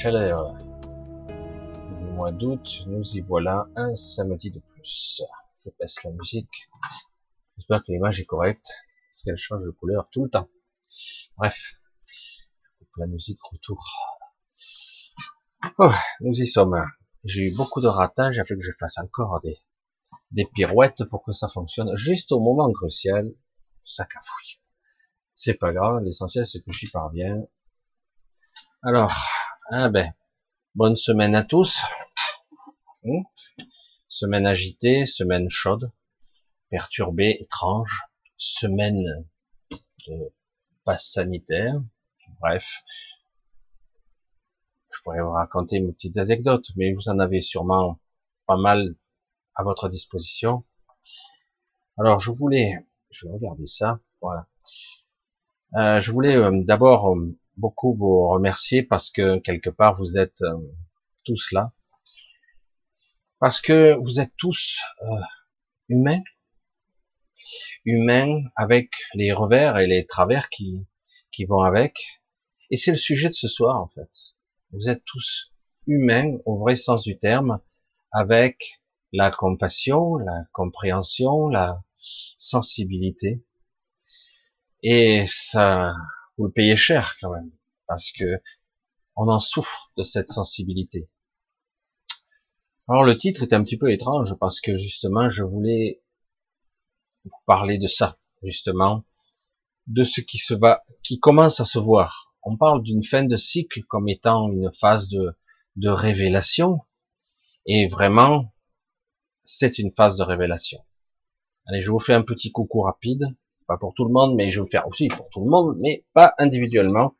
chaleur du mois d'août, nous y voilà un samedi de plus. Je baisse la musique. J'espère que l'image est correcte, parce qu'elle change de couleur tout le temps. Bref, la musique retour. Oh, nous y sommes. J'ai eu beaucoup de ratages, il a que je fasse encore des, des pirouettes pour que ça fonctionne. Juste au moment crucial, ça cafouille. C'est pas grave, l'essentiel c'est que j'y parviens. Alors, ah ben, bonne semaine à tous. Semaine agitée, semaine chaude, perturbée, étrange, semaine de passe sanitaire. Bref, je pourrais vous raconter une petite anecdote, mais vous en avez sûrement pas mal à votre disposition. Alors, je voulais, je vais regarder ça, voilà. Euh, je voulais euh, d'abord euh, beaucoup vous remercier parce que quelque part vous êtes tous là, parce que vous êtes tous humains, humains avec les revers et les travers qui, qui vont avec. Et c'est le sujet de ce soir en fait. Vous êtes tous humains au vrai sens du terme, avec la compassion, la compréhension, la sensibilité. Et ça, vous le payez cher quand même, parce que on en souffre de cette sensibilité. Alors le titre est un petit peu étrange parce que justement je voulais vous parler de ça, justement, de ce qui se va, qui commence à se voir. On parle d'une fin de cycle comme étant une phase de, de révélation, et vraiment, c'est une phase de révélation. Allez, je vous fais un petit coucou rapide pas pour tout le monde, mais je vais faire aussi pour tout le monde, mais pas individuellement,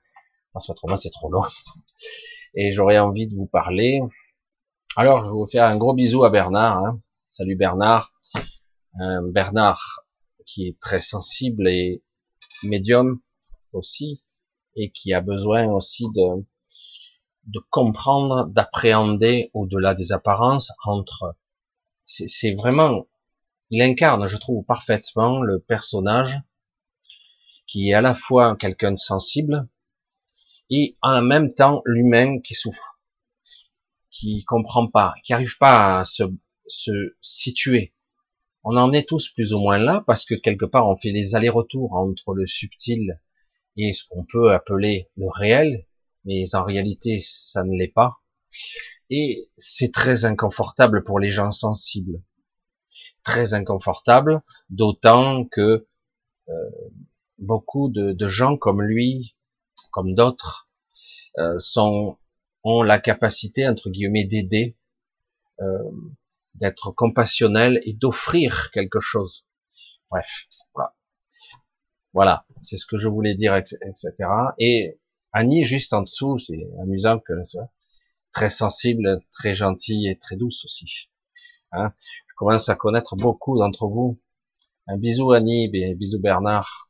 parce qu'autrement c'est trop long. Et j'aurais envie de vous parler. Alors, je vais vous faire un gros bisou à Bernard. Hein. Salut Bernard. Bernard qui est très sensible et médium aussi, et qui a besoin aussi de, de comprendre, d'appréhender au-delà des apparences entre c'est vraiment il incarne, je trouve, parfaitement le personnage qui est à la fois quelqu'un de sensible et en même temps l'humain qui souffre, qui comprend pas, qui arrive pas à se, se situer. On en est tous plus ou moins là parce que quelque part on fait les allers-retours entre le subtil et ce qu'on peut appeler le réel, mais en réalité ça ne l'est pas. Et c'est très inconfortable pour les gens sensibles très inconfortable, d'autant que euh, beaucoup de, gens comme lui, comme d'autres, euh, ont la capacité entre guillemets d'aider, euh, d'être compassionnel et d'offrir quelque chose. Bref, voilà. Voilà, c'est ce que je voulais dire, etc. Et Annie, juste en dessous, c'est amusant que soit très sensible, très gentille et très douce aussi. Hein. Commence à connaître beaucoup d'entre vous. Un bisou Annie, un bisou Bernard,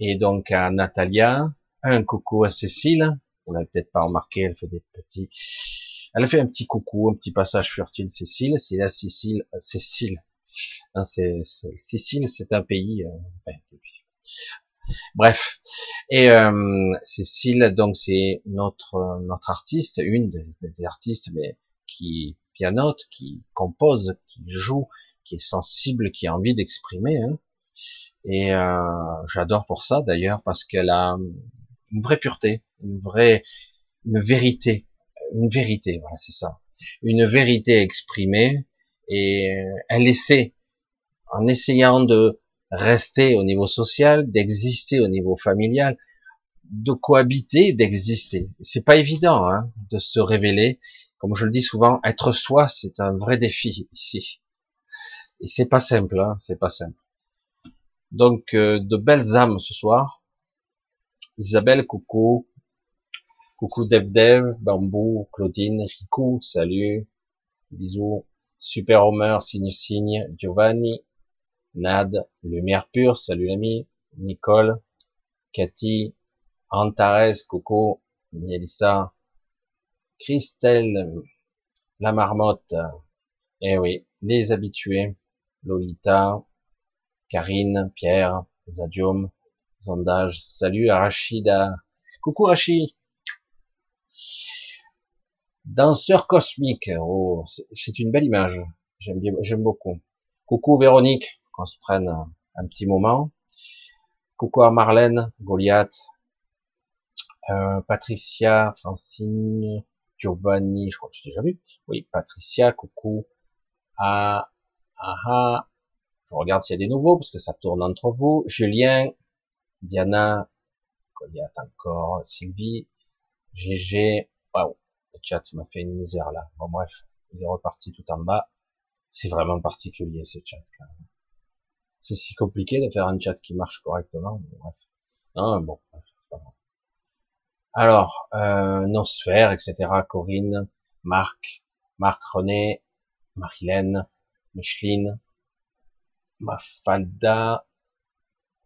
et donc à Natalia, un coucou à Cécile, vous l'avez peut-être pas remarqué, elle fait des petits, elle a fait un petit coucou, un petit passage furtif Cécile, c'est la Cécile, euh, Cécile, hein, c'est, c'est un pays, euh, bref, et euh, Cécile, donc c'est notre notre artiste, une des artistes, mais qui pianote, qui compose, qui joue, qui est sensible, qui a envie d'exprimer. Hein. Et euh, j'adore pour ça d'ailleurs parce qu'elle a une vraie pureté, une vraie, une vérité, une vérité. Voilà, c'est ça, une vérité exprimée. Et elle essaie, en essayant de rester au niveau social, d'exister au niveau familial, de cohabiter, d'exister. C'est pas évident hein, de se révéler comme je le dis souvent, être soi, c'est un vrai défi ici. Et c'est pas simple, hein, c'est pas simple. Donc, euh, de belles âmes ce soir. Isabelle, coucou. Coucou Devdev, Bambou, Claudine, Rico, salut. Bisous. Super Homer, Signe Signe, Giovanni, Nad, Lumière Pure, salut l'ami. Nicole, Cathy, Antares, coucou. Mielissa, Christelle, la marmotte, eh oui, les habitués, Lolita, Karine, Pierre, Zadium, Zondage, salut Arachida, Coucou Hachi. Danseur cosmique. Oh, c'est une belle image. J'aime bien, j'aime beaucoup. Coucou Véronique, qu'on se prenne un petit moment. Coucou à Marlène, Goliath, euh, Patricia, Francine, Giovanni, je crois que j'ai déjà vu. Oui, Patricia, coucou. Ah, ah, ah. Je regarde s'il y a des nouveaux, parce que ça tourne entre vous. Julien, Diana, Goliath encore, Sylvie, GG. Waouh, le chat m'a fait une misère là. Bon bref, il est reparti tout en bas. C'est vraiment particulier ce chat quand même. C'est si compliqué de faire un chat qui marche correctement. bref. Non, bon, grave. Alors, euh, Nosphère, etc. Corinne, Marc, Marc René, Marilène, Micheline, Mafalda,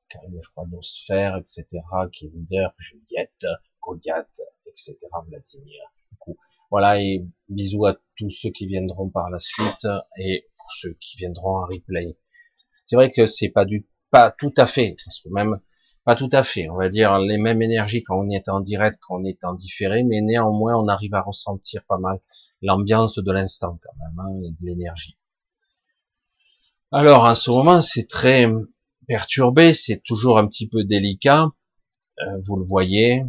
Karine, je crois, Nosphère, etc. Kinder, Juliette, Goliath, etc. Vladimir. Voilà, et bisous à tous ceux qui viendront par la suite et pour ceux qui viendront en replay. C'est vrai que c'est pas du, pas tout à fait, parce que même, pas tout à fait, on va dire les mêmes énergies quand on est en direct, quand on est en différé, mais néanmoins on arrive à ressentir pas mal l'ambiance de l'instant quand même, hein, de l'énergie. Alors en ce moment c'est très perturbé, c'est toujours un petit peu délicat, euh, vous le voyez,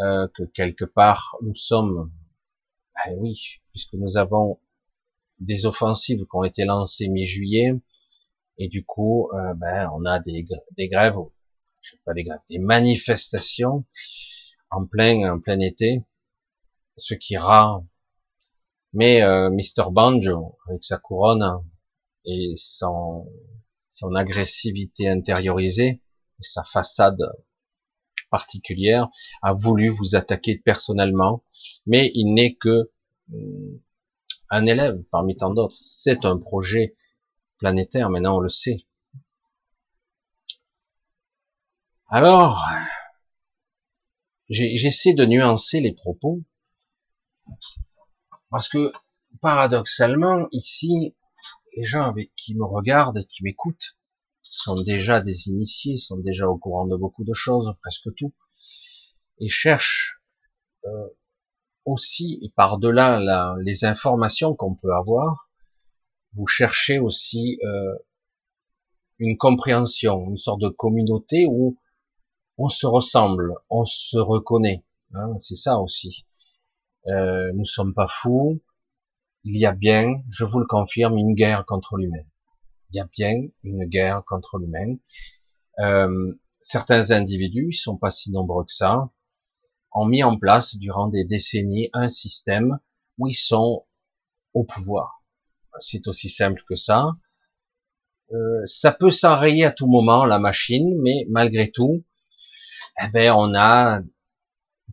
euh, que quelque part nous sommes ben oui, puisque nous avons des offensives qui ont été lancées mi-juillet, et du coup, euh, ben, on a des, des grèves, pas des grèves, des manifestations en plein, en plein été, ce qui est rare. Mais euh, Mr. Banjo, avec sa couronne et son, son agressivité intériorisée, sa façade particulière, a voulu vous attaquer personnellement, mais il n'est que euh, un élève parmi tant d'autres. C'est un projet planétaire, maintenant on le sait. Alors, j'essaie de nuancer les propos, parce que paradoxalement, ici, les gens avec qui me regardent et qui m'écoutent sont déjà des initiés, sont déjà au courant de beaucoup de choses, presque tout, et cherchent euh, aussi, et par-delà les informations qu'on peut avoir, vous cherchez aussi euh, une compréhension, une sorte de communauté où on se ressemble, on se reconnaît. Hein, c'est ça aussi. Euh, nous sommes pas fous. Il y a bien, je vous le confirme, une guerre contre l'humain. Il y a bien une guerre contre l'humain. Euh, certains individus, ils sont pas si nombreux que ça, ont mis en place durant des décennies un système où ils sont au pouvoir. C'est aussi simple que ça. Euh, ça peut s'enrayer à tout moment la machine, mais malgré tout, eh ben on a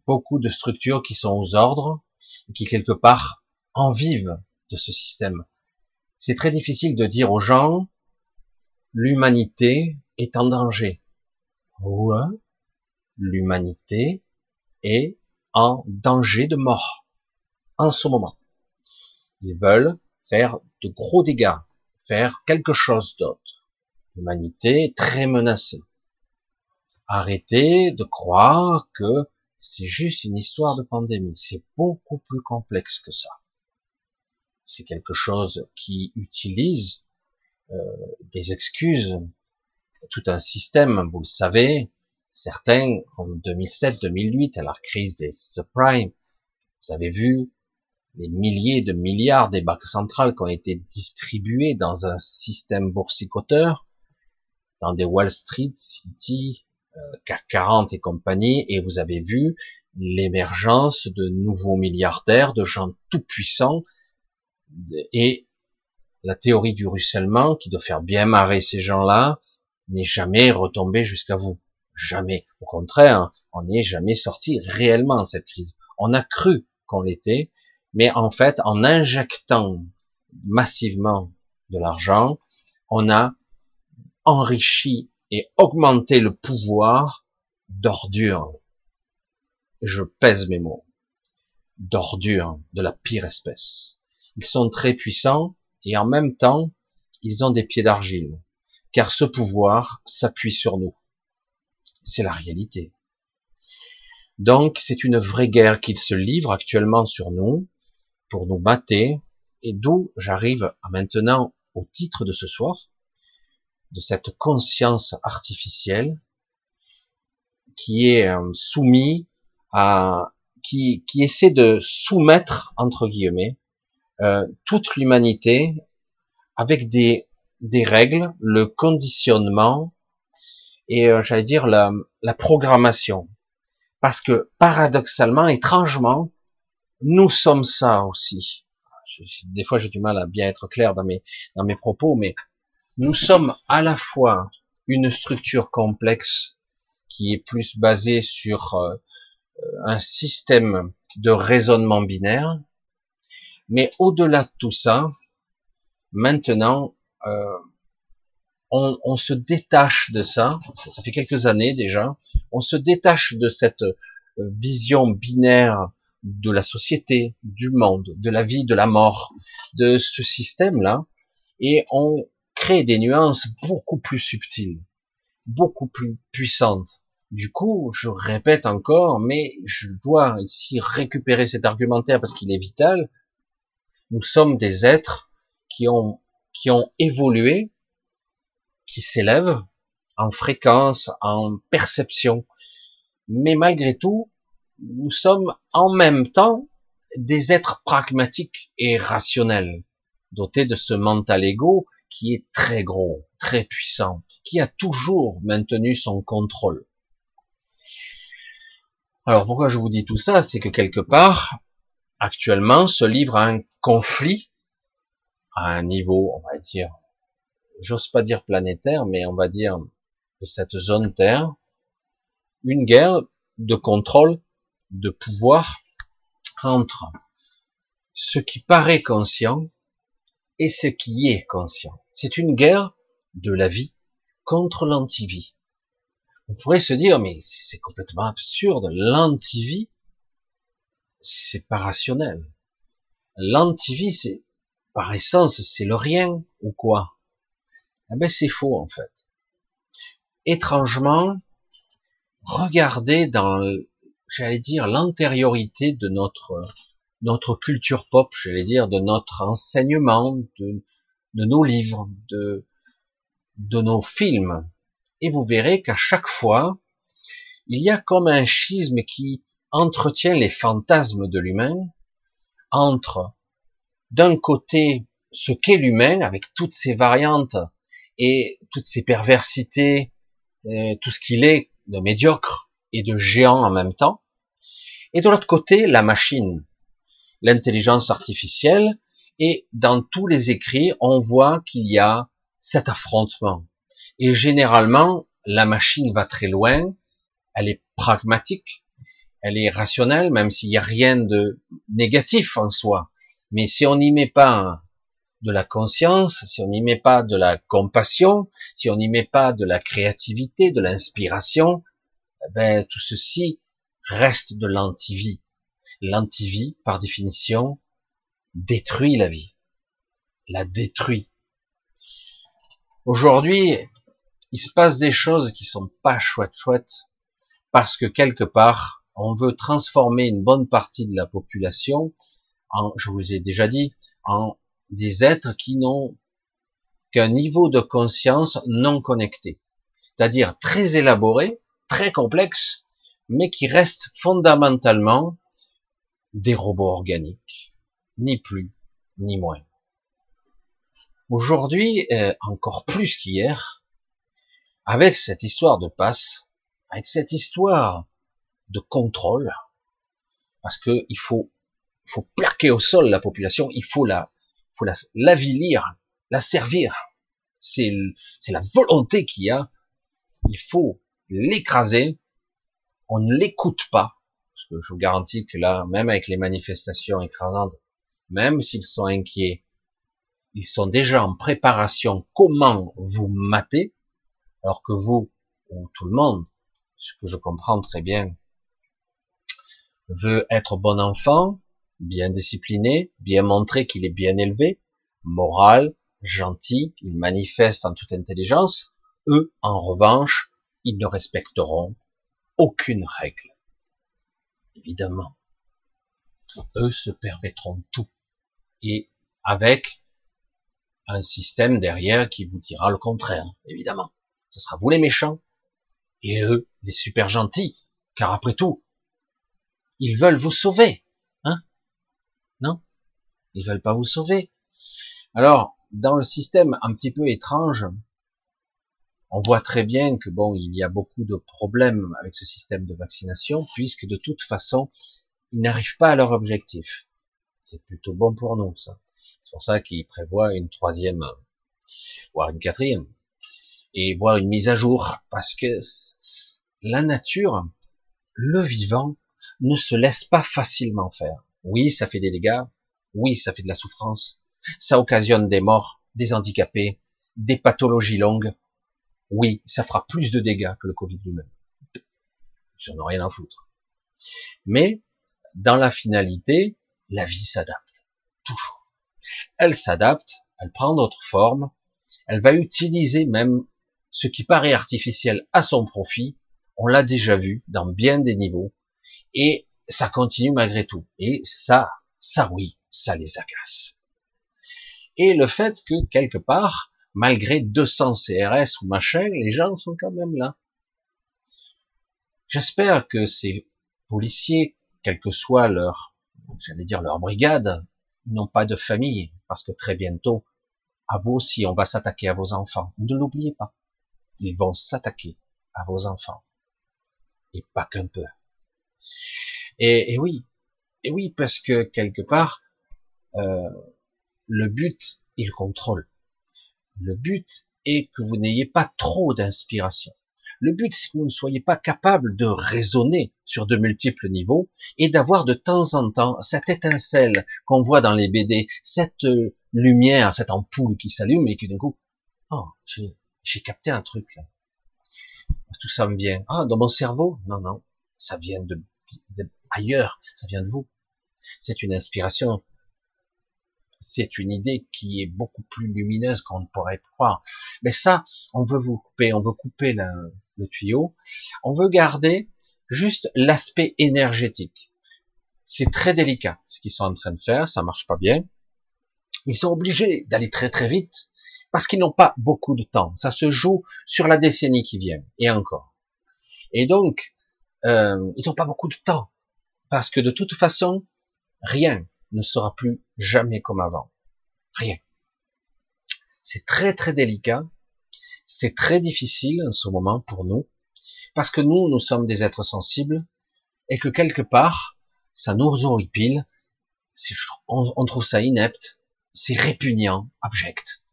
beaucoup de structures qui sont aux ordres et qui quelque part en vivent de ce système. C'est très difficile de dire aux gens l'humanité est en danger. Ouais, l'humanité est en danger de mort en ce moment. Ils veulent faire de gros dégâts, faire quelque chose d'autre. L'humanité est très menacée. Arrêtez de croire que c'est juste une histoire de pandémie. C'est beaucoup plus complexe que ça. C'est quelque chose qui utilise euh, des excuses, tout un système, vous le savez, Certains, en 2007-2008, à la crise des subprimes, vous avez vu les milliers de milliards des banques centrales qui ont été distribués dans un système boursicoteur, dans des Wall Street, City, CAC 40 et compagnie, et vous avez vu l'émergence de nouveaux milliardaires, de gens tout puissants, et la théorie du ruissellement, qui doit faire bien marrer ces gens-là, n'est jamais retombée jusqu'à vous. Jamais. Au contraire, on n'est jamais sorti réellement de cette crise. On a cru qu'on l'était, mais en fait, en injectant massivement de l'argent, on a enrichi et augmenté le pouvoir d'ordures. Je pèse mes mots. D'ordures de la pire espèce. Ils sont très puissants et en même temps, ils ont des pieds d'argile. Car ce pouvoir s'appuie sur nous c'est la réalité. Donc c'est une vraie guerre qu'il se livre actuellement sur nous pour nous mater et d'où j'arrive maintenant au titre de ce soir, de cette conscience artificielle qui est euh, soumis à, qui, qui essaie de soumettre entre guillemets euh, toute l'humanité avec des, des règles, le conditionnement et euh, j'allais dire la, la programmation. Parce que paradoxalement, étrangement, nous sommes ça aussi. des fois, j'ai du mal à bien être clair dans mes, dans mes propos, mais nous sommes à la fois une structure complexe qui est plus basée sur euh, un système de raisonnement binaire, mais au-delà de tout ça, maintenant, euh, on, on, se détache de ça, ça, ça, fait quelques années déjà, on se détache de cette euh, vision binaire de la société, du monde, de la vie, de la mort, de ce système-là, et on crée des nuances beaucoup plus subtiles, beaucoup plus puissantes. Du coup, je répète encore, mais je dois ici récupérer cet argumentaire parce qu'il est vital. Nous sommes des êtres qui ont, qui ont évolué, qui s'élèvent en fréquence, en perception. Mais malgré tout, nous sommes en même temps des êtres pragmatiques et rationnels, dotés de ce mental ego qui est très gros, très puissant, qui a toujours maintenu son contrôle. Alors pourquoi je vous dis tout ça? C'est que quelque part, actuellement, ce livre a un conflit à un niveau, on va dire, j'ose pas dire planétaire, mais on va dire de cette zone Terre, une guerre de contrôle de pouvoir entre ce qui paraît conscient et ce qui est conscient. C'est une guerre de la vie contre l'antivie. On pourrait se dire, mais c'est complètement absurde, l'antivie, c'est pas rationnel. L'antivie, c'est, par essence, c'est le rien, ou quoi? Eh ben, c'est faux, en fait. Étrangement, regardez dans j'allais dire, l'antériorité de notre notre culture pop, j'allais dire, de notre enseignement, de, de nos livres, de, de nos films. Et vous verrez qu'à chaque fois, il y a comme un schisme qui entretient les fantasmes de l'humain entre, d'un côté, ce qu'est l'humain, avec toutes ses variantes et toutes ses perversités, euh, tout ce qu'il est de médiocre et de géant en même temps, et de l'autre côté, la machine, l'intelligence artificielle, et dans tous les écrits, on voit qu'il y a cet affrontement. Et généralement, la machine va très loin, elle est pragmatique, elle est rationnelle, même s'il n'y a rien de négatif en soi. Mais si on n'y met pas de la conscience, si on n'y met pas de la compassion, si on n'y met pas de la créativité, de l'inspiration, eh ben, tout ceci reste de l'antivie. L'antivie, par définition, détruit la vie, la détruit. Aujourd'hui, il se passe des choses qui sont pas chouettes chouettes parce que quelque part, on veut transformer une bonne partie de la population en, je vous ai déjà dit, en des êtres qui n'ont qu'un niveau de conscience non connecté. C'est-à-dire très élaboré, très complexe, mais qui restent fondamentalement des robots organiques, ni plus, ni moins. Aujourd'hui, euh, encore plus qu'hier, avec cette histoire de passe, avec cette histoire de contrôle, parce que il faut, faut plaquer au sol la population, il faut la, faut la, l'avilir, la servir. C'est, c'est la volonté qu'il y a. Il faut l'écraser on ne l'écoute pas, parce que je vous garantis que là, même avec les manifestations écrasantes, même s'ils sont inquiets, ils sont déjà en préparation comment vous mater, alors que vous, ou tout le monde, ce que je comprends très bien, veut être bon enfant, bien discipliné, bien montrer qu'il est bien élevé, moral, gentil, il manifeste en toute intelligence, eux, en revanche, ils ne respecteront aucune règle. Évidemment. Eux se permettront tout. Et avec un système derrière qui vous dira le contraire, évidemment. Ce sera vous les méchants et eux les super gentils. Car après tout, ils veulent vous sauver. Hein? Non? Ils veulent pas vous sauver. Alors, dans le système un petit peu étrange, on voit très bien que bon, il y a beaucoup de problèmes avec ce système de vaccination, puisque de toute façon, ils n'arrivent pas à leur objectif. C'est plutôt bon pour nous, ça. C'est pour ça qu'ils prévoient une troisième, voire une quatrième, et voire une mise à jour, parce que la nature, le vivant, ne se laisse pas facilement faire. Oui, ça fait des dégâts, oui, ça fait de la souffrance, ça occasionne des morts, des handicapés, des pathologies longues, oui, ça fera plus de dégâts que le Covid lui-même. J'en ai rien à foutre. Mais, dans la finalité, la vie s'adapte. Toujours. Elle s'adapte, elle prend d'autres formes, elle va utiliser même ce qui paraît artificiel à son profit. On l'a déjà vu dans bien des niveaux. Et ça continue malgré tout. Et ça, ça oui, ça les agace. Et le fait que quelque part, malgré 200 CRS ou machin, les gens sont quand même là. J'espère que ces policiers, quelle que soit leur, j'allais dire leur brigade, n'ont pas de famille, parce que très bientôt, à vous aussi, on va s'attaquer à vos enfants. Ne l'oubliez pas. Ils vont s'attaquer à vos enfants. Et pas qu'un peu. Et, et, oui, et oui, parce que quelque part, euh, le but, il contrôle. Le but est que vous n'ayez pas trop d'inspiration. Le but, c'est que vous ne soyez pas capable de raisonner sur de multiples niveaux et d'avoir de temps en temps cette étincelle qu'on voit dans les BD, cette lumière, cette ampoule qui s'allume et qui d'un coup, oh, j'ai capté un truc là. Tout ça me vient. Ah, dans mon cerveau? Non, non, ça vient de, de ailleurs, ça vient de vous. C'est une inspiration c'est une idée qui est beaucoup plus lumineuse qu'on ne pourrait croire. Mais ça, on veut vous couper, on veut couper le tuyau. On veut garder juste l'aspect énergétique. C'est très délicat ce qu'ils sont en train de faire, ça marche pas bien. Ils sont obligés d'aller très très vite parce qu'ils n'ont pas beaucoup de temps. Ça se joue sur la décennie qui vient et encore. Et donc, euh, ils n'ont pas beaucoup de temps parce que de toute façon, rien ne sera plus jamais comme avant. Rien. C'est très très délicat, c'est très difficile en ce moment pour nous, parce que nous, nous sommes des êtres sensibles, et que quelque part, ça nous horripile, on, trouve ça inepte, c'est répugnant, abject.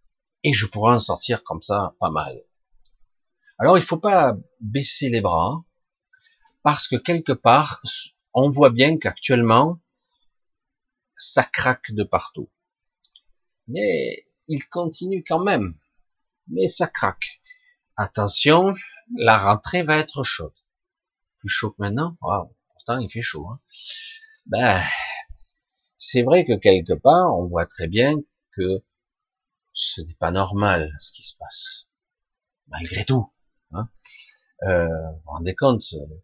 Et je pourrais en sortir comme ça pas mal. Alors il faut pas baisser les bras, parce que quelque part, on voit bien qu'actuellement, ça craque de partout. Mais il continue quand même. Mais ça craque. Attention, la rentrée va être chaude. Plus chaud que maintenant? pourtant, il fait chaud. Hein. Ben, c'est vrai que quelque part, on voit très bien que ce n'est pas normal ce qui se passe. Malgré tout. Hein. Euh, vous vous rendez compte euh,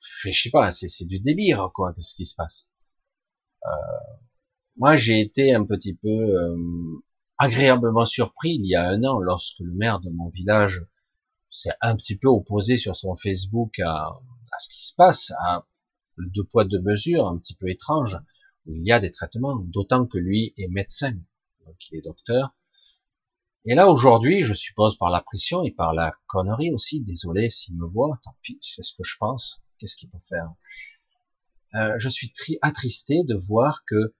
Je sais pas, c'est du délire, quoi, ce qui se passe. Euh, moi, j'ai été un petit peu euh, agréablement surpris il y a un an lorsque le maire de mon village s'est un petit peu opposé sur son Facebook à, ce qui se passe, à deux poids deux mesures un petit peu étrange où il y a des traitements, d'autant que lui est médecin, donc il est docteur. Et là aujourd'hui, je suppose par la pression et par la connerie aussi, désolé s'il me voit, tant pis, c'est ce que je pense, qu'est-ce qu'il peut faire? Euh, je suis attristé de voir que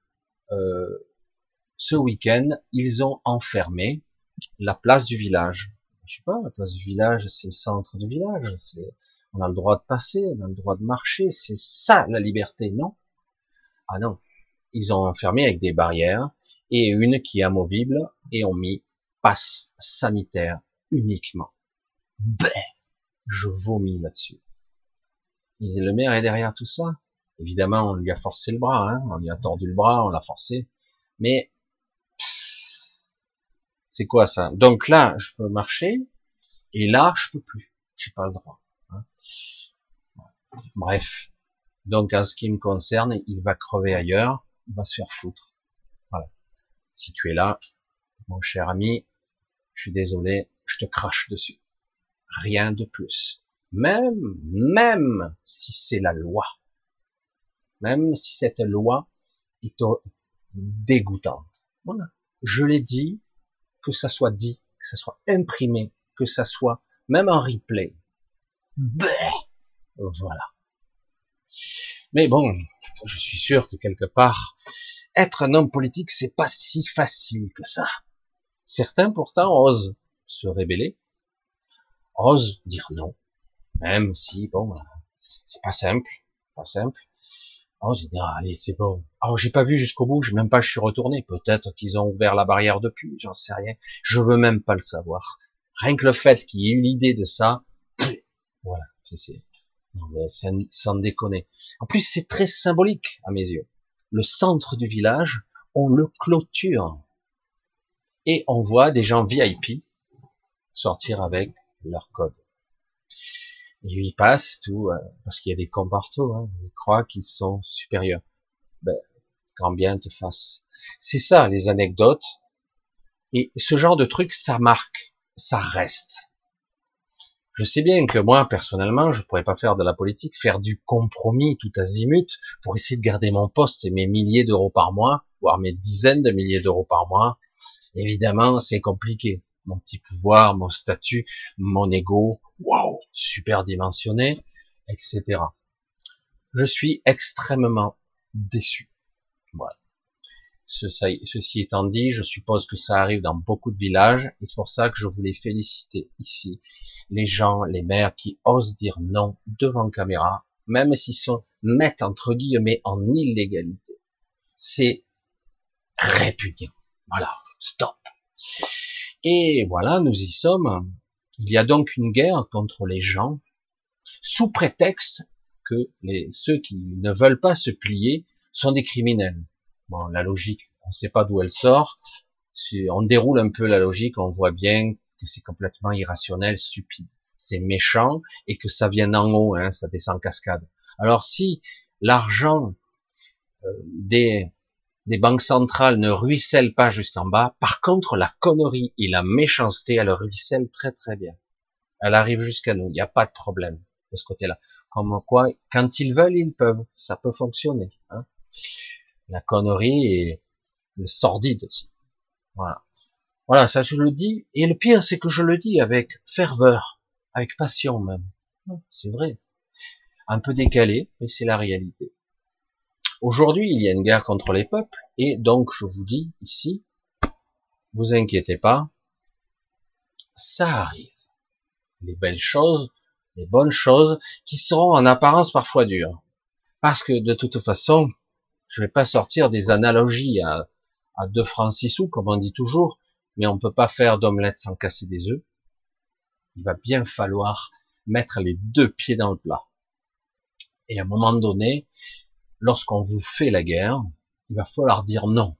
euh, ce week-end, ils ont enfermé la place du village. Je sais pas, la place du village, c'est le centre du village. On a le droit de passer, on a le droit de marcher. C'est ça la liberté, non? Ah non, ils ont enfermé avec des barrières et une qui est amovible et ont mis passe sanitaire uniquement. Ben, je vomis là-dessus. Le maire est derrière tout ça. Évidemment, on lui a forcé le bras, hein, on lui a tordu le bras, on l'a forcé. Mais c'est quoi ça? Donc là, je peux marcher, et là, je peux plus. J'ai pas le droit. Hein. Bref, Donc, en ce qui me concerne, il va crever ailleurs, il va se faire foutre. Voilà. Si tu es là, mon cher ami, je suis désolé, je te crache dessus. Rien de plus. Même, même si c'est la loi. Même si cette loi est dégoûtante. Voilà. Je l'ai dit, que ça soit dit, que ça soit imprimé, que ça soit même en replay. Voilà. Mais bon, je suis sûr que quelque part, être un homme politique, c'est pas si facile que ça. Certains pourtant osent se rébeller, osent dire non, même si bon, c'est pas simple, pas simple. Oh, j'ai dit, ah, allez, c'est bon. Oh, j'ai pas vu jusqu'au bout, j'ai même pas, je suis retourné. Peut-être qu'ils ont ouvert la barrière depuis, j'en sais rien. Je veux même pas le savoir. Rien que le fait qu'il y ait eu l'idée de ça, voilà, c'est, non, mais sans déconner. En plus, c'est très symbolique, à mes yeux. Le centre du village, on le clôture. Et on voit des gens VIP sortir avec leur code. Ils passent tout, euh, parce qu'il y a des cons partout, hein, ils croient qu'ils sont supérieurs. Ben, quand bien te fasse. C'est ça, les anecdotes. Et ce genre de truc, ça marque, ça reste. Je sais bien que moi, personnellement, je pourrais pas faire de la politique, faire du compromis tout azimut pour essayer de garder mon poste et mes milliers d'euros par mois, voire mes dizaines de milliers d'euros par mois. Évidemment, c'est compliqué mon petit pouvoir, mon statut, mon ego, waouh, super dimensionné, etc. Je suis extrêmement déçu. Voilà. ceci étant dit, je suppose que ça arrive dans beaucoup de villages, et c'est pour ça que je voulais féliciter ici les gens, les maires qui osent dire non devant caméra, même s'ils sont mettent entre guillemets en illégalité. C'est répugnant. Voilà, stop. Et voilà, nous y sommes. Il y a donc une guerre contre les gens, sous prétexte que ceux qui ne veulent pas se plier sont des criminels. Bon, la logique, on ne sait pas d'où elle sort. Si on déroule un peu la logique, on voit bien que c'est complètement irrationnel, stupide. C'est méchant et que ça vient d'en haut, hein, ça descend en cascade. Alors si l'argent euh, des des banques centrales ne ruissellent pas jusqu'en bas. Par contre, la connerie et la méchanceté, elle ruisselle très très bien. Elle arrive jusqu'à nous. Il n'y a pas de problème de ce côté-là. Comme quoi, quand ils veulent, ils peuvent. Ça peut fonctionner. Hein. La connerie et le sordide aussi. Voilà. Voilà, ça je le dis. Et le pire, c'est que je le dis avec ferveur, avec passion même. C'est vrai. Un peu décalé, mais c'est la réalité. Aujourd'hui, il y a une guerre contre les peuples, et donc je vous dis ici, vous inquiétez pas, ça arrive. Les belles choses, les bonnes choses, qui seront en apparence parfois dures. Parce que de toute façon, je vais pas sortir des analogies à, 2 francs 6 sous, comme on dit toujours, mais on peut pas faire d'omelette sans casser des œufs. Il va bien falloir mettre les deux pieds dans le plat. Et à un moment donné, lorsqu'on vous fait la guerre, il va falloir dire non.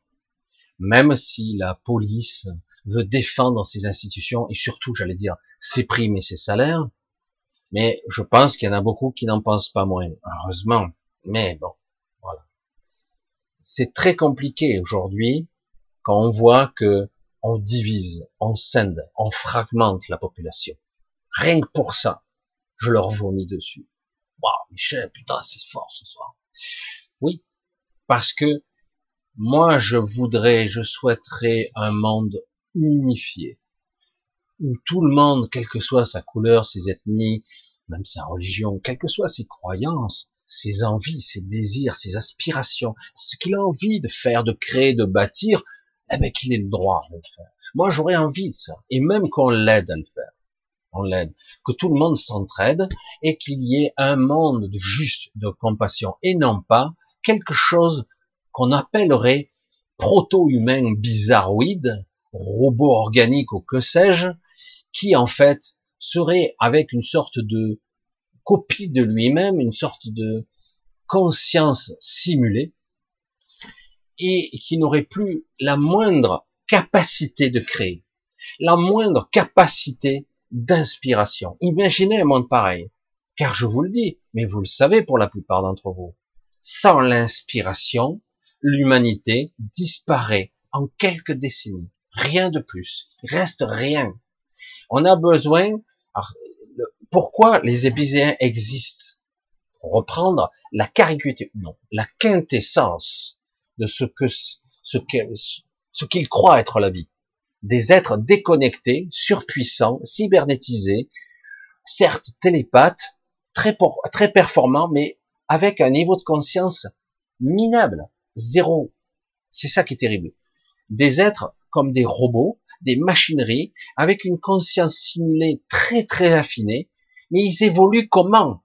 Même si la police veut défendre ses institutions et surtout, j'allais dire, ses primes et ses salaires, mais je pense qu'il y en a beaucoup qui n'en pensent pas moins, heureusement. Mais bon, voilà. C'est très compliqué aujourd'hui quand on voit que on divise, on scinde, on fragmente la population. Rien que pour ça, je leur vomis dessus. Waouh, Michel, putain, c'est fort ce soir. Oui, parce que moi, je voudrais, je souhaiterais un monde unifié, où tout le monde, quelle que soit sa couleur, ses ethnies, même sa religion, quelles que soient ses croyances, ses envies, ses désirs, ses aspirations, ce qu'il a envie de faire, de créer, de bâtir, eh ben qu'il ait le droit de le faire. Moi, j'aurais envie de ça, et même qu'on l'aide à le faire on l'aide, que tout le monde s'entraide et qu'il y ait un monde de juste, de compassion et non pas quelque chose qu'on appellerait proto-humain bizarroïde, robot organique ou que sais-je, qui en fait serait avec une sorte de copie de lui-même, une sorte de conscience simulée, et qui n'aurait plus la moindre capacité de créer, la moindre capacité d'inspiration. Imaginez un monde pareil. Car je vous le dis, mais vous le savez pour la plupart d'entre vous, sans l'inspiration, l'humanité disparaît en quelques décennies. Rien de plus. Il reste rien. On a besoin. pourquoi les épicéens existent? Pour reprendre la caricature, non, la quintessence de ce que ce qu'ils croient être la vie. Des êtres déconnectés, surpuissants, cybernétisés, certes télépathes, très, performants, mais avec un niveau de conscience minable, zéro. C'est ça qui est terrible. Des êtres comme des robots, des machineries, avec une conscience simulée très très affinée, mais ils évoluent comment?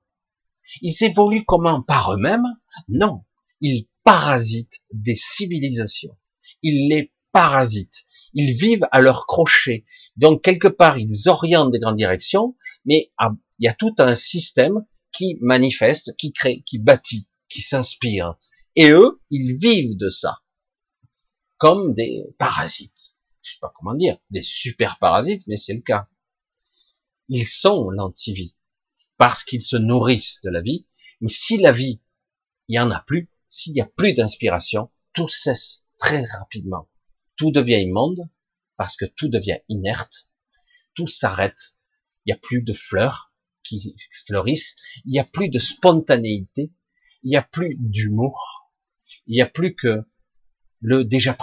Ils évoluent comment? Par eux-mêmes? Non. Ils parasitent des civilisations. Ils les parasitent. Ils vivent à leur crochet. Donc quelque part, ils orientent des grandes directions, mais il y a tout un système qui manifeste, qui crée, qui bâtit, qui s'inspire. Et eux, ils vivent de ça. Comme des parasites. Je sais pas comment dire, des super parasites, mais c'est le cas. Ils sont l'antivie. Parce qu'ils se nourrissent de la vie. Mais si la vie, il y en a plus, s'il n'y a plus d'inspiration, tout cesse très rapidement. Tout devient immonde, parce que tout devient inerte. Tout s'arrête. Il n'y a plus de fleurs, qui fleurissent, il n'y a plus de spontanéité, il n'y a plus d'humour, il n'y a plus que le déjà,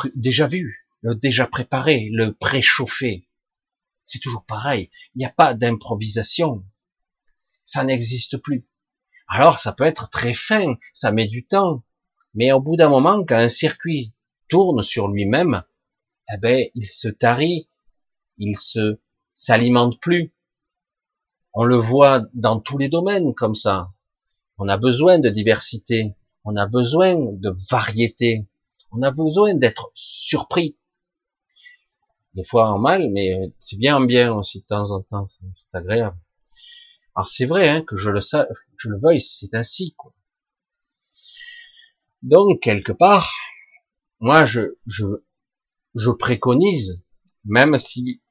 vu, le déjà préparé, le préchauffé. C'est toujours pareil, il n'y a pas d'improvisation, ça n'existe plus. Alors ça peut être très fin, ça met du temps, mais au bout d'un moment, quand un circuit tourne sur lui-même, eh ben, il se tarit, il se s'alimente plus, on le voit dans tous les domaines comme ça. On a besoin de diversité, on a besoin de variété, on a besoin d'être surpris. Des fois en mal, mais c'est bien en bien aussi de temps en temps, c'est agréable. Alors c'est vrai hein, que je le sais, je le veuille, c'est ainsi. Quoi. Donc quelque part, moi je, je, je préconise, même si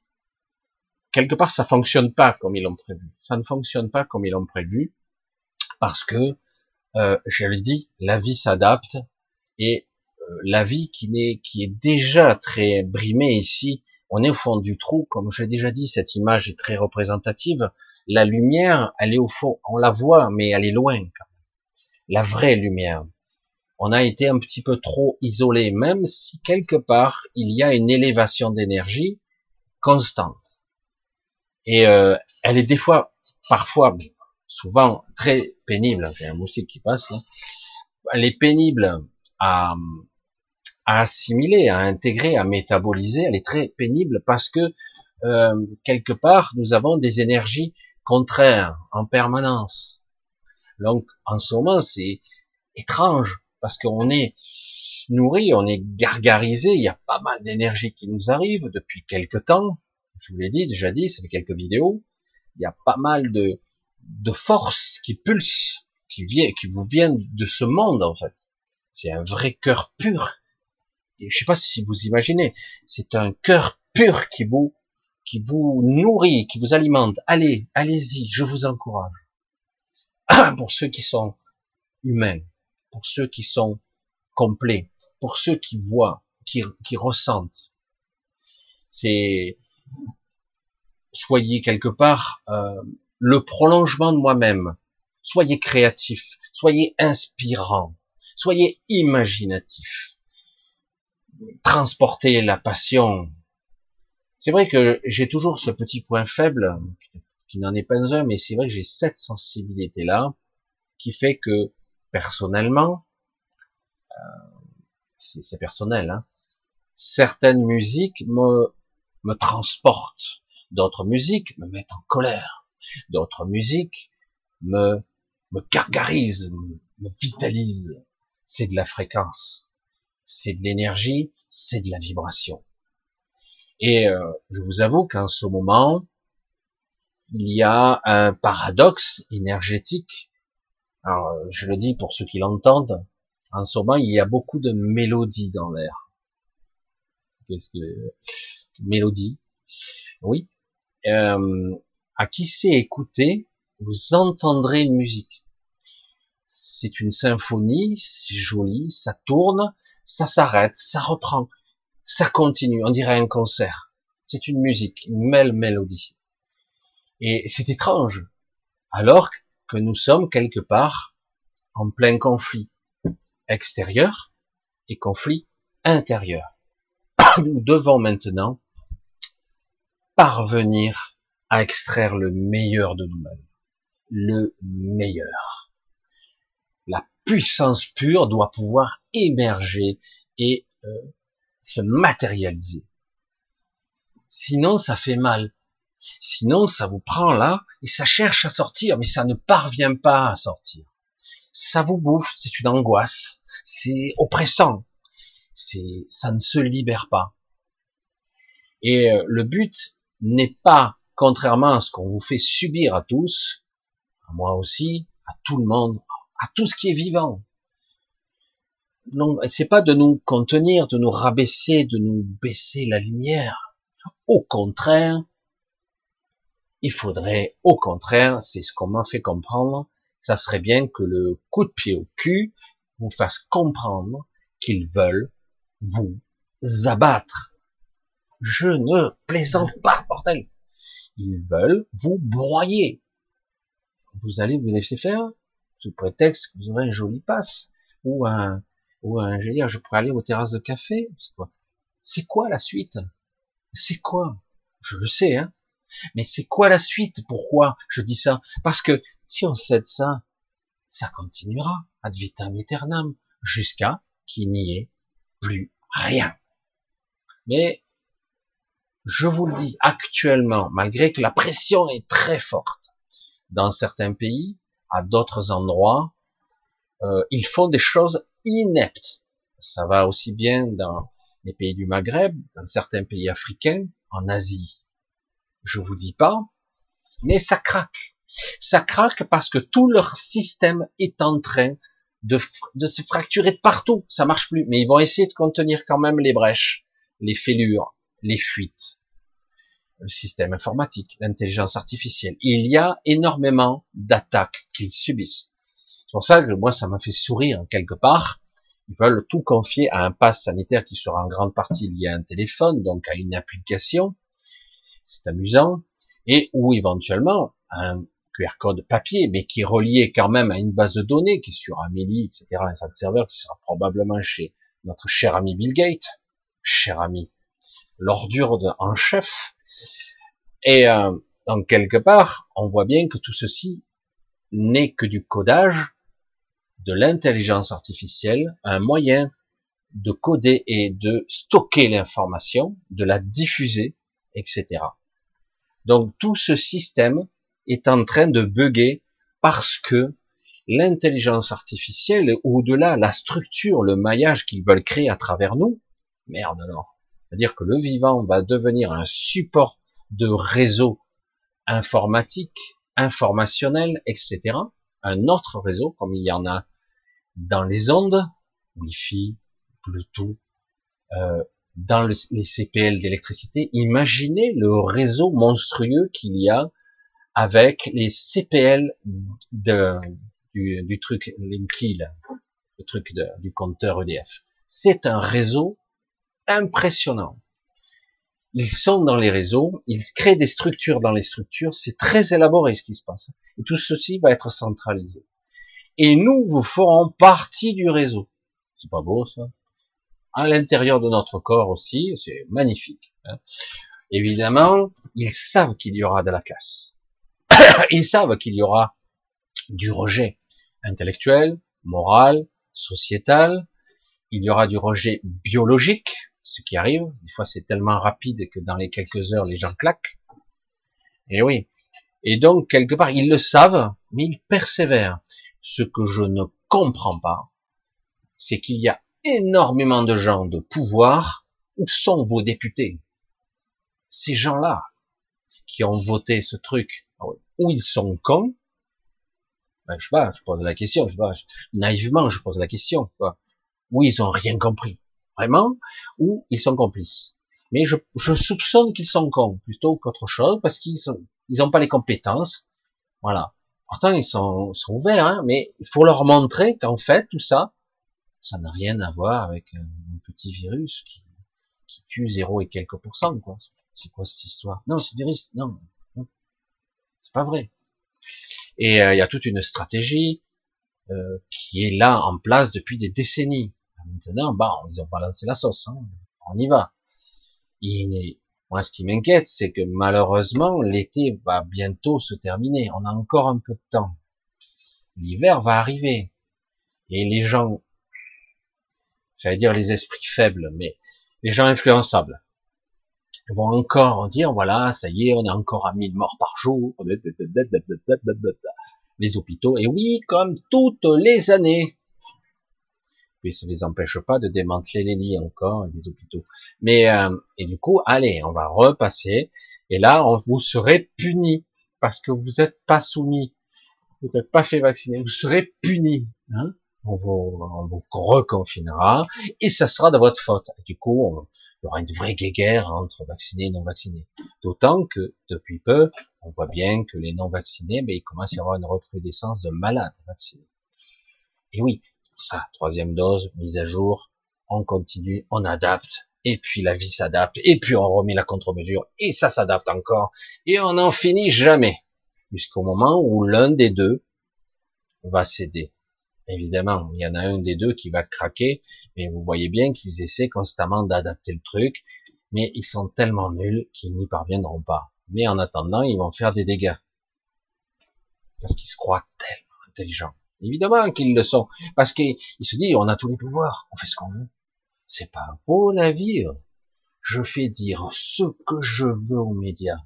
quelque part, ça fonctionne pas comme ils l'ont prévu. Ça ne fonctionne pas comme ils l'ont prévu parce que, euh, je le dis, la vie s'adapte et euh, la vie qui est, qui est déjà très brimée ici, on est au fond du trou, comme j'ai déjà dit, cette image est très représentative. La lumière, elle est au fond, on la voit, mais elle est loin. La vraie lumière. On a été un petit peu trop isolé, même si quelque part il y a une élévation d'énergie constante. Et euh, elle est des fois, parfois, souvent très pénible. J'ai un moustique qui passe. Là. Elle est pénible à, à, assimiler, à intégrer, à métaboliser. Elle est très pénible parce que euh, quelque part, nous avons des énergies contraires en permanence. Donc, en ce moment, c'est étrange parce qu'on est nourri, on est gargarisé. Il y a pas mal d'énergie qui nous arrive depuis quelque temps je vous l'ai dit, déjà dit, ça fait quelques vidéos, il y a pas mal de, de forces qui pulsent, qui viennent, qui vous viennent de ce monde, en fait. C'est un vrai cœur pur. Et je sais pas si vous imaginez, c'est un cœur pur qui vous, qui vous nourrit, qui vous alimente. Allez, allez-y, je vous encourage. pour ceux qui sont humains, pour ceux qui sont complets, pour ceux qui voient, qui, ressentent. C'est, soyez quelque part euh, le prolongement de moi-même. Soyez créatif, soyez inspirant, soyez imaginatif. Transportez la passion. C'est vrai que j'ai toujours ce petit point faible, qui n'en est pas un, mais c'est vrai que j'ai cette sensibilité-là, qui fait que, personnellement, euh, c'est personnel, hein, certaines musiques me, me transportent D'autres musiques me mettent en colère. D'autres musiques me, me gargarisent, me, vitalisent. C'est de la fréquence. C'est de l'énergie, c'est de la vibration. Et euh, je vous avoue qu'en ce moment, il y a un paradoxe énergétique. Alors, je le dis pour ceux qui l'entendent. En ce moment, il y a beaucoup de mélodies dans l'air. Qu'est-ce que mélodie Oui, euh, à qui sait écouter, vous entendrez une musique. C'est une symphonie, c'est joli, ça tourne, ça s'arrête, ça reprend, ça continue, on dirait un concert. C'est une musique, une belle mélodie. Et c'est étrange, alors nous sommes quelque part en plein conflit extérieur et conflit intérieur. Nous devons maintenant parvenir à extraire le meilleur de nous-mêmes. Le meilleur. La puissance pure doit pouvoir émerger et euh, se matérialiser. Sinon, ça fait mal. Sinon, ça vous prend là et ça cherche à sortir, mais ça ne parvient pas à sortir. Ça vous bouffe, c'est une angoisse, c'est oppressant, c'est, ça ne se libère pas. Et euh, le but n'est pas, contrairement à ce qu'on vous fait subir à tous, à moi aussi, à tout le monde, à tout ce qui est vivant. Non, c'est pas de nous contenir, de nous rabaisser, de nous baisser la lumière. Au contraire, il faudrait, au contraire, c'est ce qu'on m'a fait comprendre, ça serait bien que le coup de pied au cul vous fasse comprendre qu'ils veulent vous abattre. Je ne plaisante pas, bordel. Ils veulent vous broyer. Vous allez vous laisser faire sous prétexte que vous aurez un joli passe ou un ou un je veux dire je pourrais aller aux terrasses de café. C'est quoi C'est quoi la suite? C'est quoi? Je le sais, hein. Mais c'est quoi la suite? Pourquoi je dis ça? Parce que si on cède ça, ça continuera ad vitam aeternam jusqu'à qu'il n'y ait plus rien. Mais je vous le dis, actuellement, malgré que la pression est très forte dans certains pays, à d'autres endroits, euh, ils font des choses ineptes. Ça va aussi bien dans les pays du Maghreb, dans certains pays africains, en Asie. Je vous dis pas, mais ça craque. Ça craque parce que tout leur système est en train de, se fracturer partout. Ça marche plus. Mais ils vont essayer de contenir quand même les brèches, les fêlures, les fuites. Le système informatique, l'intelligence artificielle. Il y a énormément d'attaques qu'ils subissent. C'est pour ça que moi, ça m'a fait sourire quelque part. Ils veulent tout confier à un pass sanitaire qui sera en grande partie lié à un téléphone, donc à une application. C'est amusant. Et ou éventuellement un QR code papier, mais qui est relié quand même à une base de données qui est sur Amélie, etc., un de serveur qui sera probablement chez notre cher ami Bill Gates, cher ami, l'ordure en chef. Et euh, donc quelque part, on voit bien que tout ceci n'est que du codage, de l'intelligence artificielle, un moyen de coder et de stocker l'information, de la diffuser, etc. Donc tout ce système est en train de bugger parce que l'intelligence artificielle, au-delà, la structure, le maillage qu'ils veulent créer à travers nous, merde alors. C'est-à-dire que le vivant va devenir un support de réseau informatique, informationnel, etc. Un autre réseau, comme il y en a dans les ondes, Wi-Fi, Bluetooth, euh, dans les CPL d'électricité. Imaginez le réseau monstrueux qu'il y a avec les CPL du, truc Linky, le truc du compteur EDF. C'est un réseau impressionnant. Ils sont dans les réseaux, ils créent des structures dans les structures, c'est très élaboré ce qui se passe. Tout ceci va être centralisé. Et nous, vous ferons partie du réseau. C'est pas beau ça? À l'intérieur de notre corps aussi, c'est magnifique. Hein. Évidemment, ils savent qu'il y aura de la casse ils savent qu'il y aura du rejet intellectuel, moral, sociétal, il y aura du rejet biologique, ce qui arrive, des fois c'est tellement rapide que dans les quelques heures les gens claquent. Et oui. Et donc, quelque part, ils le savent, mais ils persévèrent. Ce que je ne comprends pas, c'est qu'il y a énormément de gens de pouvoir. Où sont vos députés? Ces gens-là qui ont voté ce truc, ou ils sont cons, ben, je sais pas, je pose la question, je sais pas, naïvement je pose la question, quoi. ou ils ont rien compris, vraiment, ou ils sont complices? Mais je, je soupçonne qu'ils sont cons plutôt qu'autre chose, parce qu'ils sont, ils pas les compétences, voilà. Pourtant, ils sont, sont ouverts, hein, mais il faut leur montrer qu'en fait, tout ça, ça n'a rien à voir avec un, petit virus qui, qui tue zéro et quelques pourcents, quoi. C'est quoi cette histoire? Non, c'est du risque. Non, c'est pas vrai. Et euh, il y a toute une stratégie euh, qui est là en place depuis des décennies. Maintenant, bon, ils ont balancé la sauce. Hein. On y va. Et moi, ce qui m'inquiète, c'est que malheureusement, l'été va bientôt se terminer. On a encore un peu de temps. L'hiver va arriver. Et les gens, j'allais dire les esprits faibles, mais les gens influençables, vont encore dire, voilà, ça y est, on est encore à 1000 morts par jour. Les hôpitaux, et oui, comme toutes les années puis ça les empêche pas de démanteler les lits encore et les hôpitaux. Mais euh, et du coup, allez, on va repasser et là, vous serez puni parce que vous n'êtes pas soumis, vous n'êtes pas fait vacciner, vous serez puni. Hein on, vous, on vous reconfinera et ça sera de votre faute. du coup, il y aura une vraie guerre entre vaccinés et non vaccinés. D'autant que depuis peu, on voit bien que les non vaccinés, mais il commence à y avoir une recrudescence de malades vaccinés. Et oui, ça, troisième dose, mise à jour, on continue, on adapte, et puis la vie s'adapte, et puis on remet la contre-mesure, et ça s'adapte encore, et on n'en finit jamais, jusqu'au moment où l'un des deux va céder. Évidemment, il y en a un des deux qui va craquer, mais vous voyez bien qu'ils essaient constamment d'adapter le truc, mais ils sont tellement nuls qu'ils n'y parviendront pas. Mais en attendant, ils vont faire des dégâts. Parce qu'ils se croient tellement intelligents. Évidemment qu'ils le sont. Parce qu'il se dit, on a tous les pouvoirs, on fait ce qu'on veut. C'est pas beau la vie. Je fais dire ce que je veux aux médias.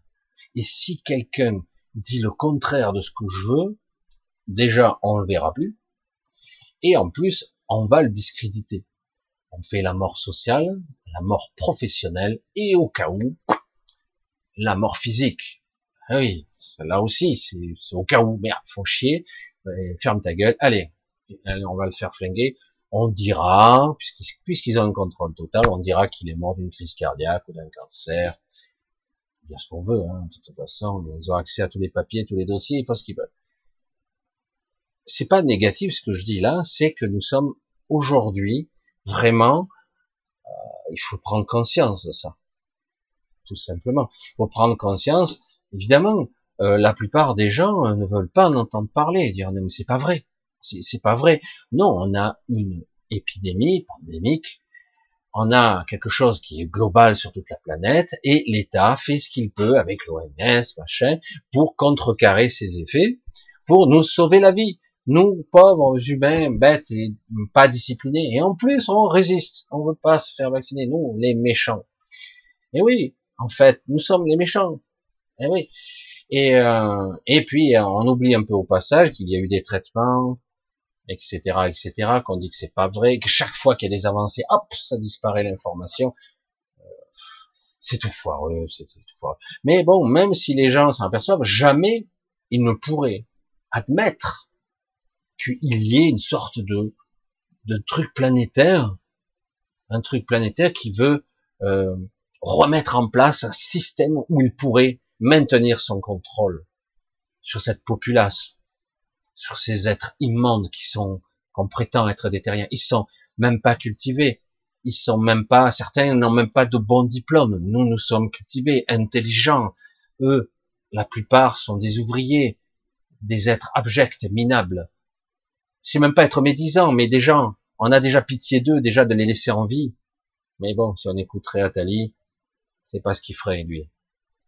Et si quelqu'un dit le contraire de ce que je veux, déjà, on le verra plus. Et en plus, on va le discréditer. On fait la mort sociale, la mort professionnelle, et au cas où, la mort physique. Ah oui, là aussi, c'est au cas où, merde, faut chier, ferme ta gueule, allez, on va le faire flinguer. On dira, puisqu'ils ont un contrôle total, on dira qu'il est mort d'une crise cardiaque ou d'un cancer. Bien ce qu'on veut, hein, de toute façon, ils ont accès à tous les papiers, tous les dossiers, ils font ce qu'ils veulent. C'est pas négatif ce que je dis là, c'est que nous sommes aujourd'hui vraiment, euh, il faut prendre conscience de ça, tout simplement. Il faut prendre conscience, évidemment, euh, la plupart des gens euh, ne veulent pas en entendre parler, dire non mais c'est pas vrai, c'est pas vrai. Non, on a une épidémie pandémique, on a quelque chose qui est global sur toute la planète et l'État fait ce qu'il peut avec l'OMS, machin, pour contrecarrer ces effets, pour nous sauver la vie. Nous, pauvres humains, bêtes et pas disciplinés. Et en plus, on résiste. On veut pas se faire vacciner. Nous, les méchants. Et oui, en fait, nous sommes les méchants. Et oui. Et, euh, et puis on oublie un peu au passage qu'il y a eu des traitements, etc., etc., qu'on dit que c'est pas vrai, que chaque fois qu'il y a des avancées, hop, ça disparaît l'information. Euh, c'est tout foireux, c'est tout foireux. Mais bon, même si les gens s'en aperçoivent, jamais ils ne pourraient admettre qu'il y ait une sorte de, truc planétaire, un truc planétaire qui veut euh, remettre en place un système où il pourrait maintenir son contrôle sur cette populace, sur ces êtres immondes qui sont, qu'on prétend être des terriens. Ils sont même pas cultivés. Ils sont même pas, certains n'ont même pas de bons diplômes. Nous, nous sommes cultivés, intelligents. Eux, la plupart sont des ouvriers, des êtres abjects, minables. C'est même pas être médisant, mais des gens, on a déjà pitié d'eux, déjà de les laisser en vie. Mais bon, si on écouterait Atali, c'est pas ce qu'il ferait, lui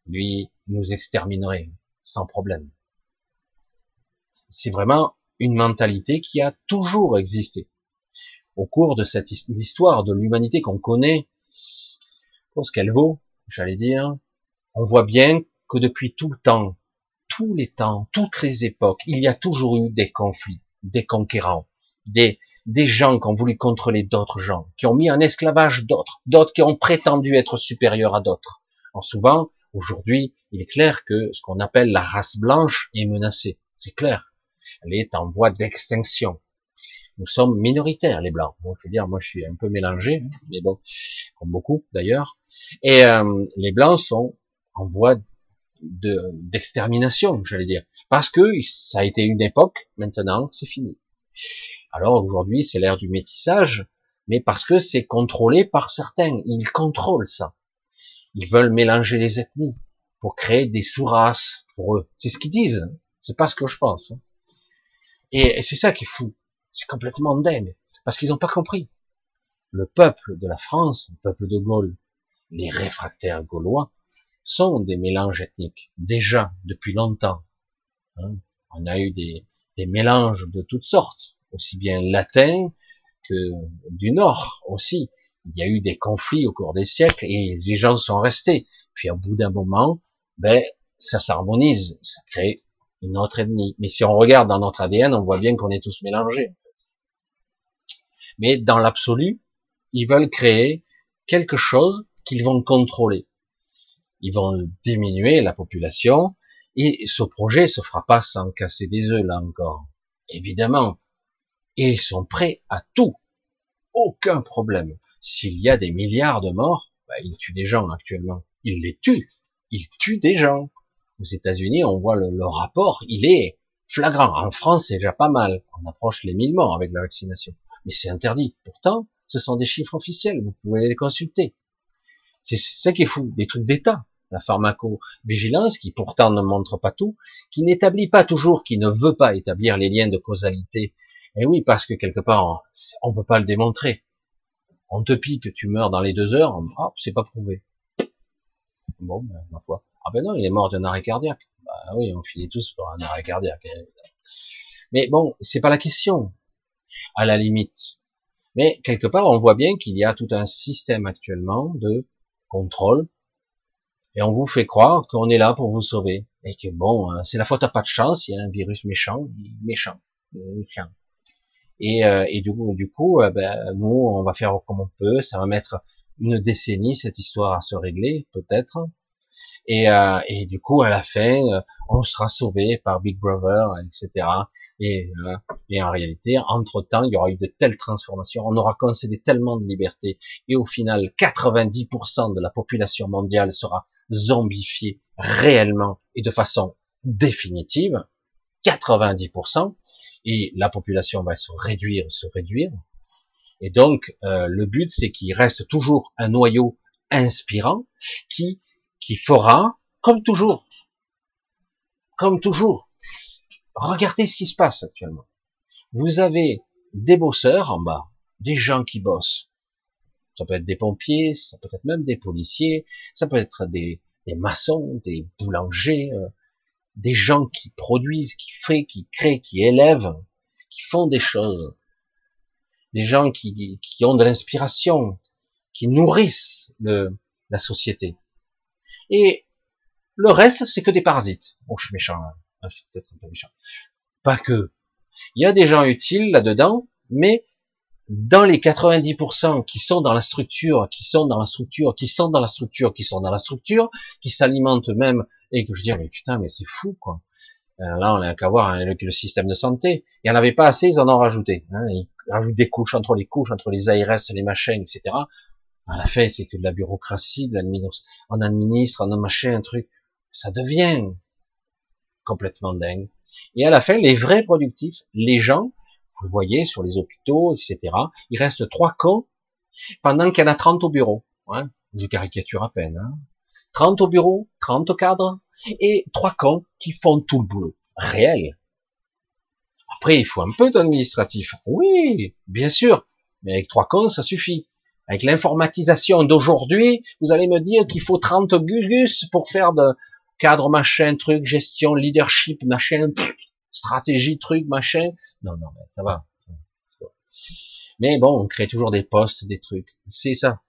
lui nous exterminerait sans problème. C'est vraiment une mentalité qui a toujours existé. Au cours de cette histoire de l'humanité qu'on connaît, pour ce qu'elle vaut, j'allais dire, on voit bien que depuis tout le temps, tous les temps, toutes les époques, il y a toujours eu des conflits, des conquérants, des, des gens qui ont voulu contrôler d'autres gens, qui ont mis en esclavage d'autres, d'autres qui ont prétendu être supérieurs à d'autres. Alors souvent, Aujourd'hui, il est clair que ce qu'on appelle la race blanche est menacée. C'est clair. Elle est en voie d'extinction. Nous sommes minoritaires, les blancs. Bon, je veux dire, moi, je suis un peu mélangé, hein, mais bon, comme beaucoup d'ailleurs. Et euh, les blancs sont en voie d'extermination, j'allais dire, parce que ça a été une époque. Maintenant, c'est fini. Alors aujourd'hui, c'est l'ère du métissage, mais parce que c'est contrôlé par certains. Ils contrôlent ça. Ils veulent mélanger les ethnies pour créer des sous-races pour eux. C'est ce qu'ils disent. C'est pas ce que je pense. Et, c'est ça qui est fou. C'est complètement dingue. Parce qu'ils n'ont pas compris. Le peuple de la France, le peuple de Gaulle, les réfractaires gaulois, sont des mélanges ethniques. Déjà, depuis longtemps. Hein. On a eu des, mélanges de toutes sortes. Aussi bien latins que du Nord aussi. Il y a eu des conflits au cours des siècles et les gens sont restés. Puis au bout d'un moment, ben, ça s'harmonise, ça crée une autre ethnie. Mais si on regarde dans notre ADN, on voit bien qu'on est tous mélangés. Mais dans l'absolu, ils veulent créer quelque chose qu'ils vont contrôler. Ils vont diminuer la population et ce projet se fera pas sans casser des œufs là encore. Évidemment. Et ils sont prêts à tout. Aucun problème. S'il y a des milliards de morts, bah, ils tuent des gens actuellement. Ils les tuent. Ils tuent des gens aux États-Unis, on voit le, rapport, il est flagrant. En France, c'est déjà pas mal. On approche les 1000 morts avec la vaccination. Mais c'est interdit. Pourtant, ce sont des chiffres officiels. Vous pouvez les consulter. C'est ça qui est fou. Des trucs d'État. La pharmacovigilance, qui pourtant ne montre pas tout, qui n'établit pas toujours, qui ne veut pas établir les liens de causalité. Et oui, parce que quelque part, on, ne peut pas le démontrer. On te pique, tu meurs dans les deux heures, hop, c'est pas prouvé. Bon, ben, ma foi. Ah ben non, il est mort d'un arrêt cardiaque. Bah oui, on finit tous par un arrêt cardiaque. Hein, Mais bon, c'est pas la question, à la limite. Mais quelque part, on voit bien qu'il y a tout un système actuellement de contrôle, et on vous fait croire qu'on est là pour vous sauver, et que bon, hein, c'est la faute à pas de chance, il y a un virus méchant, méchant, méchant. Et, euh, et du coup, du coup, euh, ben, nous, on va faire comme on peut, ça va mettre une décennie cette histoire à se régler, peut-être. Et, euh, et du coup, à la fin, euh, on sera sauvé par Big Brother, etc. Et, euh, et en réalité, entre-temps, il y aura eu de telles transformations, on aura concédé tellement de liberté, et au final, 90% de la population mondiale sera zombifiée réellement et de façon définitive, 90%, et la population va se réduire, se réduire. Et donc, euh, le but, c'est qu'il reste toujours un noyau inspirant qui qui fera, comme toujours, comme toujours, regardez ce qui se passe actuellement. Vous avez des bosseurs en bas, des gens qui bossent. Ça peut être des pompiers, ça peut être même des policiers, ça peut être des, maçons, des boulangers, euh, des gens qui produisent, qui font, qui créent, qui élèvent, qui font des choses. Des gens qui, qui ont de l'inspiration, qui nourrissent le, la société. Et le reste, c'est que des parasites. Bon, je suis méchant, hein. peut-être un peu méchant. Pas que. Il y a des gens utiles là-dedans, mais dans les 90% qui sont dans la structure, qui sont dans la structure, qui sont dans la structure, qui sont dans la structure, qui s'alimentent même, et que je dis, mais putain, mais c'est fou, quoi. Euh, là, on a qu'à voir hein, le, système de santé. Il n'y en avait pas assez, ils en ont rajouté. Hein. Ils rajoutent des couches entre les couches, entre les ARS, les machins, etc à la fin, c'est que de la bureaucratie, de l'administration, on administre, on a machin, un truc, ça devient complètement dingue. Et à la fin, les vrais productifs, les gens, vous le voyez sur les hôpitaux, etc., il reste trois cons pendant qu'il y en a 30 au bureau. Hein. Je caricature à peine. Hein. 30 au bureau, 30 cadres, et trois cons qui font tout le boulot. Réel. Après, il faut un peu d'administratif. Oui, bien sûr. Mais avec trois cons, ça suffit. Avec l'informatisation d'aujourd'hui, vous allez me dire qu'il faut 30 gugus pour faire de cadre machin, truc, gestion, leadership, machin, stratégie, truc, machin. Non, non, ça va. Mais bon, on crée toujours des postes, des trucs. C'est ça.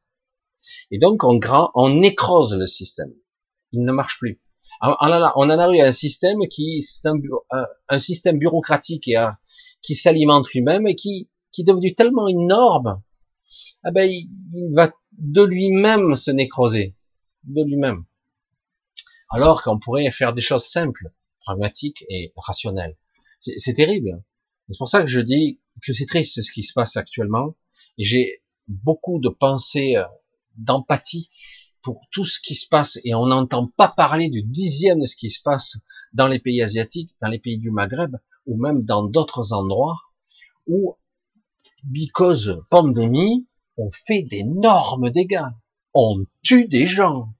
Et donc, on, grand, on écrose le système. Il ne marche plus. On en a eu un système qui, un, un, système bureaucratique et qui s'alimente lui-même et qui, qui est devenu tellement énorme ah ben, il, va de lui-même se nécroser, de lui-même. Alors qu'on pourrait faire des choses simples, pragmatiques et rationnelles. C'est terrible. C'est pour ça que je dis que c'est triste ce qui se passe actuellement. Et j'ai beaucoup de pensées, euh, d'empathie pour tout ce qui se passe et on n'entend pas parler du dixième de ce qui se passe dans les pays asiatiques, dans les pays du Maghreb ou même dans d'autres endroits où, because pandémie, on fait d'énormes dégâts. On tue des gens.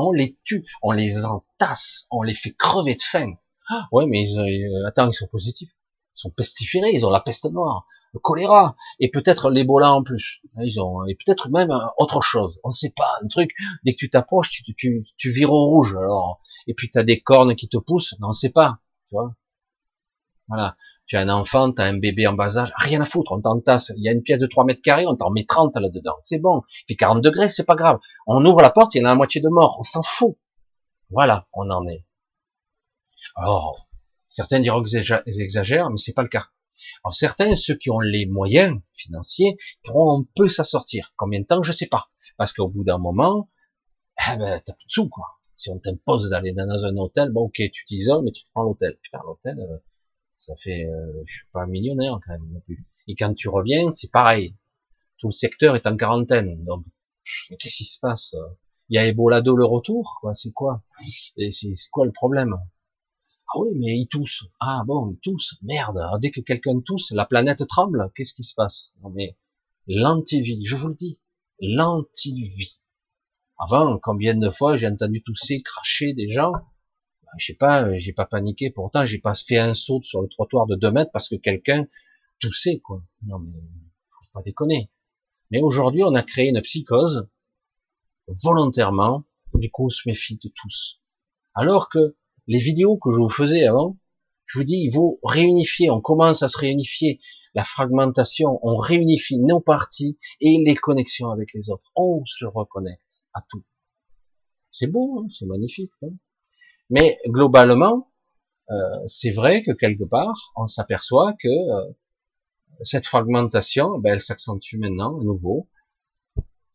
On les tue. On les entasse. On les fait crever de faim. Ah, ouais, mais ils, euh, attends, ils sont positifs. Ils sont pestiférés. Ils ont la peste noire, le choléra et peut-être l'Ebola en plus. Ils ont et peut-être même euh, autre chose. On ne sait pas. Un truc. Dès que tu t'approches, tu, tu, vires au rouge. Alors et puis tu as des cornes qui te poussent. Non, on ne sait pas. Tu vois. Voilà tu as un enfant, tu as un bébé en bas âge, rien à foutre, on t'entasse. Il y a une pièce de 3 mètres carrés, on t'en met 30 là-dedans. C'est bon. Il fait 40 degrés, c'est pas grave. On ouvre la porte, il y en a la moitié de mort. On s'en fout. Voilà, on en est. Alors, certains diront qu'ils exagèrent, mais c'est pas le cas. Alors certains, ceux qui ont les moyens financiers, pourront un peu s'en. Combien de temps, je sais pas. Parce qu'au bout d'un moment, eh ben, t'as plus de sous, quoi. Si on t'impose d'aller dans un hôtel, bon, ok, tu t'isoles, mais tu prends l'hôtel. Putain, l'hôtel, euh, ça fait, euh, je suis pas millionnaire quand même non plus. Et quand tu reviens, c'est pareil. Tout le secteur est en quarantaine. Donc, qu'est-ce qui se passe Il y a Ebola 2 le retour, quoi. C'est quoi? C'est quoi le problème? Ah oui, mais ils toussent. Ah bon, ils toussent. Merde. dès que quelqu'un tousse, la planète tremble. Qu'est-ce qui se passe? Non mais l'antivie, je vous le dis, l'antivie. Avant, combien de fois j'ai entendu tousser, cracher des gens je sais pas, euh, j'ai pas paniqué. Pourtant, j'ai pas fait un saut sur le trottoir de deux mètres parce que quelqu'un toussait, quoi. Non, mais faut pas déconner. Mais aujourd'hui, on a créé une psychose volontairement. Du coup, on se méfie de tous. Alors que les vidéos que je vous faisais avant, je vous dis, il faut réunifier. On commence à se réunifier. La fragmentation, on réunifie nos parties et les connexions avec les autres. On se reconnecte à tout. C'est beau, hein c'est magnifique. Hein mais globalement, euh, c'est vrai que quelque part, on s'aperçoit que euh, cette fragmentation, ben, elle s'accentue maintenant à nouveau.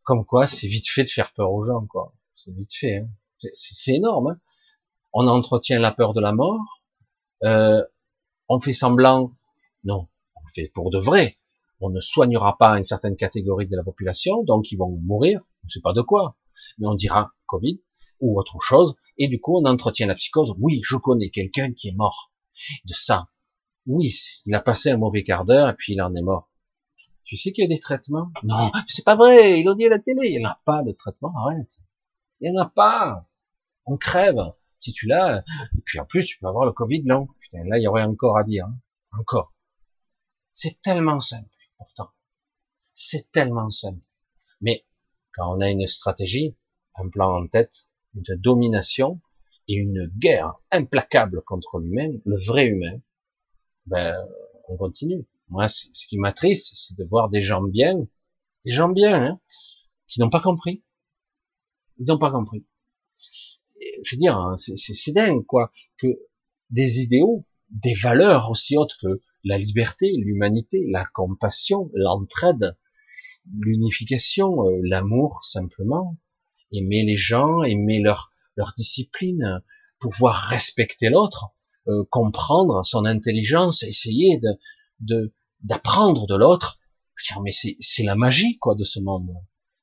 Comme quoi, c'est vite fait de faire peur aux gens, quoi. C'est vite fait. Hein. C'est énorme. Hein. on entretient la peur de la mort. Euh, on fait semblant. Non, on fait pour de vrai. On ne soignera pas une certaine catégorie de la population, donc ils vont mourir. On ne sait pas de quoi, mais on dira Covid ou autre chose, et du coup on entretient la psychose. Oui, je connais quelqu'un qui est mort de ça. Oui, il a passé un mauvais quart d'heure et puis il en est mort. Tu sais qu'il y a des traitements? Non, c'est pas vrai, ils l'ont dit à la télé, il n'y en a pas de traitement, arrête. Il n'y en a pas. On crève. Si tu l'as, et puis en plus tu peux avoir le Covid long. Putain, là il y aurait encore à dire. Hein. Encore. C'est tellement simple, pourtant. C'est tellement simple. Mais quand on a une stratégie, un plan en tête, de domination et une guerre implacable contre l'humain, le vrai humain, ben, on continue. Moi, ce qui m'attriste, c'est de voir des gens bien, des gens bien, hein, qui n'ont pas compris. Ils n'ont pas compris. je veux dire, hein, c'est dingue, quoi, que des idéaux, des valeurs aussi hautes que la liberté, l'humanité, la compassion, l'entraide, l'unification, euh, l'amour, simplement, aimer les gens, aimer leur, leur discipline, pouvoir respecter l'autre, euh, comprendre son intelligence, essayer de, de d'apprendre de l'autre. Mais c'est, c'est la magie quoi de ce monde.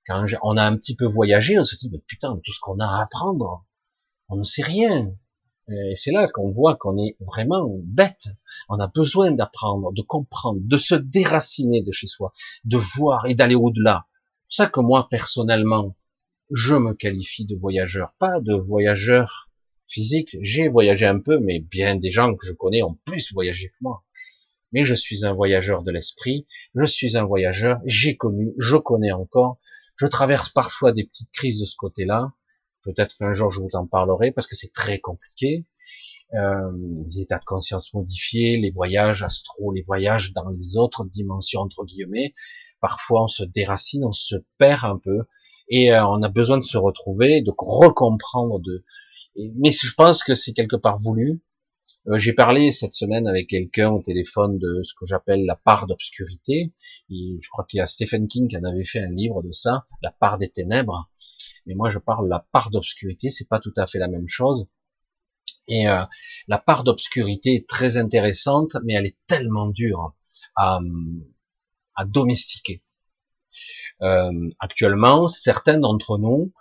Quand on a un petit peu voyagé, on se dit mais putain tout ce qu'on a à apprendre, on ne sait rien. Et c'est là qu'on voit qu'on est vraiment bête. On a besoin d'apprendre, de comprendre, de se déraciner de chez soi, de voir et d'aller au-delà. C'est ça que moi personnellement, je me qualifie de voyageur, pas de voyageur physique. J'ai voyagé un peu, mais bien des gens que je connais ont plus voyagé que moi. Mais je suis un voyageur de l'esprit, je suis un voyageur, j'ai connu, je connais encore, je traverse parfois des petites crises de ce côté-là. Peut-être qu'un jour je vous en parlerai parce que c'est très compliqué. Euh, les états de conscience modifiés, les voyages astro, les voyages dans les autres dimensions entre guillemets. Parfois on se déracine, on se perd un peu et euh, on a besoin de se retrouver, de recomprendre. De... Mais je pense que c'est quelque part voulu. Euh, j'ai parlé cette semaine avec quelqu'un au téléphone de ce que j'appelle la part d'obscurité. Je crois qu'il y a Stephen King qui en avait fait un livre de ça, la part des ténèbres. Mais moi, je parle la part d'obscurité. C'est pas tout à fait la même chose. Et euh, la part d'obscurité est très intéressante, mais elle est tellement dure à domestiquer. Euh, actuellement, certains d'entre nous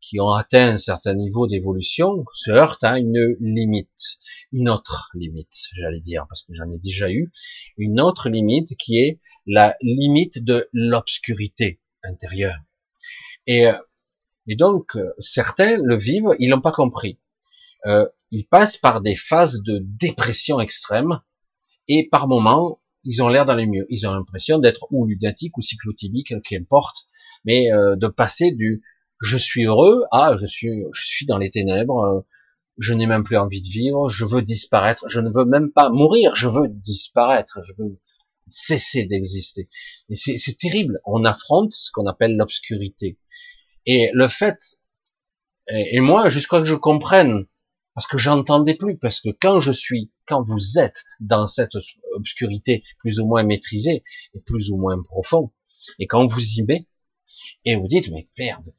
qui ont atteint un certain niveau d'évolution se heurtent à une limite, une autre limite, j'allais dire, parce que j'en ai déjà eu, une autre limite qui est la limite de l'obscurité intérieure. Et, euh, et donc, euh, certains le vivent, ils l'ont pas compris. Euh, ils passent par des phases de dépression extrême, et par moments, ils ont l'air dans les mieux. Ils ont l'impression d'être ou lunatique ou cyclotymique, qu'importe, mais euh, de passer du je suis heureux à je suis je suis dans les ténèbres, euh, je n'ai même plus envie de vivre, je veux disparaître, je ne veux même pas mourir, je veux disparaître, je veux cesser d'exister. Et c'est terrible. On affronte ce qu'on appelle l'obscurité. Et le fait, et, moi, jusqu'à que je comprenne, parce que j'entendais plus, parce que quand je suis, quand vous êtes dans cette obscurité plus ou moins maîtrisée et plus ou moins profond, et quand vous y met, et vous dites, mais merde,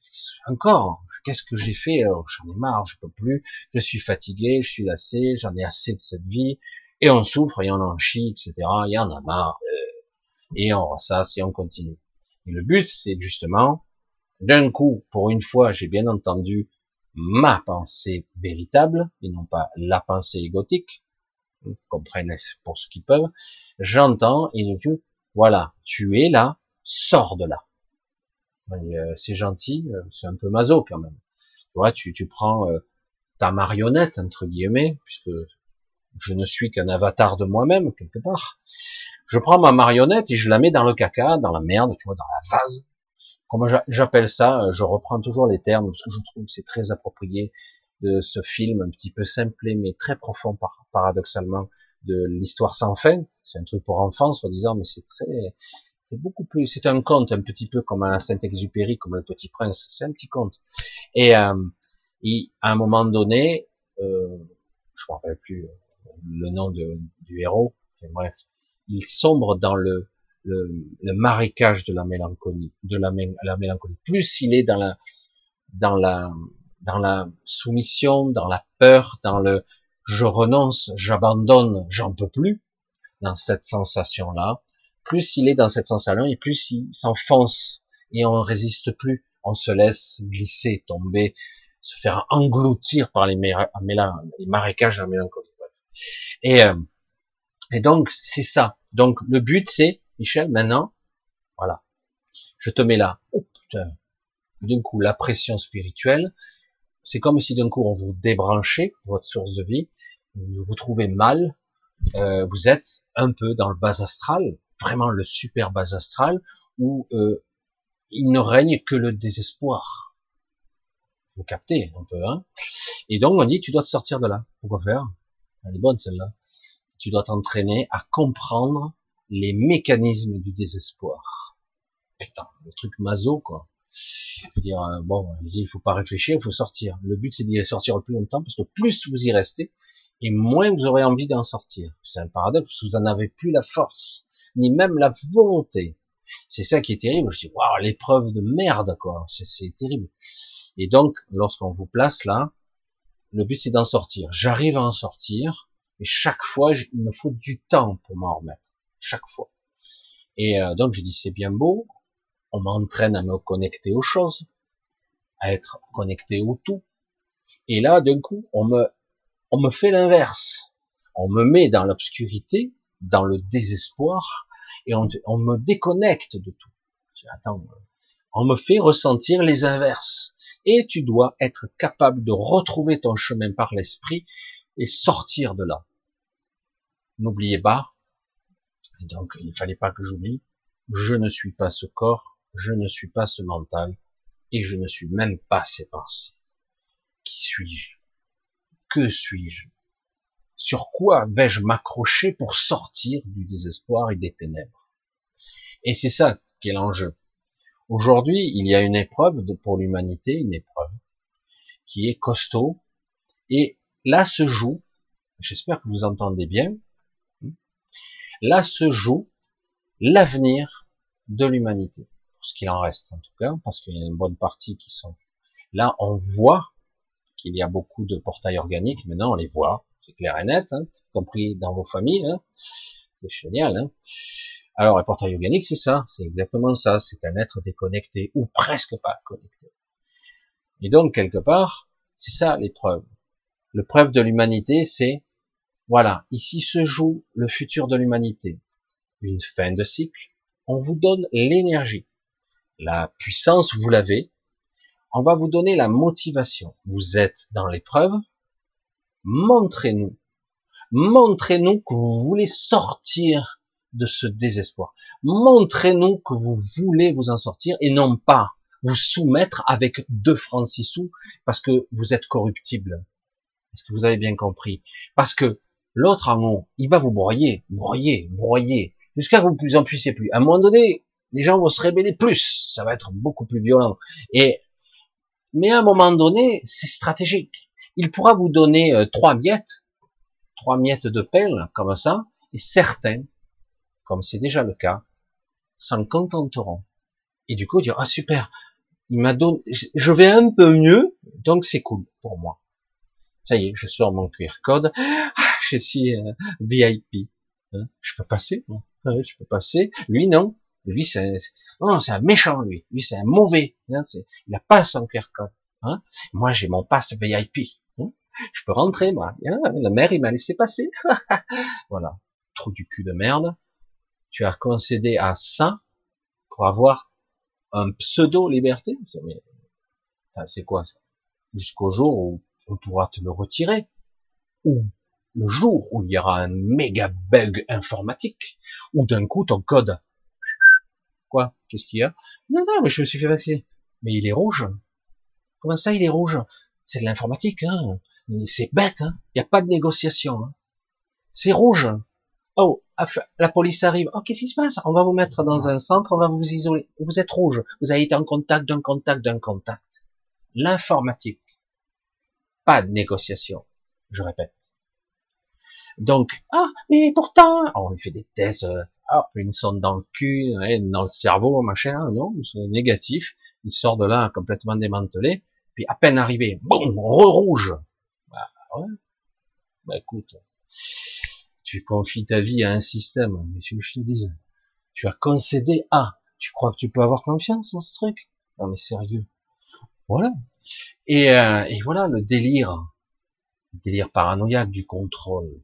encore, qu'est-ce que j'ai fait J'en ai marre, je peux plus, je suis fatigué, je suis lassé, j'en ai assez de cette vie, et on souffre, et on en chie, etc. Il y en a marre, euh, et on ressasse, et on continue. Et le but, c'est justement, d'un coup, pour une fois, j'ai bien entendu ma pensée véritable, et non pas la pensée égotique, comprenez pour ce qu'ils peuvent, j'entends, et du coup, voilà, tu es là, sors de là. Euh, c'est gentil, euh, c'est un peu maso quand même. Tu vois, tu, tu prends euh, ta marionnette, entre guillemets, puisque je ne suis qu'un avatar de moi-même, quelque part. Je prends ma marionnette et je la mets dans le caca, dans la merde, tu vois, dans la vase. Comment j'appelle ça Je reprends toujours les termes, parce que je trouve que c'est très approprié de ce film un petit peu simplé, mais très profond, paradoxalement, de l'histoire sans fin. C'est un truc pour enfants, soi-disant, mais c'est très, c'est beaucoup plus, c'est un conte un petit peu comme un Saint-Exupéry, comme le Petit Prince. C'est un petit conte. Et, euh, à un moment donné, euh, je me rappelle plus euh, le nom du héros. bref, il sombre dans le, le, le, marécage de la mélancolie, de la, la mélancolie. Plus il est dans la, dans la, dans la soumission, dans la peur, dans le je renonce, j'abandonne, j'en peux plus, dans cette sensation-là, plus il est dans cette sensation et plus il s'enfonce et on résiste plus, on se laisse glisser, tomber, se faire engloutir par les, les marécages de la mélancolie. Et, euh, et donc c'est ça. Donc le but c'est, Michel, maintenant, voilà, je te mets là. Oh putain, d'un coup la pression spirituelle, c'est comme si d'un coup on vous débranchait votre source de vie, vous vous trouvez mal, euh, vous êtes un peu dans le bas astral, vraiment le super bas astral, où euh, il ne règne que le désespoir. Vous captez un peu, hein Et donc on dit, tu dois te sortir de là. Pourquoi faire? Elle est bonne celle-là. Tu dois t'entraîner à comprendre les mécanismes du désespoir. Putain, le truc maso, quoi. Dire, euh, bon, il faut pas réfléchir, il faut sortir. Le but, c'est d'y sortir le plus longtemps, parce que plus vous y restez, et moins vous aurez envie d'en sortir. C'est un paradoxe, vous en avez plus la force ni même la volonté. C'est ça qui est terrible. Je dis, waouh, l'épreuve de merde, quoi. C'est terrible. Et donc, lorsqu'on vous place là, le but c'est d'en sortir. J'arrive à en sortir, mais chaque fois, il me faut du temps pour m'en remettre. Chaque fois. Et euh, donc, je dis, c'est bien beau. On m'entraîne à me connecter aux choses, à être connecté au tout. Et là, d'un coup, on me, on me fait l'inverse. On me met dans l'obscurité dans le désespoir et on, me déconnecte de tout. Attends, on me fait ressentir les inverses. Et tu dois être capable de retrouver ton chemin par l'esprit et sortir de là. N'oubliez pas, donc il ne fallait pas que j'oublie, je ne suis pas ce corps, je ne suis pas ce mental, et je ne suis même pas ces pensées. Qui suis-je? Que suis-je? Sur quoi vais-je m'accrocher pour sortir du désespoir et des ténèbres? Et c'est ça qui est l'enjeu. Aujourd'hui, il y a une épreuve pour l'humanité, une épreuve qui est costaud. Et là se joue, j'espère que vous entendez bien, là se joue l'avenir de l'humanité, pour ce qu'il en reste en tout cas, parce qu'il y a une bonne partie qui sont là. On voit qu'il y a beaucoup de portails organiques, maintenant on les voit, c'est clair et net, hein, compris dans vos familles, hein. c'est génial. Hein. Alors, un portail organique, c'est ça, c'est exactement ça, c'est un être déconnecté, ou presque pas connecté. Et donc, quelque part, c'est ça l'épreuve. L'épreuve de l'humanité, c'est, voilà, ici se joue le futur de l'humanité. Une fin de cycle. On vous donne l'énergie. La puissance, vous l'avez. On va vous donner la motivation. Vous êtes dans l'épreuve. Montrez-nous. Montrez-nous que vous voulez sortir de ce désespoir. Montrez-nous que vous voulez vous en sortir et non pas vous soumettre avec deux francs six sous parce que vous êtes corruptible. Est-ce que vous avez bien compris? Parce que l'autre en haut, il va vous broyer, broyer, broyer, jusqu'à que vous en puissiez plus. À un moment donné, les gens vont se rébeller plus. Ça va être beaucoup plus violent. Et mais à un moment donné, c'est stratégique. Il pourra vous donner euh, trois miettes, trois miettes de pelle comme ça, et certains comme c'est déjà le cas, s'en contenteront. Et du coup, dire, ah super, il m'a donné, je vais un peu mieux, donc c'est cool pour moi. Ça y est, je sors mon QR code, suis euh, VIP. Hein, je peux passer, je peux passer. Lui, non. Lui, c'est, non, c'est un méchant, lui. Lui, c'est un mauvais. Hein, il n'a pas son code. Hein. Moi, j'ai mon passe VIP. Hein? Je peux rentrer, moi. La mère, il m'a laissé passer. voilà. Trou du cul de merde tu as concédé à ça pour avoir un pseudo-liberté C'est quoi ça? Jusqu'au jour où on pourra te le retirer, ou le jour où il y aura un méga bug informatique, ou d'un coup ton code. Quoi Qu'est-ce qu'il y a? Non, non, mais je me suis fait vacciner. Mais il est rouge. Comment ça, il est rouge? C'est de l'informatique, hein C'est bête, hein Il n'y a pas de négociation. Hein c'est rouge. Oh, la police arrive. Oh, qu'est-ce qui se passe? On va vous mettre dans un centre, on va vous isoler. Vous êtes rouge. Vous avez été en contact d'un contact d'un contact. L'informatique. Pas de négociation. Je répète. Donc, ah, mais pourtant, on lui fait des tests, euh, ah, une sonde dans le cul, dans le cerveau, machin, non, c'est négatif. Il sort de là complètement démantelé. Puis à peine arrivé, boum, re-rouge. Bah ouais. Bah écoute, tu confies ta vie à un système, mais tu, je te dis, tu as concédé à, tu crois que tu peux avoir confiance dans ce truc? Non mais sérieux. Voilà. Et, euh, et voilà le délire, le délire paranoïaque du contrôle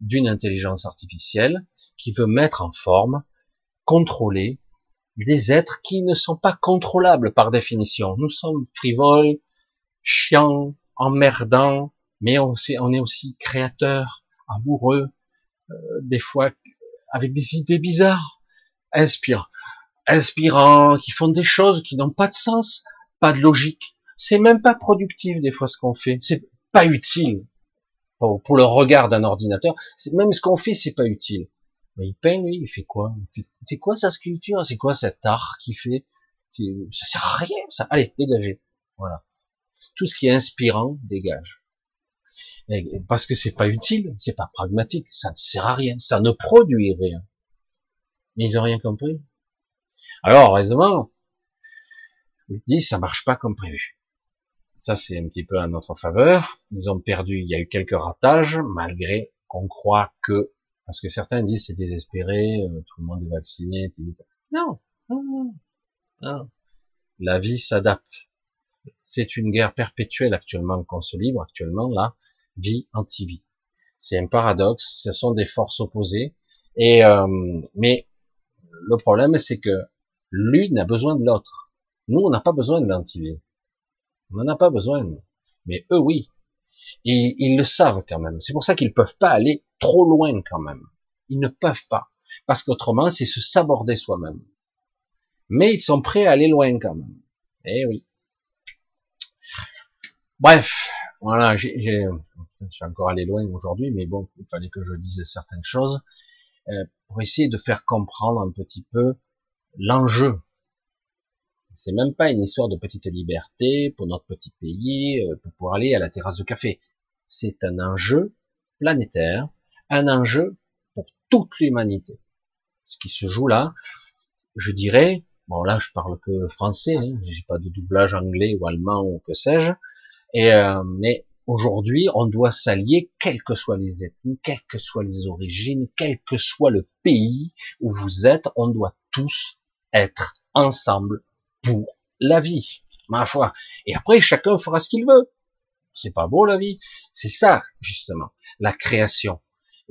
d'une intelligence artificielle qui veut mettre en forme, contrôler des êtres qui ne sont pas contrôlables par définition. Nous sommes frivoles, chiants, emmerdants, mais on, est aussi créateurs, amoureux, euh, des fois avec des idées bizarres, inspirant, inspirants, qui font des choses qui n'ont pas de sens, pas de logique. C'est même pas productif des fois ce qu'on fait. C'est pas utile pour, le regard d'un ordinateur. Même ce qu'on fait, c'est pas utile. Mais il peint lui, il fait quoi? C'est quoi sa sculpture? C'est quoi cet art qu'il fait? Ça sert à rien, ça. Allez, dégagez. Voilà. Tout ce qui est inspirant, dégage parce que c'est pas utile, c'est pas pragmatique, ça ne sert à rien, ça ne produit rien. Mais ils ont rien compris. Alors, heureusement, ils disent ça marche pas comme prévu. Ça, c'est un petit peu à notre faveur. Ils ont perdu, il y a eu quelques ratages, malgré qu'on croit que, parce que certains disent c'est désespéré, euh, tout le monde est vacciné, non, non, non. La vie s'adapte. C'est une guerre perpétuelle actuellement qu'on se livre actuellement là vie anti-vie. C'est un paradoxe, ce sont des forces opposées. Et euh, mais le problème, c'est que l'une a besoin de l'autre. Nous, on n'a pas besoin de l'anti-vie. On n'en a pas besoin. Mais eux, oui. Et ils le savent quand même. C'est pour ça qu'ils peuvent pas aller trop loin quand même. Ils ne peuvent pas. Parce qu'autrement, c'est se saborder soi-même. Mais ils sont prêts à aller loin quand même. Eh oui. Bref, voilà, j'ai, je suis encore allé loin aujourd'hui, mais bon, il fallait que je dise certaines choses euh, pour essayer de faire comprendre un petit peu l'enjeu. C'est même pas une histoire de petite liberté pour notre petit pays, euh, pour pouvoir aller à la terrasse de café. C'est un enjeu planétaire, un enjeu pour toute l'humanité. Ce qui se joue là, je dirais, bon là je parle que français, hein, j'ai pas de doublage anglais ou allemand ou que sais-je, et, euh, mais aujourd'hui, on doit s'allier, quelles que soient les ethnies, quelles que soient les origines, quel que soit le pays où vous êtes, on doit tous être ensemble pour la vie. ma foi. Et après, chacun fera ce qu'il veut. C'est pas beau la vie. C'est ça, justement, la création.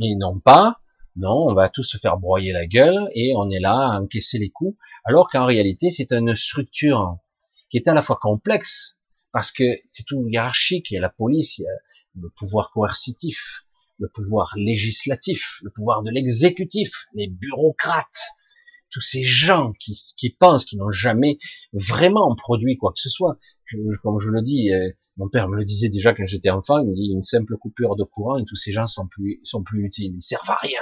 Et non pas, non, on va tous se faire broyer la gueule et on est là à encaisser les coups, alors qu'en réalité, c'est une structure qui est à la fois complexe, parce que c'est tout hiérarchique, il y a la police, il y a le pouvoir coercitif, le pouvoir législatif, le pouvoir de l'exécutif, les bureaucrates, tous ces gens qui, pensent qu'ils n'ont jamais vraiment produit quoi que ce soit. comme je le dis, euh, mon père me le disait déjà quand j'étais enfant, il me dit une simple coupure de courant et tous ces gens sont plus, sont plus utiles, ils servent à rien.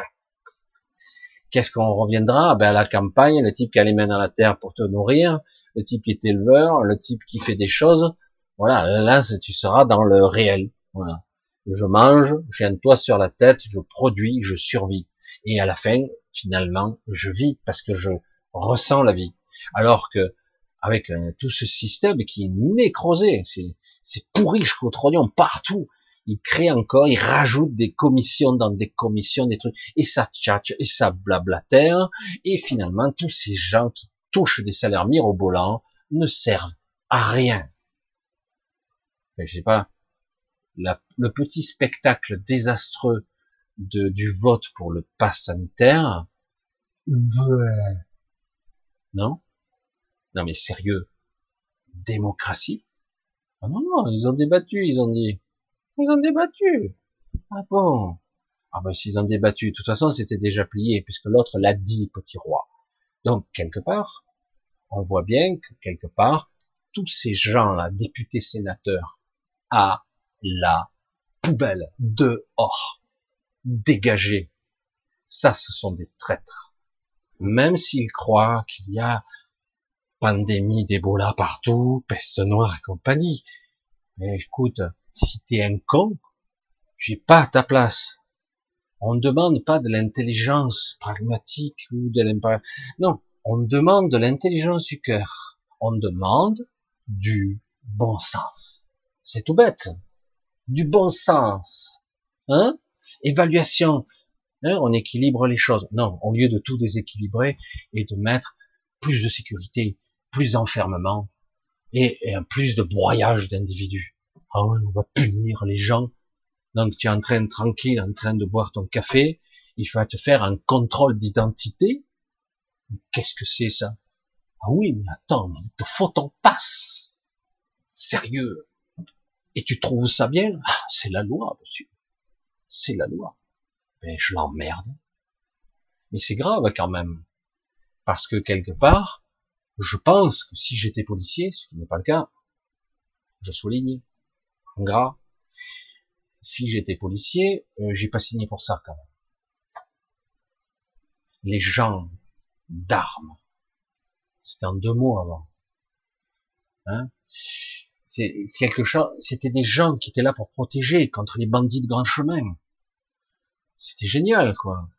Qu'est-ce qu'on reviendra? Ben, à la campagne, le type qui a les mains dans la terre pour te nourrir, le type qui est éleveur, le type qui fait des choses. Voilà, là tu seras dans le réel. Voilà. Je mange, j'ai un toit sur la tête, je produis, je survis. Et à la fin, finalement, je vis parce que je ressens la vie. Alors que avec euh, tout ce système qui est nécrosé, c'est pourri jusqu'au trognon partout. Il crée encore, il rajoute des commissions dans des commissions, des trucs, et ça tchatche, et ça blablatère, et finalement, tous ces gens qui touchent des salaires mirobolants ne servent à rien. je sais pas, le petit spectacle désastreux de, du vote pour le pass sanitaire, non? Non mais sérieux, démocratie? Ah non, non, ils ont débattu, ils ont dit. Ils ont débattu. Ah bon? Ah ben s'ils ont débattu, de toute façon c'était déjà plié, puisque l'autre l'a dit, petit roi. Donc, quelque part, on voit bien que quelque part, tous ces gens-là, députés, sénateurs, à la poubelle, dehors, dégagés. Ça, ce sont des traîtres. Même s'ils croient qu'il y a pandémie d'Ebola partout, peste noire et compagnie. Écoute, si t'es un con, j'ai pas ta place. On ne demande pas de l'intelligence pragmatique ou de l'impact. Non, on demande de l'intelligence du cœur. On demande du bon sens. C'est tout bête. Du bon sens. Hein? Évaluation. Hein, on équilibre les choses. Non, au lieu de tout déséquilibrer et de mettre plus de sécurité, plus d'enfermement et, et plus de broyage d'individus. Ah ouais, on va punir les gens. Donc tu es en train tranquille, en train de boire ton café, il va te faire un contrôle d'identité Qu'est-ce que c'est ça? Ah oui, mais attends, il te faut ton passe. Sérieux? Et tu trouves ça bien? Ah, C'est la loi, monsieur. C'est la loi. Mais je l'emmerde. Mais c'est grave quand même. Parce que quelque part, je pense que si j'étais policier, ce qui n'est pas le cas, je souligne, en gras, si j'étais policier, euh, j'ai pas signé pour ça quand même. Les gens d'armes. C'était en deux mots avant. Hein? C'est quelque chose. C'était des gens qui étaient là pour protéger contre les bandits de grand chemin. C'était génial, quoi.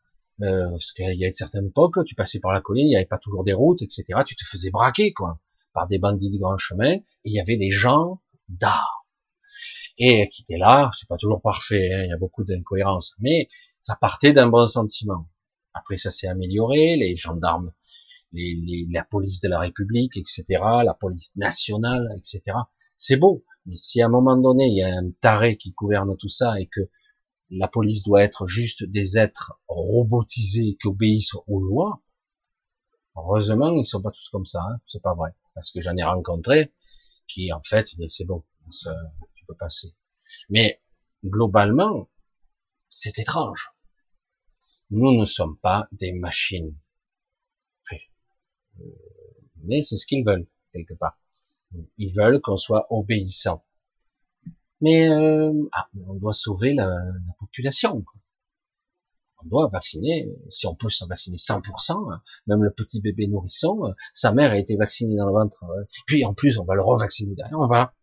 Euh, parce qu'il y a une certaine époque, tu passais par la colline, il n'y avait pas toujours des routes, etc. Tu te faisais braquer, quoi, par des bandits de grand chemin. Et il y avait des gens d'armes et qui étaient là. C'est pas toujours parfait, hein, il y a beaucoup d'incohérences, mais ça partait d'un bon sentiment. Après, ça s'est amélioré, les gendarmes, les, la police de la République, etc., la police nationale, etc. C'est beau, mais si à un moment donné, il y a un taré qui gouverne tout ça et que la police doit être juste des êtres robotisés qui obéissent aux lois, heureusement, ils sont pas tous comme ça, hein, c'est pas vrai, parce que j'en ai rencontré qui, en fait, c'est bon, tu peux passer. Mais globalement, c'est étrange. Nous ne sommes pas des machines. Euh, mais c'est ce qu'ils veulent, quelque part. Ils veulent qu'on soit obéissant. Mais euh, ah, on doit sauver la, population. On doit vacciner, si on peut s'en vacciner 100%, hein. même le petit bébé nourrisson, euh, sa mère a été vaccinée dans le ventre. Puis en plus, on va le revacciner derrière. On va.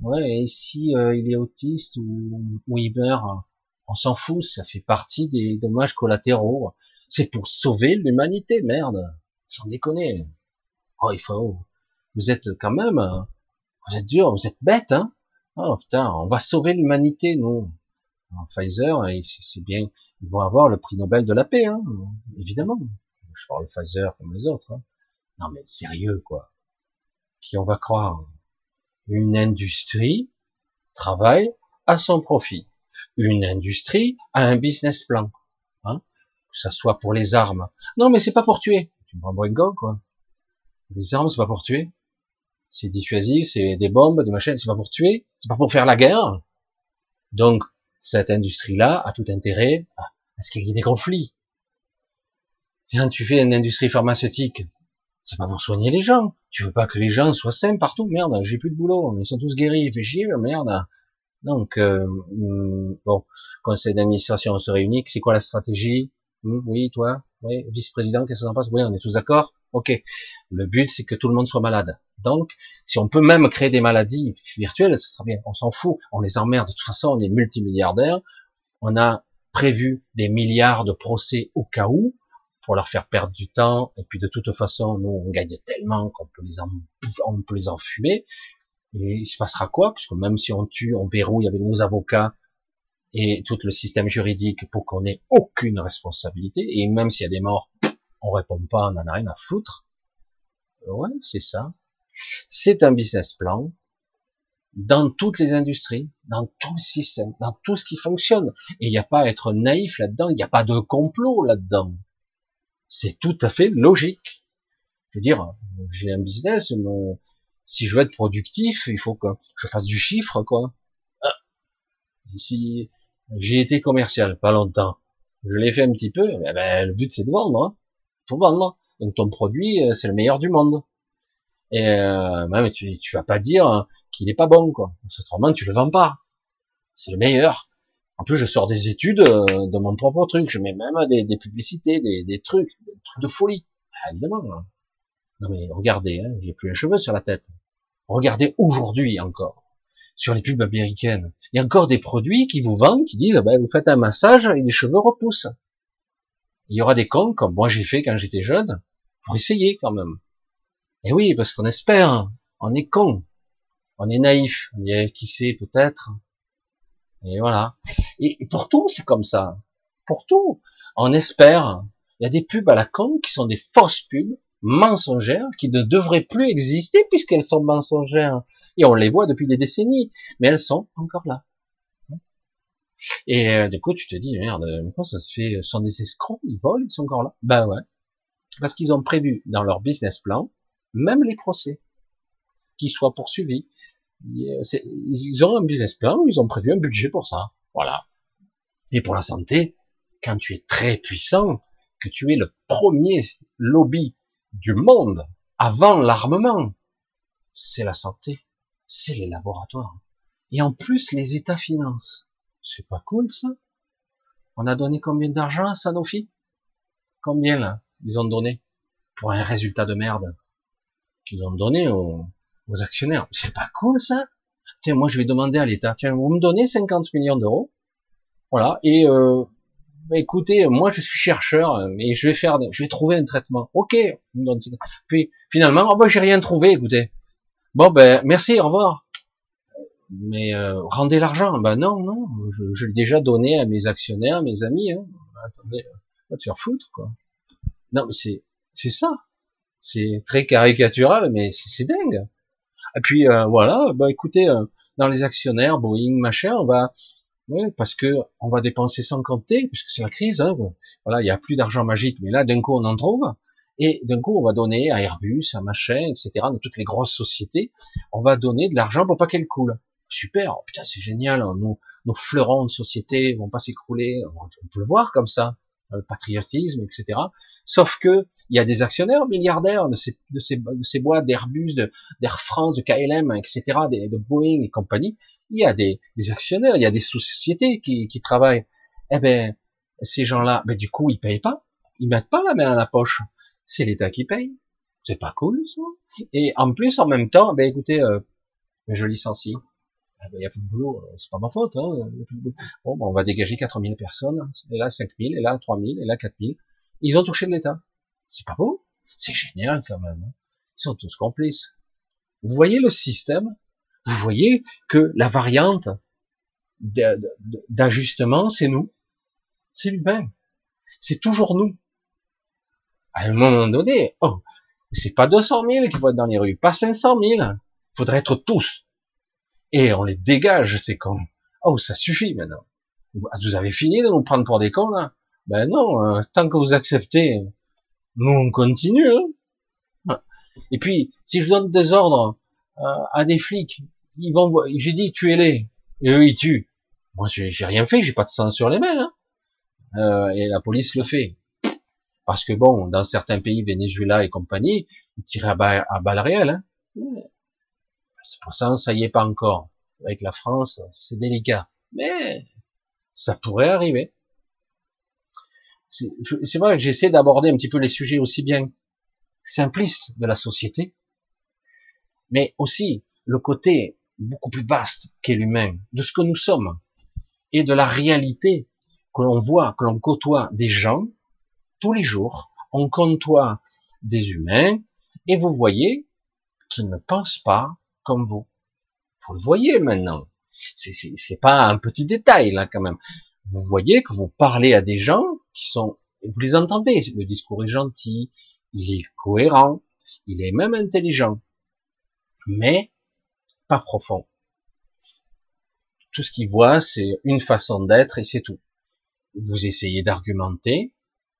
Ouais, et si il est autiste ou, ou il meurt on s'en fout, ça fait partie des dommages collatéraux. C'est pour sauver l'humanité, merde. Sans déconner. Oh, il faut, vous êtes quand même, vous êtes dur, vous êtes bête, hein. Oh putain, on va sauver l'humanité, nous. Pfizer, c'est bien, ils vont avoir le prix Nobel de la paix, hein, évidemment. Je parle Pfizer comme les autres. Hein. Non mais sérieux, quoi. Qui on va croire? Une industrie travaille à son profit. Une industrie a un business plan. Hein que ça soit pour les armes. Non, mais c'est pas pour tuer. Tu me quoi. Des armes, c'est pas pour tuer. C'est dissuasif, c'est des bombes, des machines, c'est pas pour tuer. C'est pas pour faire la guerre. Donc, cette industrie-là a tout intérêt à ce qu'il y ait des conflits. Quand tu fais une industrie pharmaceutique, c'est pas pour soigner les gens. Tu veux pas que les gens soient sains partout. Merde, j'ai plus de boulot. Ils sont tous guéris. Fait chier, merde. Donc, euh, hmm, bon, conseil d'administration se réunit. C'est quoi la stratégie? Hmm, Oui, toi? Oui, vice-président, qu'est-ce que ça en passe Oui, on est tous d'accord Ok. Le but, c'est que tout le monde soit malade. Donc, si on peut même créer des maladies virtuelles, ce sera bien. On s'en fout. On les emmerde. De toute façon, on est multimilliardaires. On a prévu des milliards de procès au cas où pour leur faire perdre du temps. Et puis de toute façon, nous, on gagne tellement qu'on peut les en, peut les enfumer. Et il se passera quoi? Puisque même si on tue, on verrouille avec nos avocats et tout le système juridique pour qu'on ait aucune responsabilité. Et même s'il y a des morts, on répond pas, on en a rien à foutre. Ouais, c'est ça. C'est un business plan dans toutes les industries, dans tout le système, dans tout ce qui fonctionne. Et il n'y a pas à être naïf là-dedans, il n'y a pas de complot là-dedans. C'est tout à fait logique. Je veux dire, j'ai un business, si je veux être productif, il faut que je fasse du chiffre, quoi. Ah. Si j'ai été commercial pas longtemps, je l'ai fait un petit peu, eh ben, le but c'est de vendre. Hein. Vendre. Donc ton produit, euh, c'est le meilleur du monde. Et euh, même tu, vas pas dire qu'il est pas bon, quoi. Autrement, tu le vends pas. C'est le meilleur. En plus, je sors des études euh, de mon propre truc. Je mets même des, publicités, des, trucs, des trucs de folie. Ah, évidemment. Hein. Non mais regardez, hein, j'ai plus un cheveu sur la tête. Regardez aujourd'hui encore sur les pubs américaines. Il y a encore des produits qui vous vendent, qui disent, ben, vous faites un massage et les cheveux repoussent. Il y aura des cons comme moi j'ai fait quand j'étais jeune pour essayer quand même. Et oui, parce qu'on espère, on est con, on est naïf, on est qui sait peut-être. Et voilà. Et pour tout, c'est comme ça. Pour tout. On espère. Il y a des pubs à la con qui sont des fausses pubs, mensongères, qui ne devraient plus exister puisqu'elles sont mensongères. Et on les voit depuis des décennies. Mais elles sont encore là. Et euh, du coup, tu te dis, merde, comment ça se fait? Ce sont des escrocs, ils volent, ils sont encore là. Ben ouais. Parce qu'ils ont prévu dans leur business plan, même les procès, qui soient poursuivis. Ils ont un business plan, ils ont prévu un budget pour ça. Voilà. Et pour la santé, quand tu es très puissant, que tu es le premier lobby du monde avant l'armement, c'est la santé, c'est les laboratoires. Et en plus, les États financent. C'est pas cool, ça? On a donné combien d'argent à Sanofi? Combien, là, ils ont donné? Pour un résultat de merde. Qu'ils ont donné aux, actionnaires? C'est pas cool, ça? Tiens, moi, je vais demander à l'État. Tiens, vous me donnez 50 millions d'euros. Voilà. Et, euh, écoutez, moi, je suis chercheur, mais je vais faire, je vais trouver un traitement. Ok. Puis, finalement, oh, j'ai rien trouvé, écoutez. Bon, ben, merci, au revoir. Mais euh, rendez l'argent. Ben non, non, je, je l'ai déjà donné à mes actionnaires, mes amis. Hein. Attendez, va te faire foutre, quoi. Non, mais c'est, c'est ça. C'est très caricatural, mais c'est dingue. Et puis euh, voilà, bah écoutez, euh, dans les actionnaires, Boeing, machin, on va, ouais, parce que on va dépenser sans compter, puisque c'est la crise. Hein, voilà, il y a plus d'argent magique, mais là d'un coup on en trouve. Et d'un coup, on va donner à Airbus, à machin, etc., dans toutes les grosses sociétés, on va donner de l'argent pour pas qu'elles coulent. Super, oh, putain, c'est génial, hein, nos, fleurons de société vont pas s'écrouler, on peut le voir comme ça. Euh, patriotisme, etc. Sauf que il y a des actionnaires milliardaires de ces, de boîtes d'Airbus, d'Air France, de KLM, etc., de, de, Boeing et compagnie. Il y a des, des, actionnaires, il y a des sociétés qui, qui travaillent. Eh ben, ces gens-là, ben du coup, ils payent pas. Ils mettent pas la main à la poche. C'est l'État qui paye. C'est pas cool, ça. Et en plus, en même temps, ben écoutez, euh, je licencie. Ah ben, il n'y a plus de boulot, euh, c'est pas ma faute. Hein, bon, ben, on va dégager 4000 personnes, et là 5000, et là 3000, et là 4000. Ils ont touché de l'État. C'est pas beau C'est génial quand même. Hein. Ils sont tous complices. Vous voyez le système? Vous voyez que la variante d'ajustement, c'est nous. C'est l'humain. C'est toujours nous. À un moment donné, oh, c'est pas 200 000 qui vont être dans les rues, pas 500 000. Faudrait être tous et on les dégage, c'est comme, oh, ça suffit maintenant. Vous avez fini de nous prendre pour des cons, là? Ben non, euh, tant que vous acceptez, nous on continue. Hein. Et puis, si je donne des ordres euh, à des flics, ils vont, j'ai dit tuez-les, et eux ils tuent. Moi j'ai rien fait, j'ai pas de sang sur les mains. Hein. Euh, et la police le fait. Parce que bon, dans certains pays, Venezuela et compagnie, ils tirent à, balles réelles. Hein. C'est pour ça, ça y est pas encore. Avec la France, c'est délicat. Mais ça pourrait arriver. C'est vrai que j'essaie d'aborder un petit peu les sujets aussi bien simplistes de la société, mais aussi le côté beaucoup plus vaste qu'est l'humain, de ce que nous sommes, et de la réalité que l'on voit, que l'on côtoie des gens tous les jours, on côtoie des humains, et vous voyez qu'ils ne pensent pas comme vous. Vous le voyez maintenant. C'est pas un petit détail là quand même. Vous voyez que vous parlez à des gens qui sont, vous les entendez. Le discours est gentil, il est cohérent, il est même intelligent, mais pas profond. Tout ce qu'ils voient, c'est une façon d'être et c'est tout. Vous essayez d'argumenter,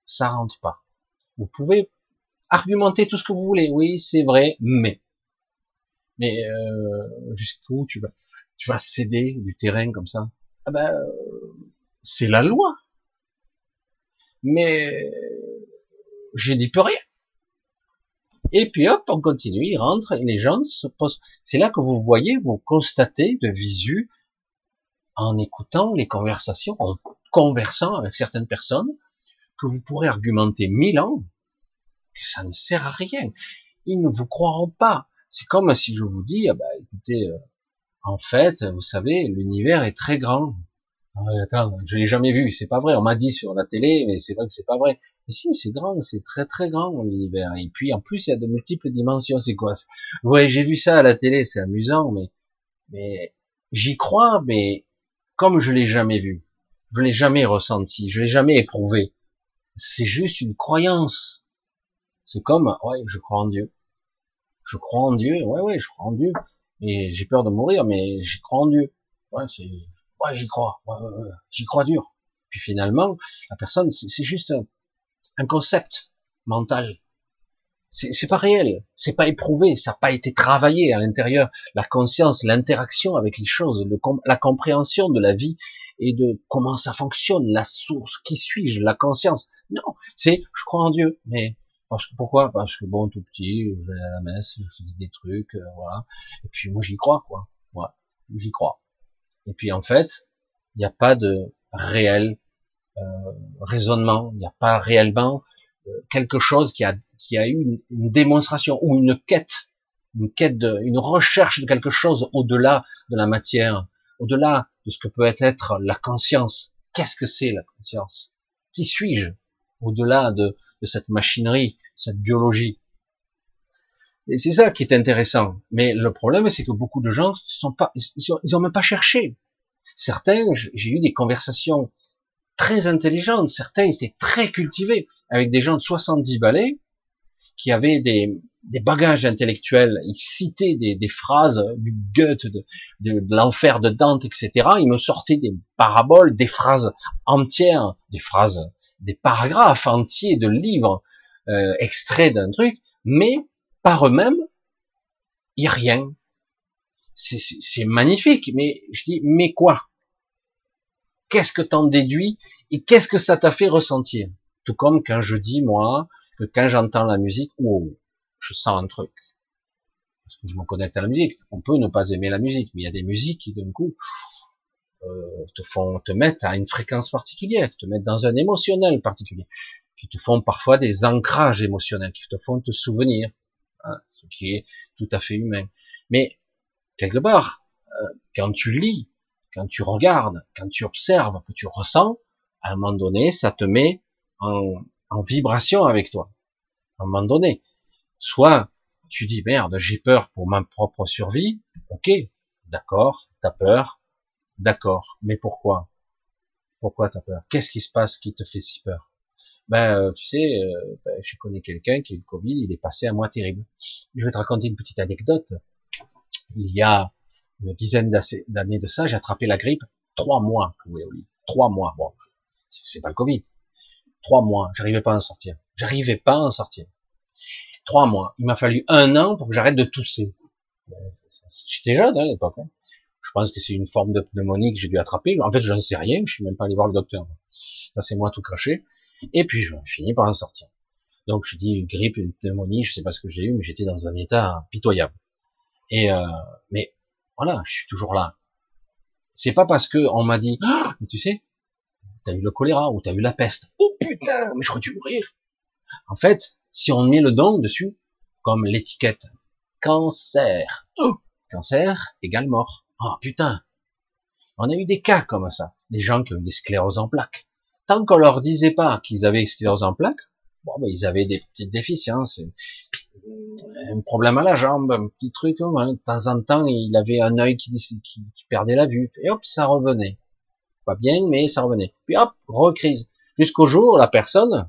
ça rentre pas. Vous pouvez argumenter tout ce que vous voulez, oui, c'est vrai, mais mais euh, jusqu'où tu vas tu vas céder du terrain comme ça? Ah ben c'est la loi. Mais je n'y peux rien. Et puis hop, on continue, il rentre et les gens se posent. C'est là que vous voyez, vous constatez de visu, en écoutant les conversations, en conversant avec certaines personnes, que vous pourrez argumenter mille ans, que ça ne sert à rien. Ils ne vous croiront pas. C'est comme si je vous dis, ah bah, écoutez, euh, en fait, vous savez, l'univers est très grand. Ah attends, je l'ai jamais vu, c'est pas vrai. On m'a dit sur la télé, mais c'est vrai que c'est pas vrai. Mais si, c'est grand, c'est très très grand l'univers. Et puis en plus, il y a de multiples dimensions. C'est quoi Ouais, j'ai vu ça à la télé, c'est amusant, mais mais j'y crois, mais comme je l'ai jamais vu, je l'ai jamais ressenti, je l'ai jamais éprouvé. C'est juste une croyance. C'est comme, ouais, je crois en Dieu. Je crois en Dieu, ouais, ouais, je crois en Dieu. Mais j'ai peur de mourir, mais j'y crois en Dieu. Ouais, c'est ouais, j'y crois, j'y crois dur. Puis finalement, la personne, c'est juste un, concept mental. C'est pas réel, c'est pas éprouvé, ça n'a pas été travaillé à l'intérieur. La conscience, l'interaction avec les choses, la compréhension de la vie et de comment ça fonctionne, la source, qui suis-je, la conscience. Non, c'est je crois en Dieu, mais parce que, pourquoi? Parce que bon, tout petit, je à la messe, je faisais des trucs, euh, voilà. Et puis moi j'y crois, quoi. Voilà, j'y crois. Et puis en fait, il n'y a pas de réel euh, raisonnement, il n'y a pas réellement euh, quelque chose qui a, qui a eu une, démonstration ou une quête, une quête de, une recherche de quelque chose au-delà de la matière, au-delà de ce que peut être la conscience. Qu'est-ce que c'est la conscience? Qui suis-je? Au-delà de, de cette machinerie, cette biologie et c'est ça qui est intéressant. Mais le problème, c'est que beaucoup de gens sont pas, ils ont, même pas cherché. Certains, j'ai eu des conversations très intelligentes. Certains étaient très cultivés avec des gens de 70 balais qui avaient des, bagages intellectuels. Ils citaient des, des phrases du Goethe, de, de, l'enfer de Dante, etc. Ils me sortaient des paraboles, des phrases entières, des phrases, des paragraphes entiers de livres euh, extraits d'un truc, mais par eux-mêmes, il a rien. C'est magnifique, mais je dis, mais quoi? Qu'est-ce que t'en déduis et qu'est-ce que ça t'a fait ressentir? Tout comme quand je dis, moi, que quand j'entends la musique, oh, je sens un truc. Parce que je me connecte à la musique. On peut ne pas aimer la musique, mais il y a des musiques qui, d'un coup, euh, te font te mettre à une fréquence particulière, te mettre dans un émotionnel particulier, qui te font parfois des ancrages émotionnels, qui te font te souvenir, Hein, ce qui est tout à fait humain. Mais quelque part, euh, quand tu lis, quand tu regardes, quand tu observes, que tu ressens, à un moment donné, ça te met en, en vibration avec toi. À un moment donné, soit tu dis merde, j'ai peur pour ma propre survie, ok, d'accord, t'as peur, d'accord, mais pourquoi? Pourquoi t'as peur? Qu'est-ce qui se passe qui te fait si peur? Ben euh, tu sais, euh, ben, je connais quelqu'un qui a eu le Covid, il est passé à moi terrible. Je vais te raconter une petite anecdote. Il y a une dizaine d'années de ça, j'ai attrapé la grippe, trois mois cloué au lit. Trois mois. Bon, c'est pas le Covid. Trois mois. J'arrivais pas à en sortir. J'arrivais pas à en sortir. Trois mois. Il m'a fallu un an pour que j'arrête de tousser. J'étais jeune hein, à l'époque. Hein. Je pense que c'est une forme de pneumonie que j'ai dû attraper. En fait, je ne sais rien. Je suis même pas allé voir le docteur. Ça, c'est moi tout craché. Et puis, je finis par en sortir. Donc, je dis une grippe, une pneumonie, je sais pas ce que j'ai eu, mais j'étais dans un état pitoyable. Et euh, mais voilà, je suis toujours là. C'est pas parce que on m'a dit, ah, mais tu sais, t'as eu le choléra ou t'as eu la peste. Oh putain, mais j'aurais dû mourir. En fait, si on met le don dessus, comme l'étiquette cancer, oh, cancer égale mort. Oh putain. On a eu des cas comme ça. Des gens qui ont des scléroses en plaques. Tant qu'on leur disait pas qu'ils avaient sclérose en plaques, bon, ben, ils avaient des petites déficiences, un problème à la jambe, un petit truc, hein. de temps en temps, il avait un œil qui, qui, perdait la vue, et hop, ça revenait. Pas bien, mais ça revenait. Puis hop, recrise. Jusqu'au jour, la personne,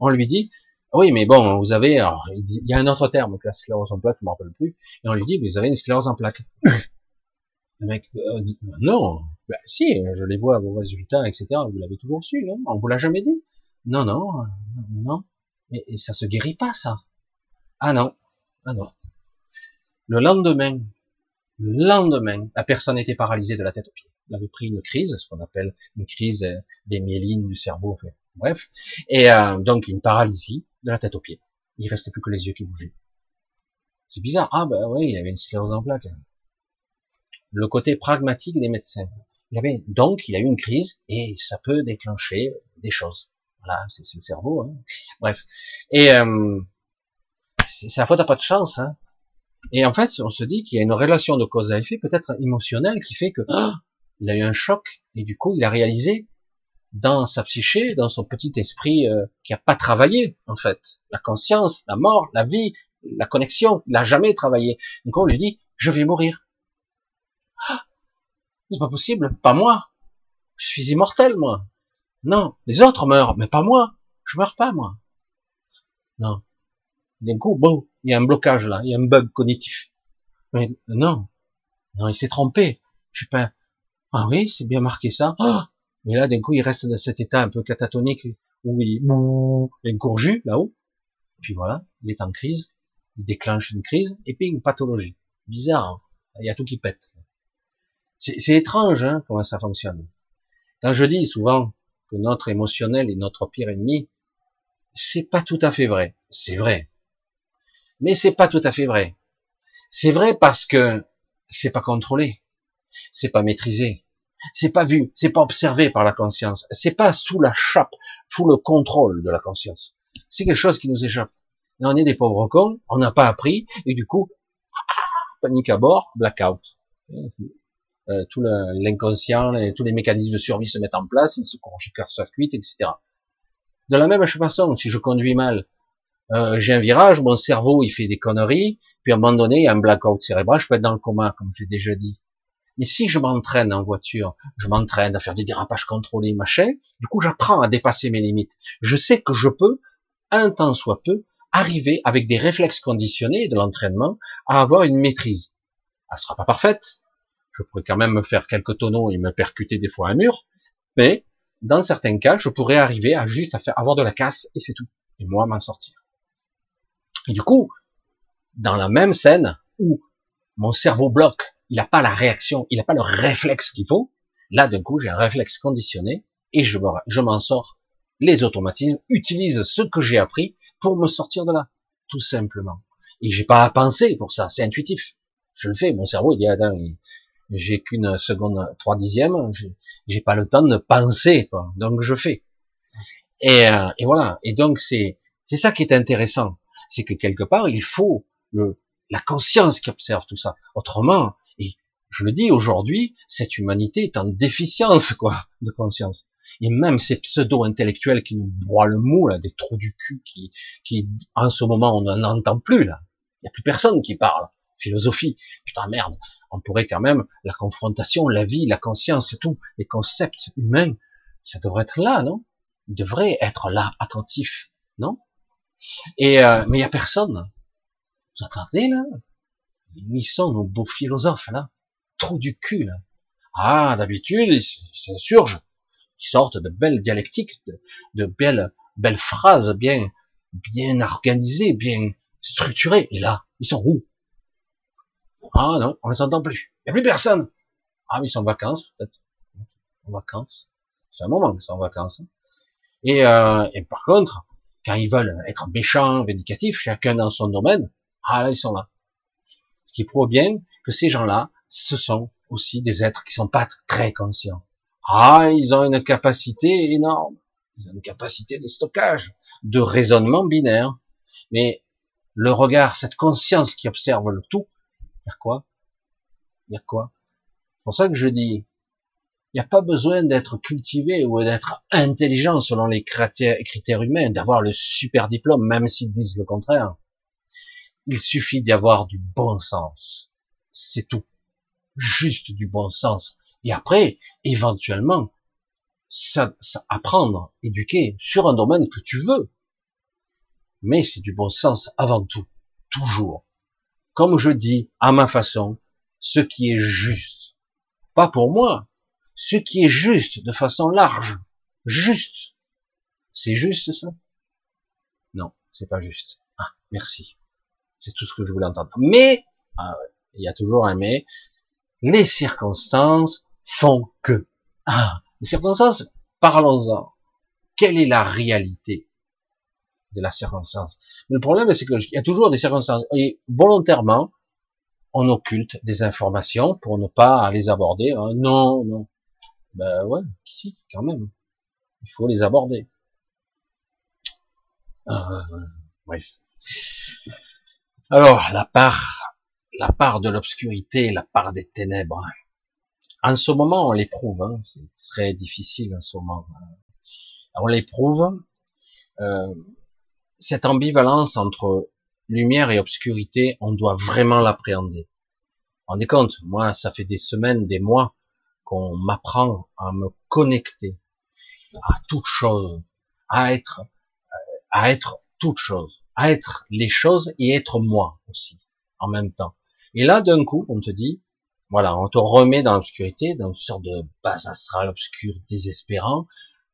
on lui dit, oui, mais bon, vous avez, alors, il y a un autre terme que la sclérose en plaques, je me rappelle plus, et on lui dit, vous avez une sclérose en plaques. Le mec, euh, non, ben, si, je les vois vos résultats, etc. Vous l'avez toujours su, non? On vous l'a jamais dit? Non, non, non. Mais ça se guérit pas, ça. Ah non, ah non. Le lendemain, le lendemain, la personne était paralysée de la tête aux pieds. Elle avait pris une crise, ce qu'on appelle une crise euh, des myélines du cerveau, bref, et euh, donc une paralysie de la tête aux pieds. Il restait plus que les yeux qui bougeaient. C'est bizarre. Ah ben oui, il avait une sclérose en plaques le côté pragmatique des médecins. Il avait, donc, il a eu une crise et ça peut déclencher des choses. Voilà, c'est le cerveau. Hein. Bref. Et euh, c'est la faute à pas de chance. Hein. Et en fait, on se dit qu'il y a une relation de cause à effet, peut-être émotionnelle, qui fait que oh, il a eu un choc et du coup, il a réalisé dans sa psyché, dans son petit esprit euh, qui a pas travaillé en fait, la conscience, la mort, la vie, la connexion, il n'a jamais travaillé. Donc on lui dit, je vais mourir. C'est pas possible. Pas moi. Je suis immortel, moi. Non. Les autres meurent, mais pas moi. Je meurs pas, moi. Non. D'un coup, bon, il y a un blocage là, il y a un bug cognitif. Mais non. Non, il s'est trompé. Je sais pas. Ah oui, c'est bien marqué ça. Oh là, d'un coup, il reste dans cet état un peu catatonique où il, est gourju là-haut. Puis voilà, il est en crise. Il déclenche une crise et puis une pathologie. Bizarre. Hein. il y a tout qui pète. C'est étrange hein, comment ça fonctionne. Quand je dis souvent que notre émotionnel est notre pire ennemi, c'est pas tout à fait vrai. C'est vrai. Mais c'est pas tout à fait vrai. C'est vrai parce que c'est pas contrôlé. C'est pas maîtrisé. C'est pas vu. C'est pas observé par la conscience. C'est pas sous la chape, sous le contrôle de la conscience. C'est quelque chose qui nous échappe. on est des pauvres cons, on n'a pas appris, et du coup, panique à bord, blackout. Euh, tout l'inconscient et tous les mécanismes de survie se mettent en place, ils se court-circuit, etc. De la même façon, si je conduis mal, euh, j'ai un virage, mon cerveau il fait des conneries, puis à un moment donné, il y a un blackout cérébral, je peux être dans le coma, comme j'ai déjà dit. Mais si je m'entraîne en voiture, je m'entraîne à faire des dérapages contrôlés, machin, du coup j'apprends à dépasser mes limites. Je sais que je peux, un temps soit peu, arriver avec des réflexes conditionnés de l'entraînement à avoir une maîtrise. Elle sera pas parfaite, je pourrais quand même me faire quelques tonneaux et me percuter des fois un mur, mais dans certains cas, je pourrais arriver à juste à faire avoir de la casse et c'est tout. Et moi m'en sortir. Et du coup, dans la même scène où mon cerveau bloque, il n'a pas la réaction, il n'a pas le réflexe qu'il faut, là d'un coup j'ai un réflexe conditionné et je, m'en sors. Les automatismes utilisent ce que j'ai appris pour me sortir de là, tout simplement. Et j'ai pas à penser pour ça, c'est intuitif. Je le fais, mon cerveau il dit attends, j'ai qu'une seconde, trois dixièmes, j'ai pas le temps de penser, quoi. donc je fais. Et, euh, et voilà. Et donc c'est c'est ça qui est intéressant, c'est que quelque part il faut le la conscience qui observe tout ça. Autrement, et je le dis aujourd'hui, cette humanité est en déficience quoi de conscience. Et même ces pseudo-intellectuels qui nous broient le mou, là, des trous du cul, qui, qui en ce moment on n'en entend plus là. Il n'y a plus personne qui parle philosophie. Putain merde, on pourrait quand même la confrontation, la vie, la conscience, tout, les concepts humains, ça devrait être là, non? Il devrait être là, attentif, non? Et euh, mais il y a personne. Vous entendez là? Ils sont nos beaux philosophes là, trou du cul. Là. Ah, d'habitude, ils s'insurgent, ils sortent de belles dialectiques, de, de belles, belles phrases bien, bien organisées, bien structurées. Et là, ils sont où? Ah non, on les entend plus. Il n'y a plus personne. Ah, mais ils sont en vacances, peut-être. En vacances. C'est un moment qu'ils sont en vacances. Et, euh, et par contre, quand ils veulent être méchants, vindicatifs, chacun dans son domaine, ah là, ils sont là. Ce qui prouve bien que ces gens-là, ce sont aussi des êtres qui sont pas très conscients. Ah, ils ont une capacité énorme. Ils ont une capacité de stockage, de raisonnement binaire. Mais le regard, cette conscience qui observe le tout, a quoi? A quoi? C'est pour ça que je dis, il n'y a pas besoin d'être cultivé ou d'être intelligent selon les critères humains, d'avoir le super diplôme, même s'ils disent le contraire. Il suffit d'y avoir du bon sens. C'est tout. Juste du bon sens. Et après, éventuellement, ça, ça, apprendre, éduquer sur un domaine que tu veux. Mais c'est du bon sens avant tout. Toujours. Comme je dis, à ma façon, ce qui est juste. Pas pour moi, ce qui est juste de façon large, juste. C'est juste ça? Non, c'est pas juste. Ah, merci. C'est tout ce que je voulais entendre. Mais, ah il y a toujours un mais, les circonstances font que. Ah, les circonstances, parlons-en. Quelle est la réalité? De la circonstance Le problème, c'est qu'il y a toujours des circonstances. Et volontairement, on occulte des informations pour ne pas les aborder. Hein. Non, non. Ben ouais, si, quand même. Il faut les aborder. Euh, bref. Alors, la part, la part de l'obscurité, la part des ténèbres. En ce moment, on l'éprouve. Hein. Ce serait difficile en ce moment. On l'éprouve. Euh, cette ambivalence entre lumière et obscurité, on doit vraiment l'appréhender. Rendez compte, moi, ça fait des semaines, des mois qu'on m'apprend à me connecter à toute chose, à être, à être toute chose, à être les choses et être moi aussi, en même temps. Et là, d'un coup, on te dit, voilà, on te remet dans l'obscurité, dans une sorte de base astrale obscure, désespérant,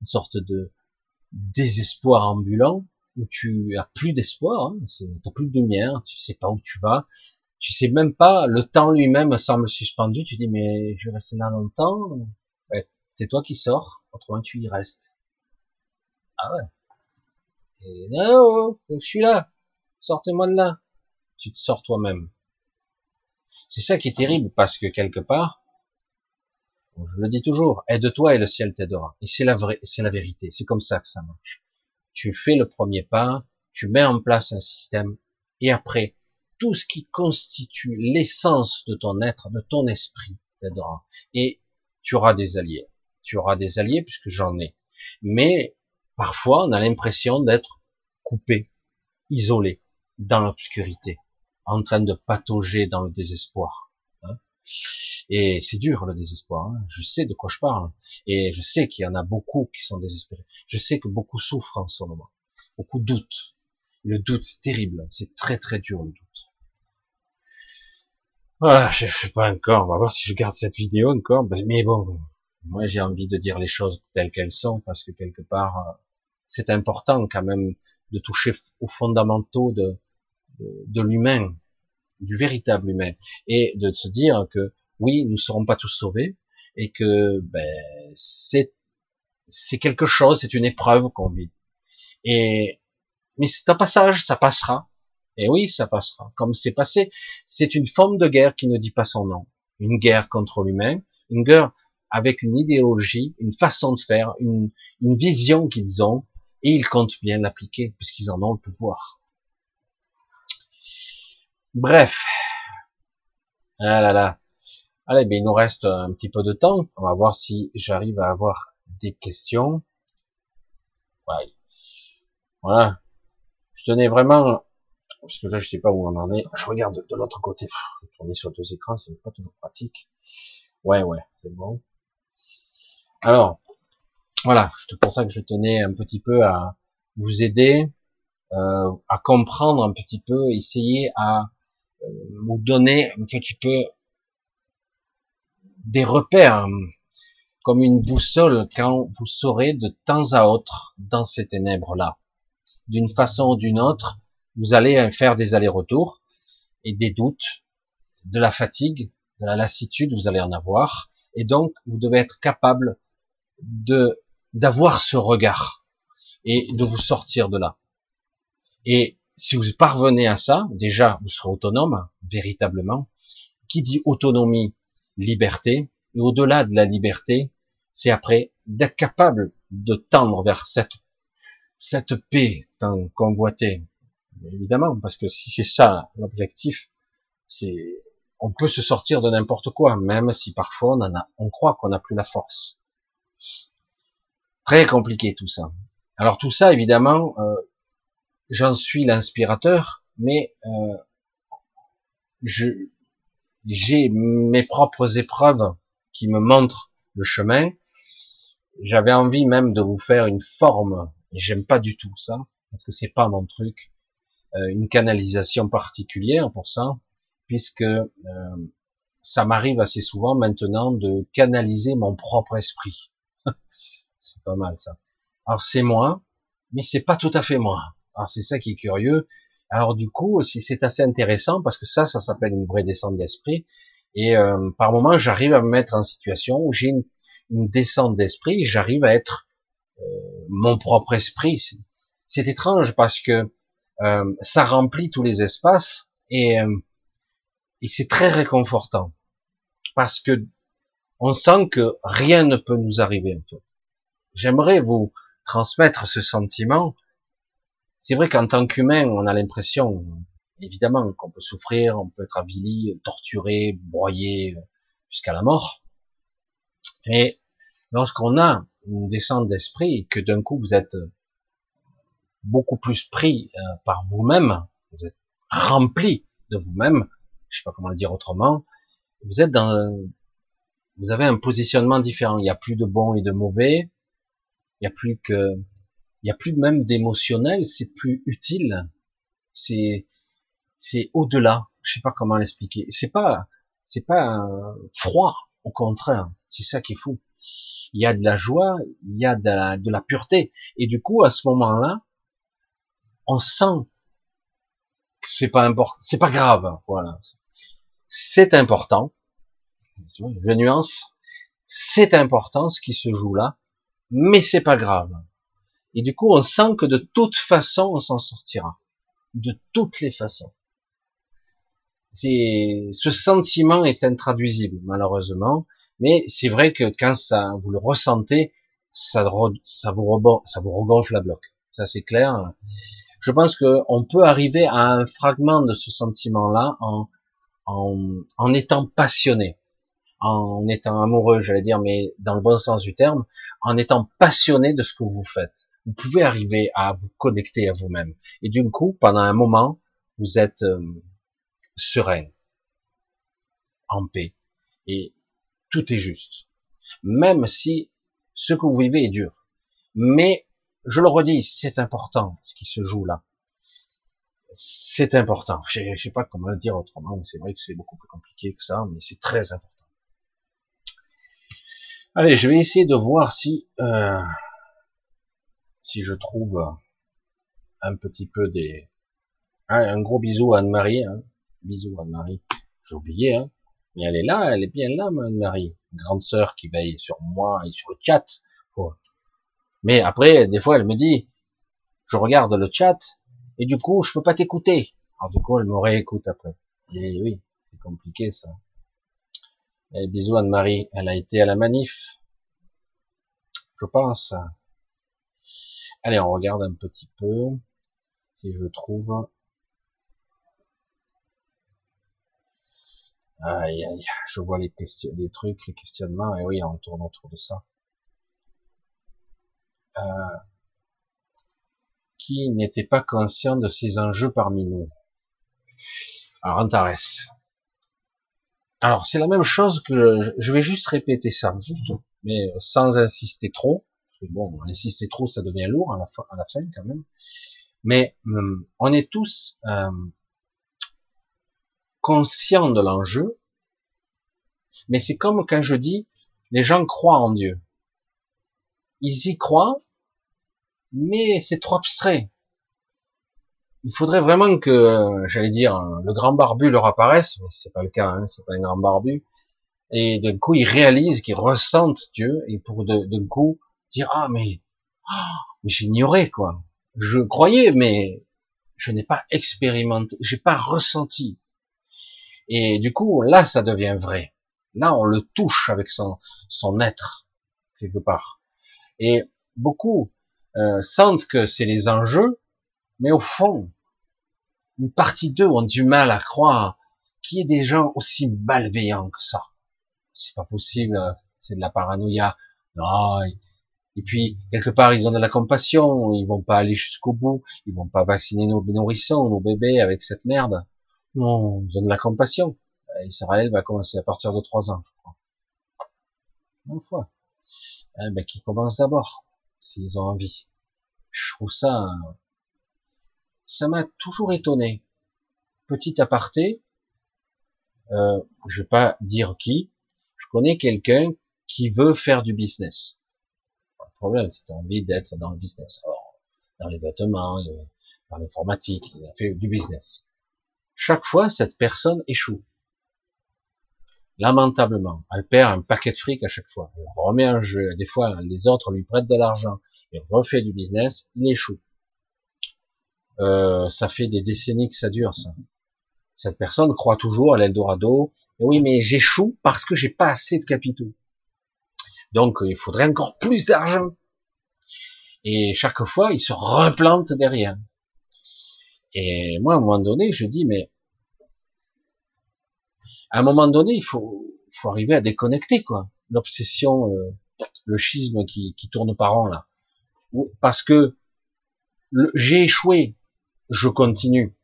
une sorte de désespoir ambulant, où tu as plus d'espoir, hein, tu n'as plus de lumière, tu sais pas où tu vas, tu sais même pas, le temps lui-même semble suspendu, tu dis mais je vais rester là longtemps, ouais, c'est toi qui sors, autrement tu y restes. Ah ouais. Et non, je suis là, sortez-moi de là. Tu te sors toi-même. C'est ça qui est terrible parce que quelque part, je le dis toujours, aide-toi et le ciel t'aidera. Et c'est la vraie, c'est la vérité. C'est comme ça que ça marche. Tu fais le premier pas, tu mets en place un système et après, tout ce qui constitue l'essence de ton être, de ton esprit t'aidera. Et tu auras des alliés. Tu auras des alliés puisque j'en ai. Mais parfois, on a l'impression d'être coupé, isolé, dans l'obscurité, en train de patauger dans le désespoir. Et c'est dur le désespoir. Hein. Je sais de quoi je parle. Et je sais qu'il y en a beaucoup qui sont désespérés. Je sais que beaucoup souffrent en ce moment. Beaucoup doutent. Le doute, c'est terrible. C'est très très dur le doute. Ah, je sais pas encore. On va voir si je garde cette vidéo encore. Mais bon, moi j'ai envie de dire les choses telles qu'elles sont parce que quelque part, euh, c'est important quand même de toucher aux fondamentaux de, de, l'humain, du véritable humain, et de se dire que oui, nous ne serons pas tous sauvés et que ben, c'est c'est quelque chose, c'est une épreuve qu'on vit. Et mais c'est un passage, ça passera. Et oui, ça passera. Comme c'est passé, c'est une forme de guerre qui ne dit pas son nom. Une guerre contre l'humain, une guerre avec une idéologie, une façon de faire, une, une vision qu'ils ont, et ils comptent bien l'appliquer, puisqu'ils en ont le pouvoir. Bref. Ah là là. Allez, ben il nous reste un petit peu de temps. On va voir si j'arrive à avoir des questions. Ouais. Voilà. Je tenais vraiment parce que là je sais pas où on en est. Je regarde de l'autre côté. Tourner sur deux écrans, c'est pas toujours pratique. Ouais, ouais, c'est bon. Alors, voilà, c'est pour ça que je tenais un petit peu à vous aider, euh, à comprendre un petit peu, essayer à euh, vous donner un petit peu des repères, comme une boussole quand vous saurez de temps à autre dans ces ténèbres-là. D'une façon ou d'une autre, vous allez faire des allers-retours et des doutes, de la fatigue, de la lassitude, vous allez en avoir. Et donc, vous devez être capable de, d'avoir ce regard et de vous sortir de là. Et si vous parvenez à ça, déjà, vous serez autonome, véritablement. Qui dit autonomie, liberté, et au-delà de la liberté, c'est après d'être capable de tendre vers cette, cette paix tant convoitée. Évidemment, parce que si c'est ça l'objectif, c'est, on peut se sortir de n'importe quoi, même si parfois on en a, on croit qu'on n'a plus la force. Très compliqué tout ça. Alors tout ça, évidemment, euh, j'en suis l'inspirateur, mais euh, j'ai mes propres épreuves qui me montrent le chemin. J'avais envie même de vous faire une forme, et j'aime pas du tout ça, parce que c'est pas mon truc, euh, une canalisation particulière pour ça, puisque euh, ça m'arrive assez souvent maintenant de canaliser mon propre esprit. c'est pas mal ça. Alors c'est moi, mais c'est pas tout à fait moi. Alors c'est ça qui est curieux. Alors du coup, c'est assez intéressant parce que ça, ça s'appelle une vraie descente d'esprit. Et euh, par moment, j'arrive à me mettre en situation où j'ai une, descente d'esprit j'arrive à être euh, mon propre esprit. C'est étrange parce que euh, ça remplit tous les espaces et, et c'est très réconfortant parce que on sent que rien ne peut nous arriver en fait. J'aimerais vous transmettre ce sentiment. C'est vrai qu'en tant qu'humain, on a l'impression, évidemment, qu'on peut souffrir, on peut être avili, torturé, broyé jusqu'à la mort. Et lorsqu'on a une descente d'esprit, que d'un coup vous êtes beaucoup plus pris euh, par vous-même, vous êtes rempli de vous-même, je sais pas comment le dire autrement, vous êtes dans, vous avez un positionnement différent. Il n'y a plus de bon et de mauvais. Il y a plus que, il y a plus même d'émotionnel, c'est plus utile. C'est, c'est au-delà. Je sais pas comment l'expliquer. C'est pas, c'est pas froid. Au contraire, c'est ça qui est fou. Il y a de la joie, il y a de la, de la pureté. Et du coup, à ce moment-là, on sent que c'est pas important, c'est pas grave. Voilà. C'est important. Je nuance. C'est important ce qui se joue là mais c'est pas grave. Et du coup, on sent que de toute façon, on s'en sortira. De toutes les façons. C'est, ce sentiment est intraduisible, malheureusement. Mais c'est vrai que quand ça, vous le ressentez, ça, vous ça vous regonfle la bloc. Ça, c'est clair. Je pense qu'on peut arriver à un fragment de ce sentiment-là en, en, en étant passionné en étant amoureux, j'allais dire, mais dans le bon sens du terme, en étant passionné de ce que vous faites. Vous pouvez arriver à vous connecter à vous-même. Et du coup, pendant un moment, vous êtes euh, serein, en paix. Et tout est juste. Même si ce que vous vivez est dur. Mais, je le redis, c'est important ce qui se joue là. C'est important. Je sais pas comment le dire autrement. C'est vrai que c'est beaucoup plus compliqué que ça, mais c'est très important. Allez, je vais essayer de voir si euh, si je trouve un petit peu des un gros bisou à Anne-Marie. Hein. Bisous Anne-Marie. J'ai oublié, hein. mais elle est là, elle est bien là, Anne-Marie, grande sœur qui veille sur moi et sur le chat. Mais après, des fois, elle me dit, je regarde le chat et du coup, je peux pas t'écouter. Alors du coup, elle me réécoute après. Et oui, c'est compliqué ça. Et bisous Anne-Marie, elle a été à la manif. Je pense. Allez, on regarde un petit peu si je trouve. Aïe, aïe, je vois les, questions, les trucs, les questionnements, et oui, on tourne autour de ça. Euh, qui n'était pas conscient de ces enjeux parmi nous? Alors, Antares. Alors c'est la même chose que je vais juste répéter ça, juste, mais sans insister trop. Bon, insister trop, ça devient lourd à la fin, à la fin quand même. Mais hum, on est tous euh, conscients de l'enjeu, Mais c'est comme quand je dis, les gens croient en Dieu. Ils y croient, mais c'est trop abstrait. Il faudrait vraiment que, j'allais dire, le grand barbu leur apparaisse, mais c'est pas le cas, hein, c'est pas un grand barbu, et d'un coup ils réalisent, qu'ils ressentent Dieu, et pour d'un coup ah mais, ah, mais j'ignorais quoi, je croyais mais je n'ai pas expérimenté, j'ai pas ressenti, et du coup là ça devient vrai, là on le touche avec son son être quelque part, et beaucoup euh, sentent que c'est les enjeux, mais au fond une partie d'eux ont du mal à croire qu'il y ait des gens aussi malveillants que ça. C'est pas possible, c'est de la paranoïa. Non, et puis quelque part ils ont de la compassion, ils vont pas aller jusqu'au bout, ils vont pas vacciner nos nourrissons, nos bébés avec cette merde. Non, ils ont de la compassion. Israël va commencer à partir de trois ans, je crois. Une fois. Eh ben, qui commencent d'abord, s'ils ont envie. Je trouve ça, ça m'a toujours étonné. Petit aparté, euh, je vais pas dire qui, je connais quelqu'un qui veut faire du business. Problème, c'est envie d'être dans le business. Dans les vêtements, euh, dans l'informatique, il a fait du business. Chaque fois, cette personne échoue. Lamentablement, elle perd un paquet de fric à chaque fois. Elle remet un jeu. Des fois, les autres lui prêtent de l'argent. Il refait du business, il échoue. Euh, ça fait des décennies que ça dure, ça. Cette personne croit toujours à l'Eldorado. Oui, mais j'échoue parce que j'ai pas assez de capitaux. Donc, il faudrait encore plus d'argent. Et chaque fois, il se replante derrière. Et moi, à un moment donné, je dis, mais à un moment donné, il faut, arriver à déconnecter, quoi. L'obsession, euh, le schisme qui, qui tourne par an, là. Parce que j'ai échoué, je continue.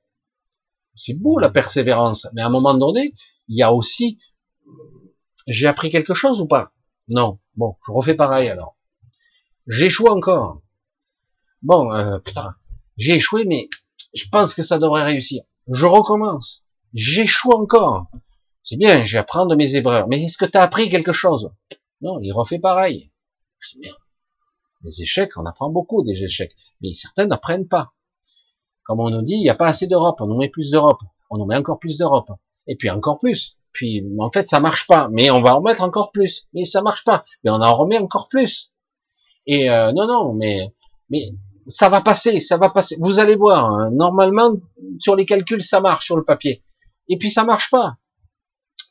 C'est beau la persévérance, mais à un moment donné, il y a aussi, j'ai appris quelque chose ou pas? Non. Bon, je refais pareil alors. J'échoue encore. Bon, euh, putain, j'ai échoué, mais je pense que ça devrait réussir. Je recommence. J'échoue encore. C'est bien, je vais apprendre de mes erreurs. Mais est-ce que tu as appris quelque chose? Non, il refait pareil. Je dis, bien. Les échecs, on apprend beaucoup des échecs, mais certains n'apprennent pas. Comme on nous dit, il n'y a pas assez d'Europe, on nous met plus d'Europe, on nous met encore plus d'Europe, et puis encore plus. Puis en fait, ça marche pas, mais on va en mettre encore plus, mais ça marche pas, mais on en remet encore plus. Et euh, non, non, mais mais ça va passer, ça va passer. Vous allez voir, hein, normalement sur les calculs ça marche sur le papier, et puis ça marche pas.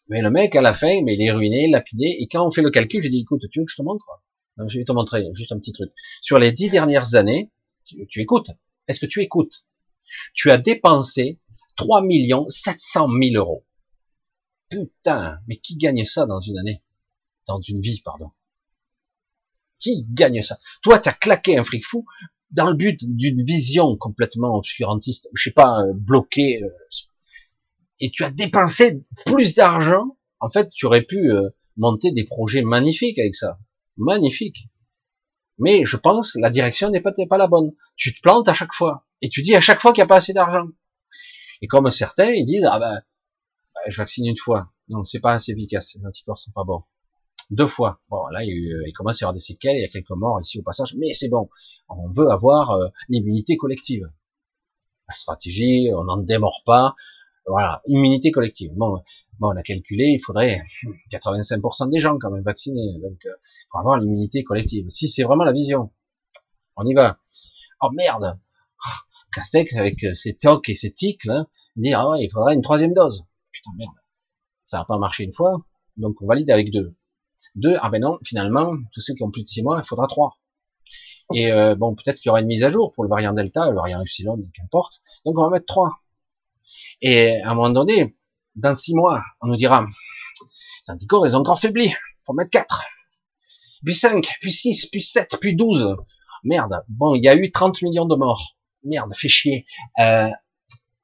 Mais le mec à la fin, mais il est ruiné, lapidé. Et quand on fait le calcul, j'ai dit écoute, tu veux que je te montre? Je vais te montrer juste un petit truc. Sur les dix dernières années, tu écoutes. Est-ce que tu écoutes? Tu as dépensé 3 700 000 euros. Putain, mais qui gagne ça dans une année? Dans une vie, pardon. Qui gagne ça? Toi, tu as claqué un fric fou dans le but d'une vision complètement obscurantiste, je sais pas, euh, bloquée, euh, et tu as dépensé plus d'argent. En fait, tu aurais pu euh, monter des projets magnifiques avec ça. Magnifique. Mais je pense que la direction n'est pas, pas la bonne. Tu te plantes à chaque fois. Et tu dis à chaque fois qu'il n'y a pas assez d'argent. Et comme certains, ils disent, ah ben, je vaccine une fois. Non, c'est pas assez efficace. Les anticorps sont pas bons. Deux fois. Bon, là, il, commence à y avoir des séquelles. Il y a quelques morts ici au passage. Mais c'est bon. On veut avoir euh, l'immunité collective. La stratégie, on n'en démord pas. Voilà, immunité collective. Bon, bon, on a calculé, il faudrait 85% des gens quand même vaccinés, donc euh, pour avoir l'immunité collective. Si c'est vraiment la vision, on y va. Oh merde, Castex avec euh, ses tocs et ses tics là, dire ah il faudrait une troisième dose. Putain merde, ça n'a pas marché une fois, donc on valide avec deux. Deux, ah ben non, finalement, tous ceux qui ont plus de six mois, il faudra trois. Et euh, bon, peut-être qu'il y aura une mise à jour pour le variant Delta, le variant Epsilon, qu'importe. Donc on va mettre trois. Et à un moment donné, dans six mois, on nous dira, les anticorps, ils ont encore faibli, faut mettre quatre. Puis cinq, puis six, puis sept, puis douze. Merde, bon, il y a eu 30 millions de morts. Merde, fait chier. Euh,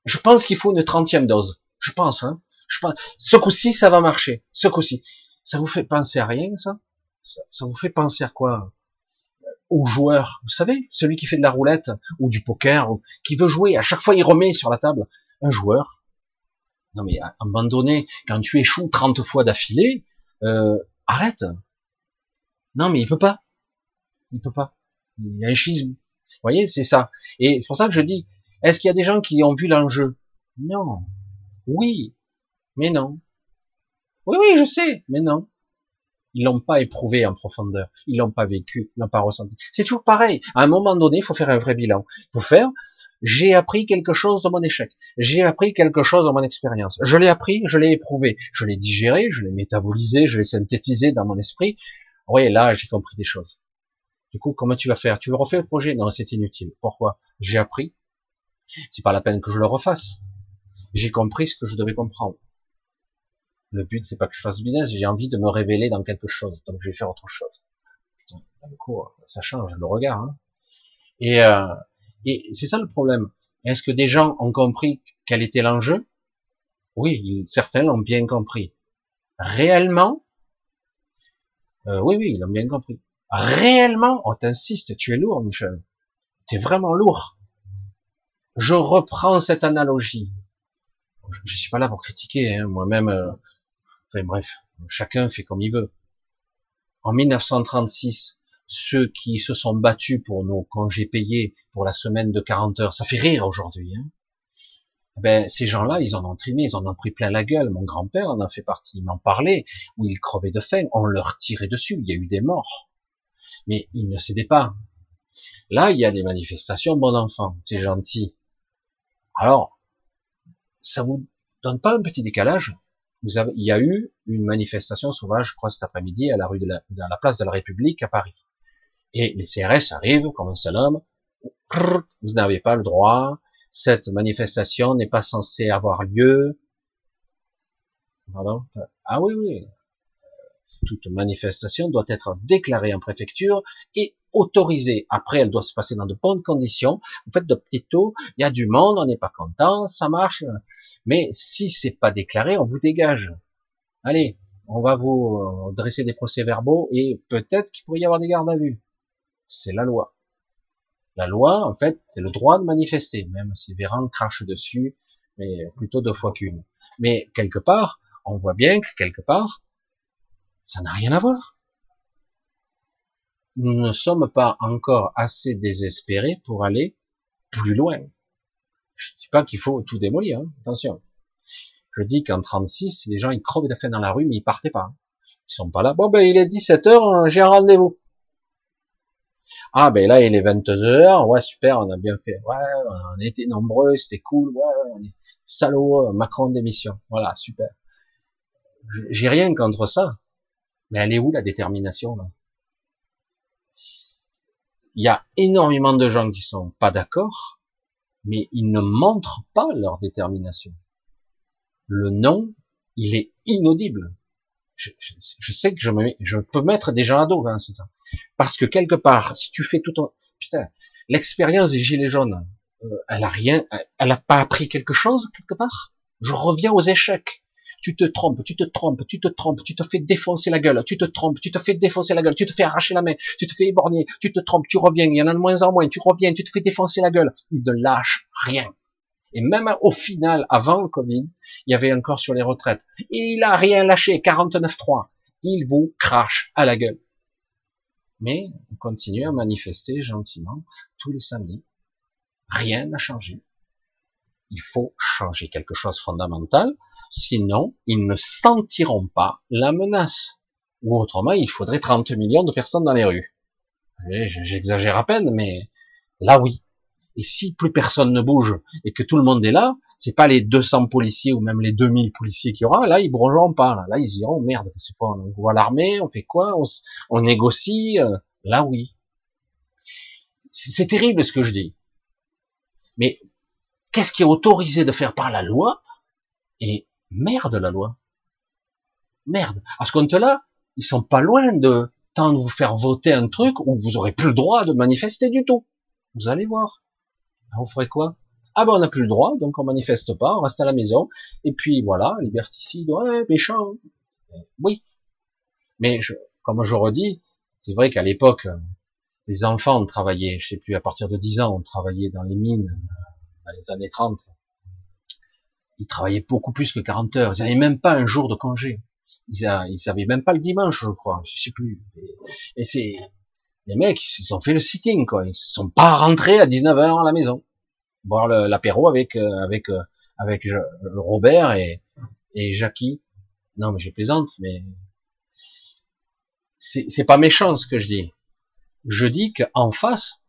je pense qu'il faut une trentième dose. Je pense, hein. Je pense. Ce coup-ci, ça va marcher. Ce coup-ci. Ça vous fait penser à rien, ça, ça vous fait penser à quoi? Au joueur, vous savez, celui qui fait de la roulette ou du poker, ou qui veut jouer, à chaque fois il remet sur la table un joueur. Non mais à quand tu échoues 30 fois d'affilée, euh, arrête. Non, mais il peut pas. Il peut pas. Il y a un schisme. Vous voyez, c'est ça. Et c'est pour ça que je dis, est-ce qu'il y a des gens qui ont vu l'enjeu? Non. Oui, mais non. Oui, oui, je sais, mais non. Ils l'ont pas éprouvé en profondeur. Ils l'ont pas vécu, ils l'ont pas ressenti. C'est toujours pareil. À un moment donné, il faut faire un vrai bilan. Il faut faire, j'ai appris quelque chose de mon échec. J'ai appris quelque chose de mon expérience. Je l'ai appris, je l'ai éprouvé. Je l'ai digéré, je l'ai métabolisé, je l'ai synthétisé dans mon esprit. Oui, là, j'ai compris des choses. Du coup, comment tu vas faire? Tu veux refaire le projet? Non, c'est inutile. Pourquoi? J'ai appris. C'est pas la peine que je le refasse. J'ai compris ce que je devais comprendre. Le but, c'est pas que je fasse business, j'ai envie de me révéler dans quelque chose, donc je vais faire autre chose. du coup, ça change le regard. Hein. Et, euh, et c'est ça le problème. Est-ce que des gens ont compris quel était l'enjeu? Oui, certains l'ont bien compris. Réellement? Euh, Oui, oui, ils l'ont bien compris. Réellement On t'insiste, tu es lourd, Michel. Tu es vraiment lourd. Je reprends cette analogie. Je suis pas là pour critiquer, hein. moi-même. Euh, enfin bref, chacun fait comme il veut. En 1936, ceux qui se sont battus pour nos congés payés pour la semaine de 40 heures, ça fait rire aujourd'hui. Hein ben, ces gens-là, ils en ont trimé, ils en ont pris plein la gueule. Mon grand-père en a fait partie, il m'en parlait, où il crevait de faim, on leur tirait dessus, il y a eu des morts. Mais ils ne cédaient pas. Là, il y a des manifestations, bon enfant, c'est gentil. Alors, ça vous donne pas un petit décalage? Vous avez, Il y a eu une manifestation sauvage, je crois, cet après-midi, à la rue de la, à la place de la République à Paris. Et les CRS arrivent comme un seul homme. Vous n'avez pas le droit. Cette manifestation n'est pas censée avoir lieu. Pardon? Ah oui, oui. Toute manifestation doit être déclarée en préfecture et autorisée. Après, elle doit se passer dans de bonnes conditions. Vous faites de petits taux, il y a du monde, on n'est pas content, ça marche. Mais si c'est pas déclaré, on vous dégage. Allez, on va vous dresser des procès-verbaux et peut-être qu'il pourrait y avoir des gardes à vue. C'est la loi. La loi, en fait, c'est le droit de manifester, même si Véran crache dessus, mais plutôt deux fois qu'une. Mais quelque part, on voit bien que quelque part, ça n'a rien à voir. Nous ne sommes pas encore assez désespérés pour aller plus loin. Je dis pas qu'il faut tout démolir, hein. attention. Je dis qu'en 36, les gens ils crevent de faim dans la rue, mais ils partaient pas. Ils sont pas là. Bon ben il est 17 h j'ai un rendez-vous. Ah ben là il est 22 heures, ouais super, on a bien fait, ouais, on été nombreux, c'était cool, ouais, on est salaud, Macron démission, voilà super. J'ai rien contre ça, mais elle est où la détermination là? Il y a énormément de gens qui sont pas d'accord, mais ils ne montrent pas leur détermination. Le non, il est inaudible je, je, sais que je, me, je peux mettre des gens à dos, hein, ça. parce que quelque part, si tu fais tout ton, putain, l'expérience des gilets jaunes, euh, elle a rien, elle a pas appris quelque chose quelque part? Je reviens aux échecs. Tu te trompes, tu te trompes, tu te trompes, tu te fais défoncer la gueule, tu te trompes, tu te fais défoncer la gueule, tu te fais arracher la main, tu te fais éborgner, tu te trompes, tu reviens, il y en a de moins en moins, tu reviens, tu te fais défoncer la gueule. Il ne lâche rien. Et même au final, avant le Covid, il y avait encore sur les retraites. Il a rien lâché, 49.3. Il vous crache à la gueule. Mais on continue à manifester gentiment tous les samedis. Rien n'a changé. Il faut changer quelque chose fondamental, sinon ils ne sentiront pas la menace. Ou autrement, il faudrait 30 millions de personnes dans les rues. J'exagère à peine, mais là oui. Et si plus personne ne bouge et que tout le monde est là, c'est pas les 200 policiers ou même les 2000 policiers qu'il y aura, là ils bougeront pas. Là, là ils diront merde, c'est fois on voit l'armée, on fait quoi, on, négocie. Euh, là oui, c'est terrible ce que je dis. Mais qu'est-ce qui est autorisé de faire par la loi Et merde la loi. Merde. À ce compte-là, ils sont pas loin de tant de vous faire voter un truc où vous aurez plus le droit de manifester du tout. Vous allez voir. On ferait quoi? Ah ben on n'a plus le droit, donc on manifeste pas, on reste à la maison. Et puis voilà, liberticide, ouais, méchant. Oui. Mais comme je redis, c'est vrai qu'à l'époque, les enfants travaillaient, je sais plus, à partir de 10 ans, on travaillait dans les mines, les années 30. Ils travaillaient beaucoup plus que 40 heures. Ils n'avaient même pas un jour de congé. Ils, a, ils avaient même pas le dimanche, je crois. Je sais plus. Et, c'est les mecs, ils ont fait le sitting, quoi. Ils sont pas rentrés à 19h à la maison. Boire l'apéro avec euh, euh, Robert et et Jackie. Non, mais je plaisante, mais c'est pas méchant ce que je dis. Je dis qu'en face,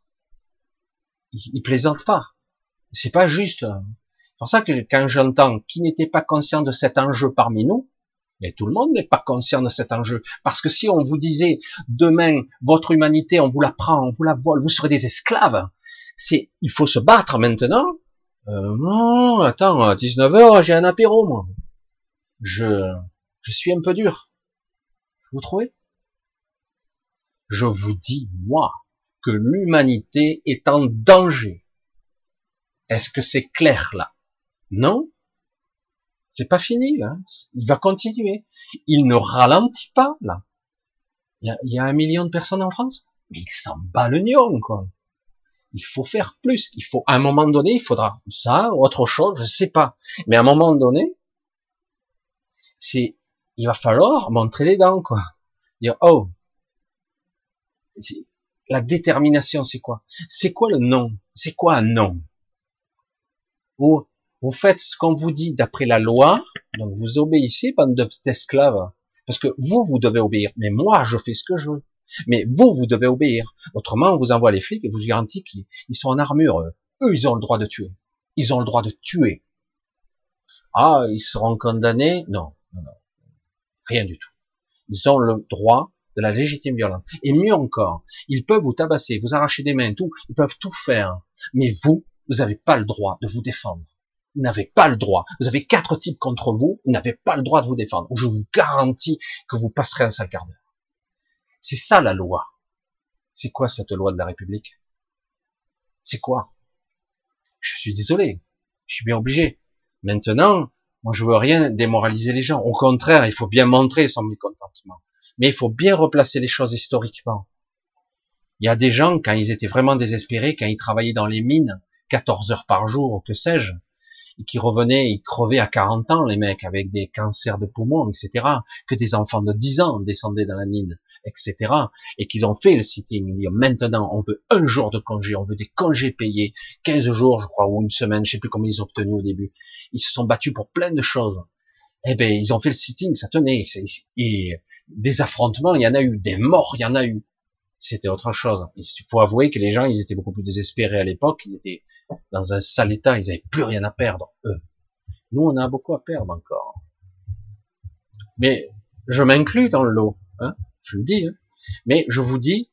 ils, ils plaisantent pas. C'est pas juste. C'est pour ça que quand j'entends qui n'était pas conscient de cet enjeu parmi nous, mais tout le monde n'est pas conscient de cet enjeu. Parce que si on vous disait demain, votre humanité, on vous la prend, on vous la vole, vous serez des esclaves, c'est, il faut se battre maintenant. Euh, non, attends, à 19h, j'ai un apéro, moi. Je, je suis un peu dur. Vous trouvez? Je vous dis, moi, que l'humanité est en danger. Est-ce que c'est clair là? Non C'est pas fini là. Il va continuer. Il ne ralentit pas là. Il y a, un million de personnes en France, mais il s'en bat le nion quoi. Il faut faire plus. Il faut à un moment donné, il faudra ça, ou autre chose, je sais pas. Mais à un moment donné, c'est, il va falloir montrer les dents quoi. Dire oh, la détermination, c'est quoi? C'est quoi le non C'est quoi un non vous, vous faites ce qu'on vous dit d'après la loi, donc vous obéissez, bande d'esclaves, parce que vous, vous devez obéir. Mais moi, je fais ce que je veux. Mais vous, vous devez obéir. Autrement, on vous envoie les flics et vous garantit qu'ils sont en armure. Eux, ils ont le droit de tuer. Ils ont le droit de tuer. Ah, ils seront condamnés? Non, non, non. Rien du tout. Ils ont le droit de la légitime violence. Et mieux encore, ils peuvent vous tabasser, vous arracher des mains, tout, ils peuvent tout faire. Mais vous, vous n'avez pas le droit de vous défendre. Vous n'avez pas le droit. Vous avez quatre types contre vous, vous n'avez pas le droit de vous défendre. Je vous garantis que vous passerez un sale quart d'heure. C'est ça la loi. C'est quoi cette loi de la République? C'est quoi? Je suis désolé. Je suis bien obligé. Maintenant, moi je veux rien démoraliser les gens. Au contraire, il faut bien montrer son mécontentement. Mais il faut bien replacer les choses historiquement. Il y a des gens, quand ils étaient vraiment désespérés, quand ils travaillaient dans les mines, 14 heures par jour, que sais-je, et qui revenaient, ils crevaient à 40 ans, les mecs, avec des cancers de poumons, etc., que des enfants de 10 ans descendaient dans la mine, etc., et qu'ils ont fait le sitting, ils maintenant, on veut un jour de congé, on veut des congés payés, 15 jours, je crois, ou une semaine, je sais plus comment ils ont obtenu au début. Ils se sont battus pour plein de choses. Eh ben, ils ont fait le sitting, ça tenait, et des affrontements, il y en a eu, des morts, il y en a eu c'était autre chose. Il faut avouer que les gens, ils étaient beaucoup plus désespérés à l'époque, ils étaient dans un sale état, ils n'avaient plus rien à perdre, eux. Nous, on a beaucoup à perdre encore. Mais je m'inclus dans le lot, hein, je le dis. Hein. Mais je vous dis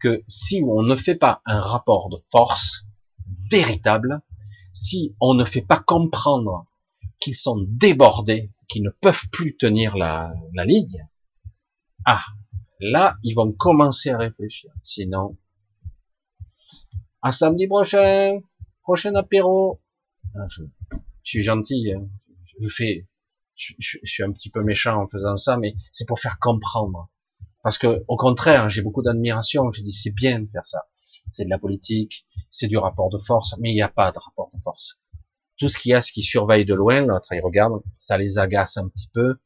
que si on ne fait pas un rapport de force véritable, si on ne fait pas comprendre qu'ils sont débordés, qu'ils ne peuvent plus tenir la, la ligne, ah, Là, ils vont commencer à réfléchir. Sinon, à samedi prochain, prochain apéro. Ah, je, suis gentil, hein. je fais, je, suis un petit peu méchant en faisant ça, mais c'est pour faire comprendre. Parce que, au contraire, j'ai beaucoup d'admiration. Je dis, c'est bien de faire ça. C'est de la politique, c'est du rapport de force, mais il n'y a pas de rapport de force. Tout ce qu'il y a, ce qui surveille de loin, l'autre, ils regardent, ça les agace un petit peu.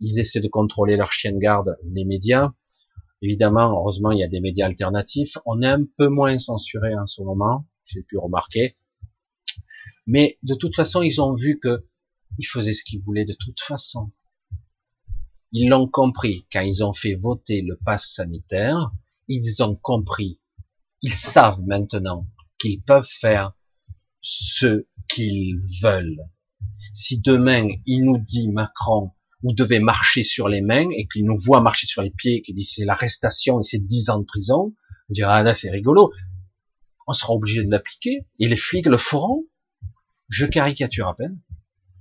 Ils essaient de contrôler leur chien de garde, les médias. Évidemment, heureusement, il y a des médias alternatifs. On est un peu moins censuré en ce moment, j'ai pu remarquer. Mais de toute façon, ils ont vu que ils faisaient ce qu'ils voulaient de toute façon. Ils l'ont compris quand ils ont fait voter le pass sanitaire. Ils ont compris. Ils savent maintenant qu'ils peuvent faire ce qu'ils veulent. Si demain il nous dit Macron, vous devez marcher sur les mains et qu'il nous voit marcher sur les pieds, qu'il dit c'est l'arrestation et c'est 10 ans de prison, on dira ah là c'est rigolo. On sera obligé de l'appliquer et les flics le feront. Je caricature à peine.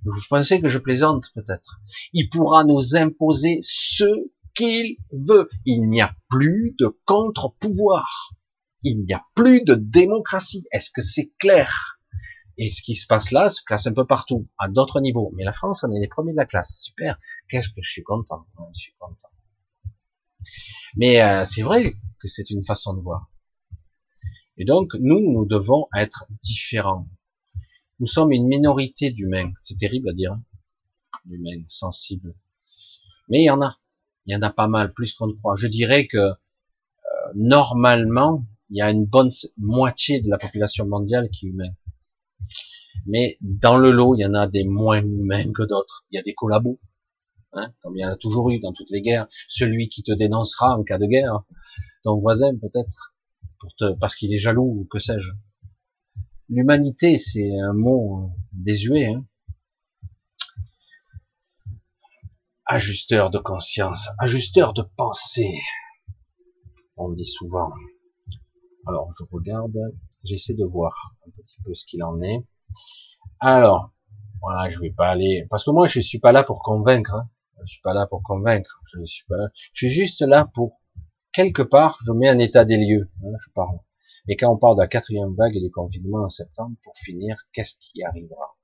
Vous pensez que je plaisante peut-être. Il pourra nous imposer ce qu'il veut. Il n'y a plus de contre-pouvoir. Il n'y a plus de démocratie. Est-ce que c'est clair? Et ce qui se passe là se classe un peu partout, à d'autres niveaux. Mais la France, on est les premiers de la classe. Super. Qu'est-ce que je suis content. je suis content. Mais euh, c'est vrai que c'est une façon de voir. Et donc, nous, nous devons être différents. Nous sommes une minorité d'humains. C'est terrible à dire. Hein d'humains sensibles. Mais il y en a. Il y en a pas mal, plus qu'on ne croit. Je dirais que euh, normalement, il y a une bonne moitié de la population mondiale qui est humaine. Mais dans le lot, il y en a des moins humains que d'autres. Il y a des collabos, hein, comme il y en a toujours eu dans toutes les guerres. Celui qui te dénoncera en cas de guerre, ton voisin peut-être, pour te, parce qu'il est jaloux ou que sais-je. L'humanité, c'est un mot désuet. Hein. Ajusteur de conscience, ajusteur de pensée. On dit souvent. Alors, je regarde, j'essaie de voir un petit peu ce qu'il en est. Alors, voilà, je vais pas aller, parce que moi, je suis pas là pour convaincre. Hein. Je suis pas là pour convaincre. Je suis pas là. Je suis juste là pour quelque part, je mets un état des lieux. Hein, je parle. Et quand on parle de la quatrième vague et du confinement en septembre, pour finir, qu'est-ce qui arrivera?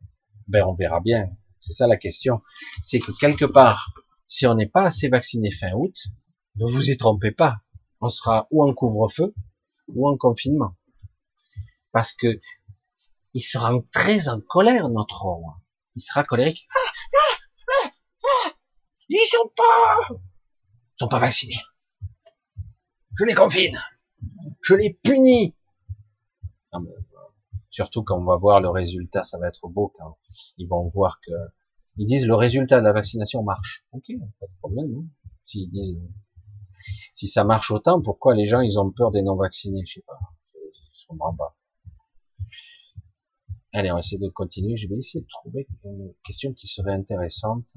Ben, on verra bien. C'est ça la question. C'est que quelque part, si on n'est pas assez vacciné fin août, ne vous y trompez pas. On sera ou en couvre-feu, ou en confinement. Parce que il sera très en colère, notre roi. Il sera colérique. Ils sont pas, ils sont pas vaccinés. Je les confine. Je les punis. surtout quand on va voir le résultat, ça va être beau quand ils vont voir que ils disent le résultat de la vaccination marche. Ok, pas de problème. Hein. Disent si ça marche autant, pourquoi les gens ils ont peur des non vaccinés Je sais pas. Je comprends pas. Allez, on va essayer de continuer. Je vais essayer de trouver une question qui serait intéressante.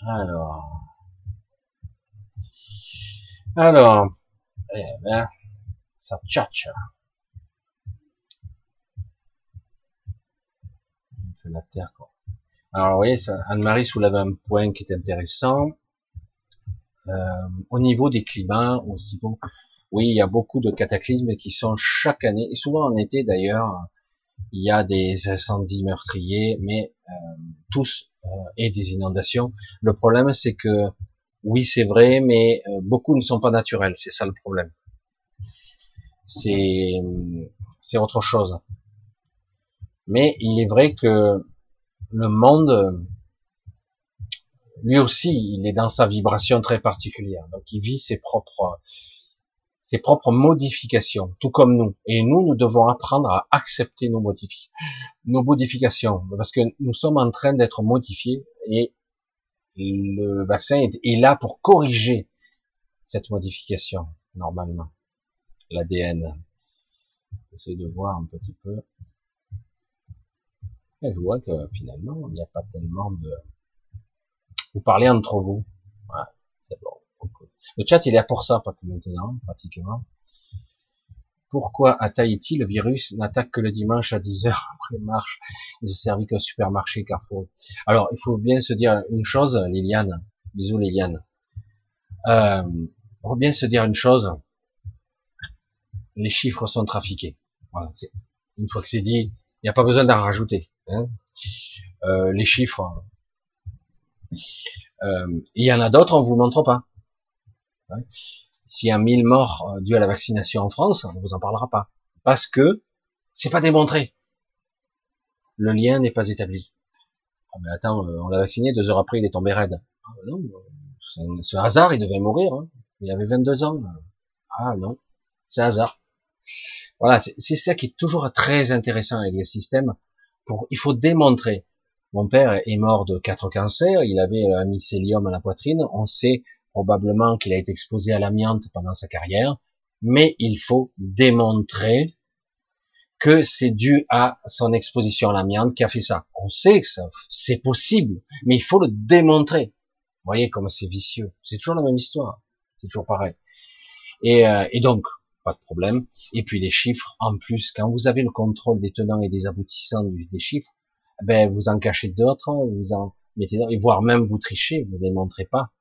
Alors. Alors. Eh ben, ça tchatcha. La Terre, quoi. Alors, vous voyez, Anne-Marie soulève un point qui est intéressant. Euh, au niveau des climats, au niveau, oui, il y a beaucoup de cataclysmes qui sont chaque année, et souvent en été d'ailleurs, il y a des incendies meurtriers, mais euh, tous euh, et des inondations. Le problème, c'est que oui, c'est vrai, mais euh, beaucoup ne sont pas naturels. C'est ça le problème. C'est autre chose. Mais il est vrai que le monde, lui aussi, il est dans sa vibration très particulière. Donc, il vit ses propres, ses propres modifications, tout comme nous. Et nous, nous devons apprendre à accepter nos, nos modifications, parce que nous sommes en train d'être modifiés et le vaccin est, là pour corriger cette modification, normalement. L'ADN. J'essaie de voir un petit peu. Et je vois que finalement, il n'y a pas tellement de... Vous parlez entre vous. Le chat, il est là pour ça, maintenant, pratiquement. Pourquoi à Tahiti, le virus n'attaque que le dimanche à 10h après marche Il ne servi qu'un supermarché Carrefour? Alors, il faut bien se dire une chose, Liliane. Bisous, Liliane. Euh, il faut bien se dire une chose. Les chiffres sont trafiqués. Voilà, une fois que c'est dit, il n'y a pas besoin d'en rajouter. Hein. Euh, les chiffres, euh, il y en a d'autres, on vous montre pas. S'il y a 1000 morts euh, dus à la vaccination en France, on ne vous en parlera pas. Parce que c'est pas démontré. Le lien n'est pas établi. Ah mais attends, on l'a vacciné, deux heures après, il est tombé raide. Ah non, c'est un hasard, il devait mourir. Hein. Il avait 22 ans. Ah non, c'est hasard. Voilà, c'est ça qui est toujours très intéressant avec les systèmes. Pour, il faut démontrer. Mon père est mort de quatre cancers, il avait un mycélium à la poitrine, on sait probablement qu'il a été exposé à l'amiante pendant sa carrière, mais il faut démontrer que c'est dû à son exposition à l'amiante qui a fait ça. On sait que c'est possible, mais il faut le démontrer. Vous voyez comme c'est vicieux. C'est toujours la même histoire. C'est toujours pareil. Et, euh, donc, pas de problème. Et puis les chiffres, en plus, quand vous avez le contrôle des tenants et des aboutissants des chiffres, ben vous en cachez d'autres, vous en mettez, et voire même vous trichez, vous ne les montrez pas.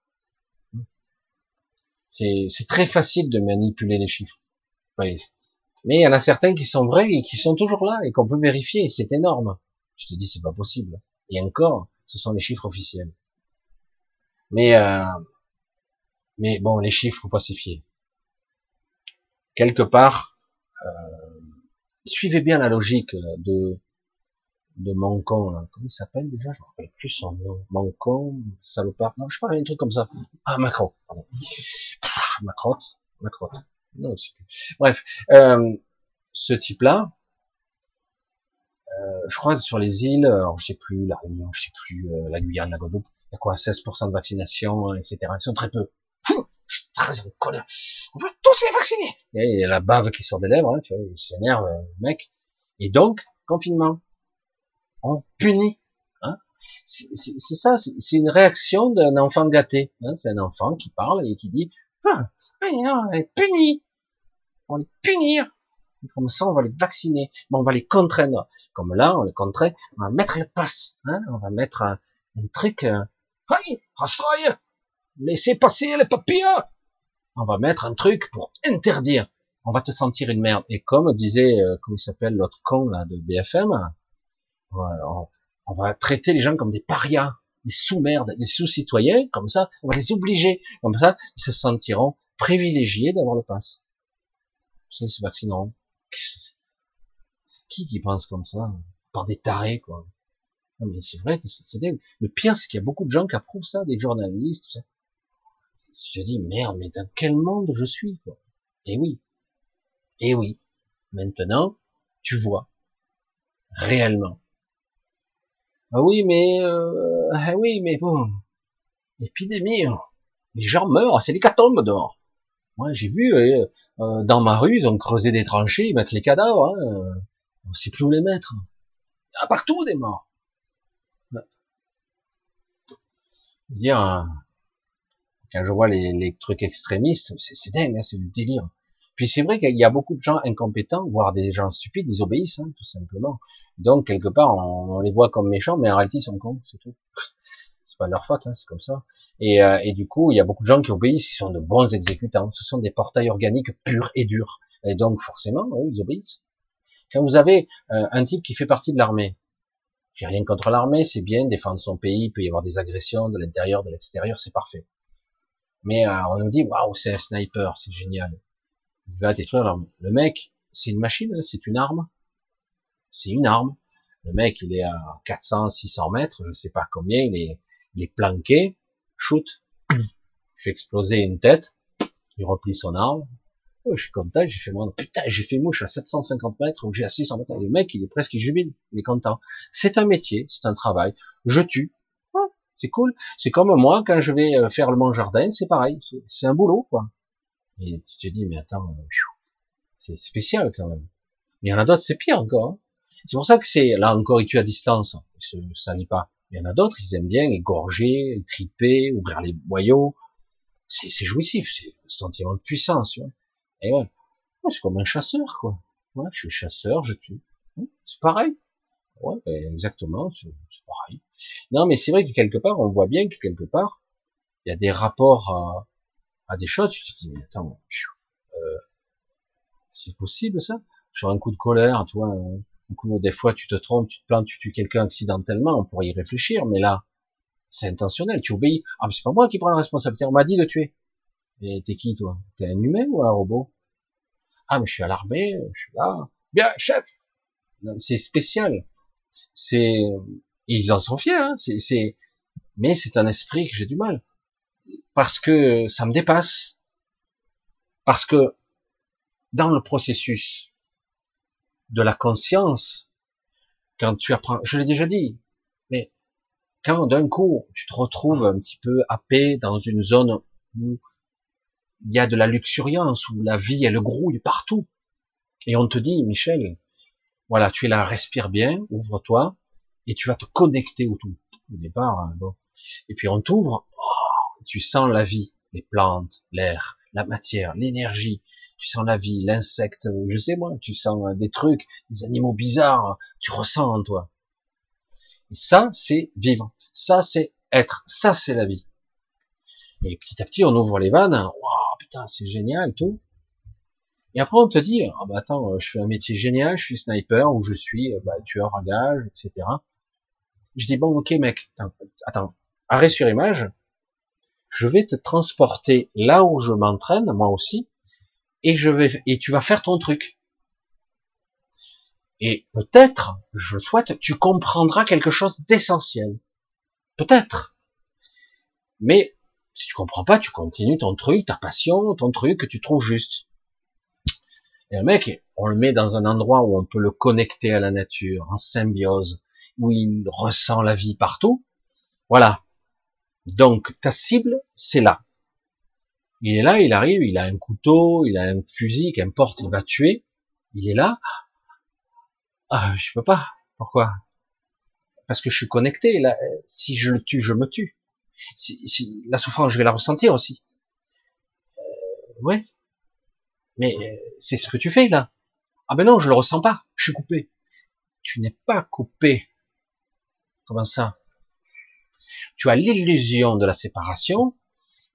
C'est très facile de manipuler les chiffres. Mais il y en a certains qui sont vrais et qui sont toujours là et qu'on peut vérifier. C'est énorme. Je te dis, c'est pas possible. Et encore, ce sont les chiffres officiels. Mais euh, mais bon, les chiffres, fier quelque part, euh, suivez bien la logique de de Moncon, là. comment il s'appelle déjà? Je ne me rappelle plus son nom. Moncon, salopard, non, je pas, un truc comme ça. Ah, Macron, pardon. Macrotte, Macrotte. Non, c'est plus. Bref, euh, ce type-là, euh, je crois sur les îles, alors, je sais plus, la Réunion, je sais plus, euh, la Guyane, la Guadeloupe, il y a quoi, 16% de vaccination, etc. Ils sont très peu. je suis très en colère. On veut tous les vacciner. Il y a la bave qui sort des lèvres, hein, tu vois, il s'énerve, le mec. Et donc, confinement. On punit. Hein c'est ça, c'est une réaction d'un enfant gâté. Hein c'est un enfant qui parle et qui dit, ah, on est puni. On les punir. Comme ça, on va les vacciner. Bon, on va les contraindre. Comme là, on les contraint. On va mettre le passe. Hein on va mettre un, truc. Euh, laissez passer les papiers. On va mettre un truc pour interdire. On va te sentir une merde. Et comme disait, euh, comment il s'appelle l'autre con là de BFM, on, va traiter les gens comme des parias, des sous-merdes, des sous-citoyens. Comme ça, on va les obliger. Comme ça, ils se sentiront privilégiés d'avoir le pass. Ils se vaccineront. C'est? Qui qui pense comme ça? Par des tarés, quoi. Non, mais c'est vrai que c'est Le pire, c'est qu'il y a beaucoup de gens qui approuvent ça, des journalistes, tout ça. Je dis, merde, mais dans quel monde je suis, quoi? Eh oui. Eh oui. Maintenant, tu vois. Réellement. Ah oui, mais, euh, ah oui, mais bon. Épidémie. Hein. Les gens meurent, c'est l'hécatombe dehors. Moi, j'ai vu, euh, euh, dans ma rue, ils ont creusé des tranchées, ils mettent les cadavres, hein. on sait plus où les mettre. Il y a partout des morts. Dire, quand je vois les, les trucs extrémistes, c'est dingue, hein, c'est du délire. Puis c'est vrai qu'il y a beaucoup de gens incompétents, voire des gens stupides, ils obéissent, hein, tout simplement. Donc quelque part, on, les voit comme méchants, mais en réalité ils sont cons, c'est tout. c'est pas leur faute, hein, c'est comme ça. Et, euh, et, du coup, il y a beaucoup de gens qui obéissent, qui sont de bons exécutants. Ce sont des portails organiques purs et durs. Et donc forcément, eux, ils obéissent. Quand vous avez euh, un type qui fait partie de l'armée, j'ai rien contre l'armée, c'est bien défendre son pays, il peut y avoir des agressions de l'intérieur, de l'extérieur, c'est parfait. Mais euh, on nous dit, waouh, c'est un sniper, c'est génial. Il va détruire l'armée. Le mec, c'est une machine, hein, c'est une arme. C'est une arme. Le mec, il est à 400, 600 mètres, je sais pas combien, il est, il est planqué, shoot, il fait exploser une tête, il replie son arme. Oh, je suis content, j'ai fait moi, putain, j'ai fait mouche à 750 mètres ou j'ai à 600 mètres. Le mec, il est presque jubile, il est content. C'est un métier, c'est un travail. Je tue, c'est cool. C'est comme moi, quand je vais euh, faire le mon jardin, c'est pareil. C'est un boulot, quoi. Et tu te dis, mais attends, euh, c'est spécial quand même. Mais il y en a d'autres, c'est pire encore. Hein. C'est pour ça que c'est, là encore, ils tuent à distance. Ça ne salit pas. Il y en a d'autres, ils aiment bien égorger, triper, ouvrir les boyaux. C'est jouissif, c'est un sentiment de puissance. Et ouais, c'est comme un chasseur, quoi. Ouais, je suis chasseur, je tue. C'est pareil. Ouais, ben, exactement, c'est pareil. Non, mais c'est vrai que quelque part, on voit bien que quelque part, il y a des rapports à, des choses. Tu te dis, mais attends, euh, c'est possible ça? Sur un coup de colère, tu vois, un coup, des fois, tu te trompes, tu te plantes, tu tues quelqu'un accidentellement, on pourrait y réfléchir, mais là, c'est intentionnel, tu obéis. Ah, mais c'est pas moi qui prends la responsabilité, on m'a dit de tuer. Et t'es qui, toi? T'es un humain ou un robot? Ah, mais je suis à l'armée, je suis là. Bien, chef C'est spécial c'est, ils en sont fiers, hein, c'est, mais c'est un esprit que j'ai du mal. Parce que ça me dépasse. Parce que dans le processus de la conscience, quand tu apprends, je l'ai déjà dit, mais quand d'un coup tu te retrouves un petit peu happé dans une zone où il y a de la luxuriance, où la vie elle grouille partout, et on te dit, Michel, voilà, tu es là, respire bien, ouvre-toi, et tu vas te connecter au tout. Au départ, hein, bon. Et puis on t'ouvre, tu sens la vie, les plantes, l'air, la matière, l'énergie, tu sens la vie, l'insecte, je sais moi, tu sens euh, des trucs, des animaux bizarres, tu ressens en toi. Et ça, c'est vivre. Ça, c'est être. Ça, c'est la vie. Et petit à petit, on ouvre les vannes. Waouh, putain, c'est génial, tout. Et après, on te dit, ah bah attends, euh, je fais un métier génial, je suis sniper, ou je suis euh, bah, tueur à gage, etc. Je dis, bon, ok mec, attends, attends, arrêt sur image, je vais te transporter là où je m'entraîne, moi aussi, et je vais, et tu vas faire ton truc. Et peut-être, je souhaite, tu comprendras quelque chose d'essentiel. Peut-être. Mais si tu comprends pas, tu continues ton truc, ta passion, ton truc que tu trouves juste. Et le mec, on le met dans un endroit où on peut le connecter à la nature, en symbiose, où il ressent la vie partout. Voilà. Donc ta cible, c'est là. Il est là, il arrive, il a un couteau, il a un fusil, qu'importe, il va tuer. Il est là. Ah, je peux pas. Pourquoi? Parce que je suis connecté. Là, si je le tue, je me tue. Si, la souffrance, je vais la ressentir aussi. Euh, ouais. Mais euh, c'est ce que tu fais là. Ah ben non, je le ressens pas. Je suis coupé. Tu n'es pas coupé. Comment ça? Tu as l'illusion de la séparation,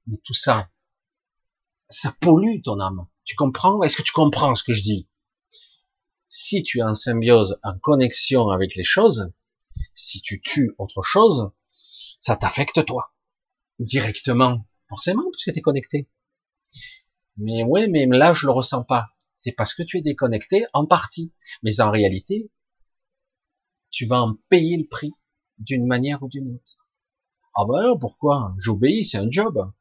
mais tout ça, ça pollue ton âme. Tu comprends? Est-ce que tu comprends ce que je dis? Si tu es en symbiose, en connexion avec les choses, si tu tues autre chose, ça t'affecte toi directement, forcément, puisque tu es connecté. Mais ouais, mais là je le ressens pas. C'est parce que tu es déconnecté en partie, mais en réalité, tu vas en payer le prix d'une manière ou d'une autre. Ah ben non, pourquoi? J'obéis, c'est un job.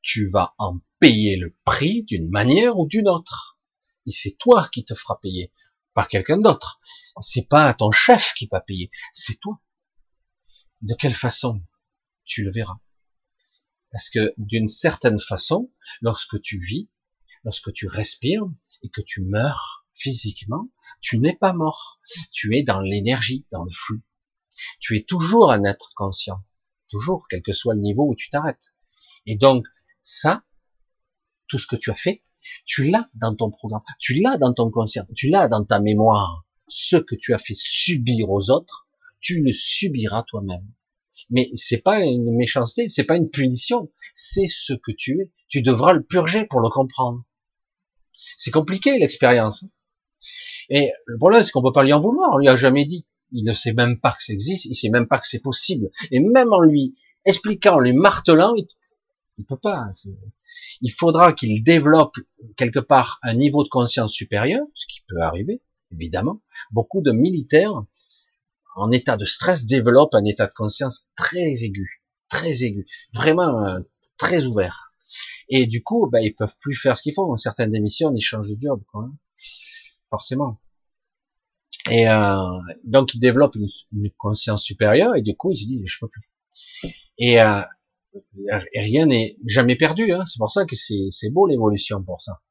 Tu vas en payer le prix d'une manière ou d'une autre. Et c'est toi qui te feras payer, par quelqu'un d'autre. C'est pas ton chef qui va payer, c'est toi. De quelle façon? Tu le verras. Parce que d'une certaine façon, lorsque tu vis, lorsque tu respires et que tu meurs physiquement, tu n'es pas mort. Tu es dans l'énergie, dans le flux. Tu es toujours un être conscient. Toujours, quel que soit le niveau où tu t'arrêtes. Et donc, ça, tout ce que tu as fait, tu l'as dans ton programme, tu l'as dans ton conscient, tu l'as dans ta mémoire. Ce que tu as fait subir aux autres, tu le subiras toi-même. Mais c'est pas une méchanceté, c'est pas une punition, c'est ce que tu es. Tu devras le purger pour le comprendre. C'est compliqué l'expérience. Et le problème, c'est qu'on peut pas lui en vouloir. On lui a jamais dit. Il ne sait même pas que ça existe. Il sait même pas que c'est possible. Et même en lui expliquant, en lui martelant, il peut pas. Il faudra qu'il développe quelque part un niveau de conscience supérieur, ce qui peut arriver, évidemment. Beaucoup de militaires en état de stress développent un état de conscience très aigu, très aigu, vraiment euh, très ouvert. Et du coup, ben, ils peuvent plus faire ce qu'ils font. Certaines démissions, ils changent de job, quoi, hein. forcément. Et euh, donc, ils développent une, une, conscience supérieure, et du coup, ils se disent, je peux plus. Et euh, rien n'est jamais perdu. Hein. C'est pour ça que c'est beau l'évolution pour ça.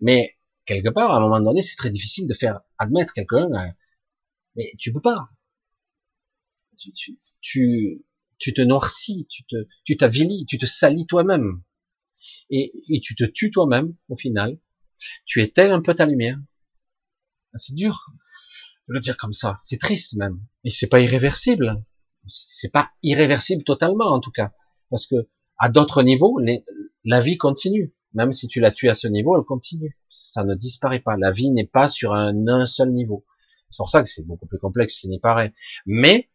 Mais quelque part, à un moment donné, c'est très difficile de faire admettre quelqu'un. Euh, mais tu peux pas. Tu, tu, tu, tu te noircis, tu te, tu t'avilis, tu te salis toi-même, et, et tu te tues toi-même au final. Tu éteins un peu ta lumière. C'est dur de le dire comme ça. C'est triste même. Et c'est pas irréversible. C'est pas irréversible totalement en tout cas. Parce que à d'autres niveaux, la vie continue. Même si tu la tues à ce niveau, elle continue. Ça ne disparaît pas. La vie n'est pas sur un, un seul niveau. C'est pour ça que c'est beaucoup plus complexe qu'il n'y paraît. Mais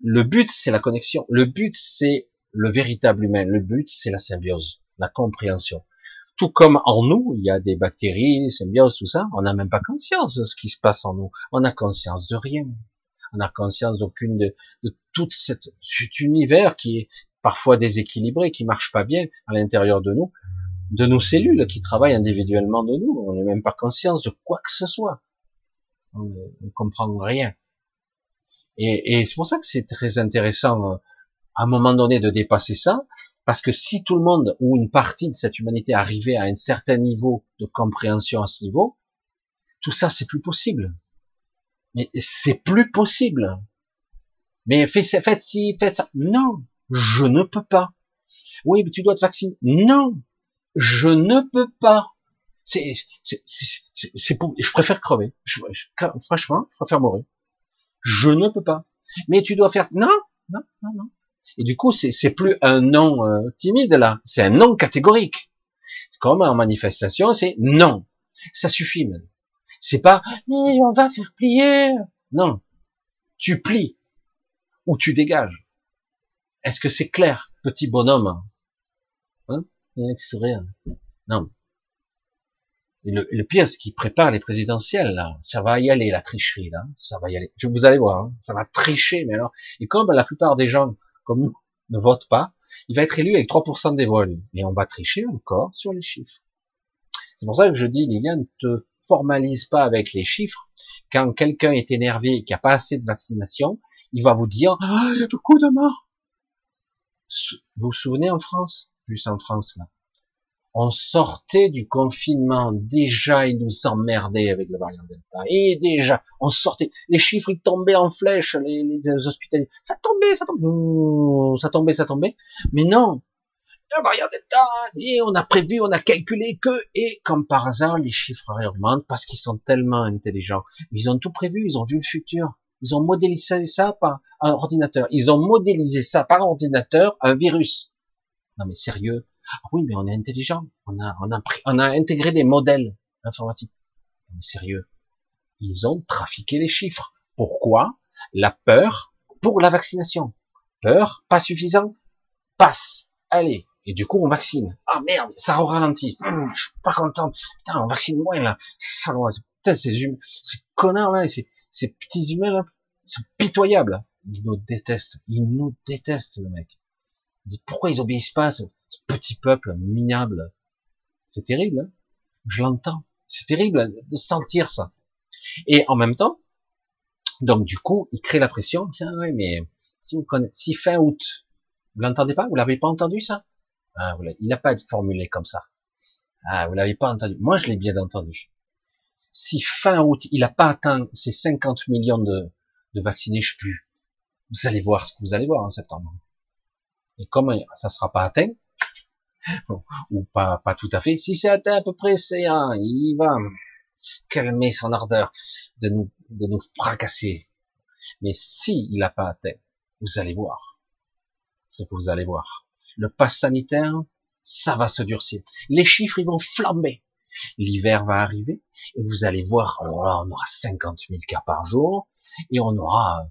le but, c'est la connexion. Le but, c'est le véritable humain. Le but, c'est la symbiose, la compréhension. Tout comme en nous, il y a des bactéries, symbiose, tout ça, on n'a même pas conscience de ce qui se passe en nous. On a conscience de rien on a conscience d'aucune de, de cette, cet univers qui est parfois déséquilibré, qui marche pas bien à l'intérieur de nous, de nos cellules qui travaillent individuellement de nous. On n'est même pas conscience de quoi que ce soit. On ne comprend rien. Et, et c'est pour ça que c'est très intéressant euh, à un moment donné de dépasser ça, parce que si tout le monde ou une partie de cette humanité arrivait à un certain niveau de compréhension à ce niveau, tout ça c'est plus possible. Mais c'est plus possible. Mais faites, faites ci, faites ça. Non, je ne peux pas. Oui, mais tu dois te vacciner. Non, je ne peux pas. C'est, c'est, pour, je préfère crever. franchement, je préfère mourir. Je ne peux pas. Mais tu dois faire. Non, non, non, non. Et du coup, c'est, plus un non euh, timide là. C'est un non catégorique. C'est comme en manifestation, c'est non. Ça suffit même. C'est pas on va faire plier. Non, tu plies ou tu dégages. Est-ce que c'est clair, petit bonhomme Hein? Sourire. Non. Et le, pire, c'est qu'ils préparent les présidentielles, là. Ça va y aller, la tricherie, là. Ça va y aller. Vous allez voir, hein. ça va tricher, mais alors. Et comme la plupart des gens, comme nous, ne votent pas, il va être élu avec 3% des voix, Et on va tricher encore sur les chiffres. C'est pour ça que je dis, Liliane, ne te formalise pas avec les chiffres. Quand quelqu'un est énervé et qu'il n'y a pas assez de vaccination, il va vous dire, ah, il y a beaucoup de morts. Vous vous souvenez en France? Juste en France, là on sortait du confinement, déjà ils nous emmerdaient avec le variant Delta, et déjà, on sortait, les chiffres ils tombaient en flèche, les, les hospitaliers, ça tombait, ça tombait, ça tombait, ça tombait, mais non, le variant Delta, et on a prévu, on a calculé que, et comme par hasard, les chiffres augmentent parce qu'ils sont tellement intelligents, ils ont tout prévu, ils ont vu le futur, ils ont modélisé ça par ordinateur, ils ont modélisé ça par ordinateur, un virus. Non mais sérieux, oui, mais on est intelligent. On a, on a, on a intégré des modèles informatiques. Mais sérieux. Ils ont trafiqué les chiffres. Pourquoi? La peur pour la vaccination. Peur, pas suffisant. Passe. Allez. Et du coup, on vaccine. Ah merde, ça ralentit. Hum, je suis pas content. Putain, on vaccine moins là. Putain, ces humains, ces connards là, ces, ces petits humains là, sont pitoyables. Ils nous détestent. Ils nous détestent, le mec. Pourquoi ils obéissent pas ce petit peuple minable? C'est terrible, hein je l'entends. C'est terrible de sentir ça. Et en même temps, donc du coup, il crée la pression. Tiens, mais si vous connaissez, si fin août, vous l'entendez pas? Vous l'avez pas entendu ça? Ah, Il n'a pas été formulé comme ça. Ah, vous l'avez pas entendu. Moi, je l'ai bien entendu. Si fin août, il n'a pas atteint ces 50 millions de, de vaccinés, je sais plus. Vous allez voir ce que vous allez voir en septembre. Et comme ça sera pas atteint, ou pas, pas tout à fait. Si c'est atteint à peu près, c'est un, il va calmer son ardeur de nous, de nous fracasser. Mais si il n'a pas atteint, vous allez voir ce que vous allez voir. Le pass sanitaire, ça va se durcir. Les chiffres, ils vont flamber. L'hiver va arriver et vous allez voir, on aura 50 000 cas par jour et on aura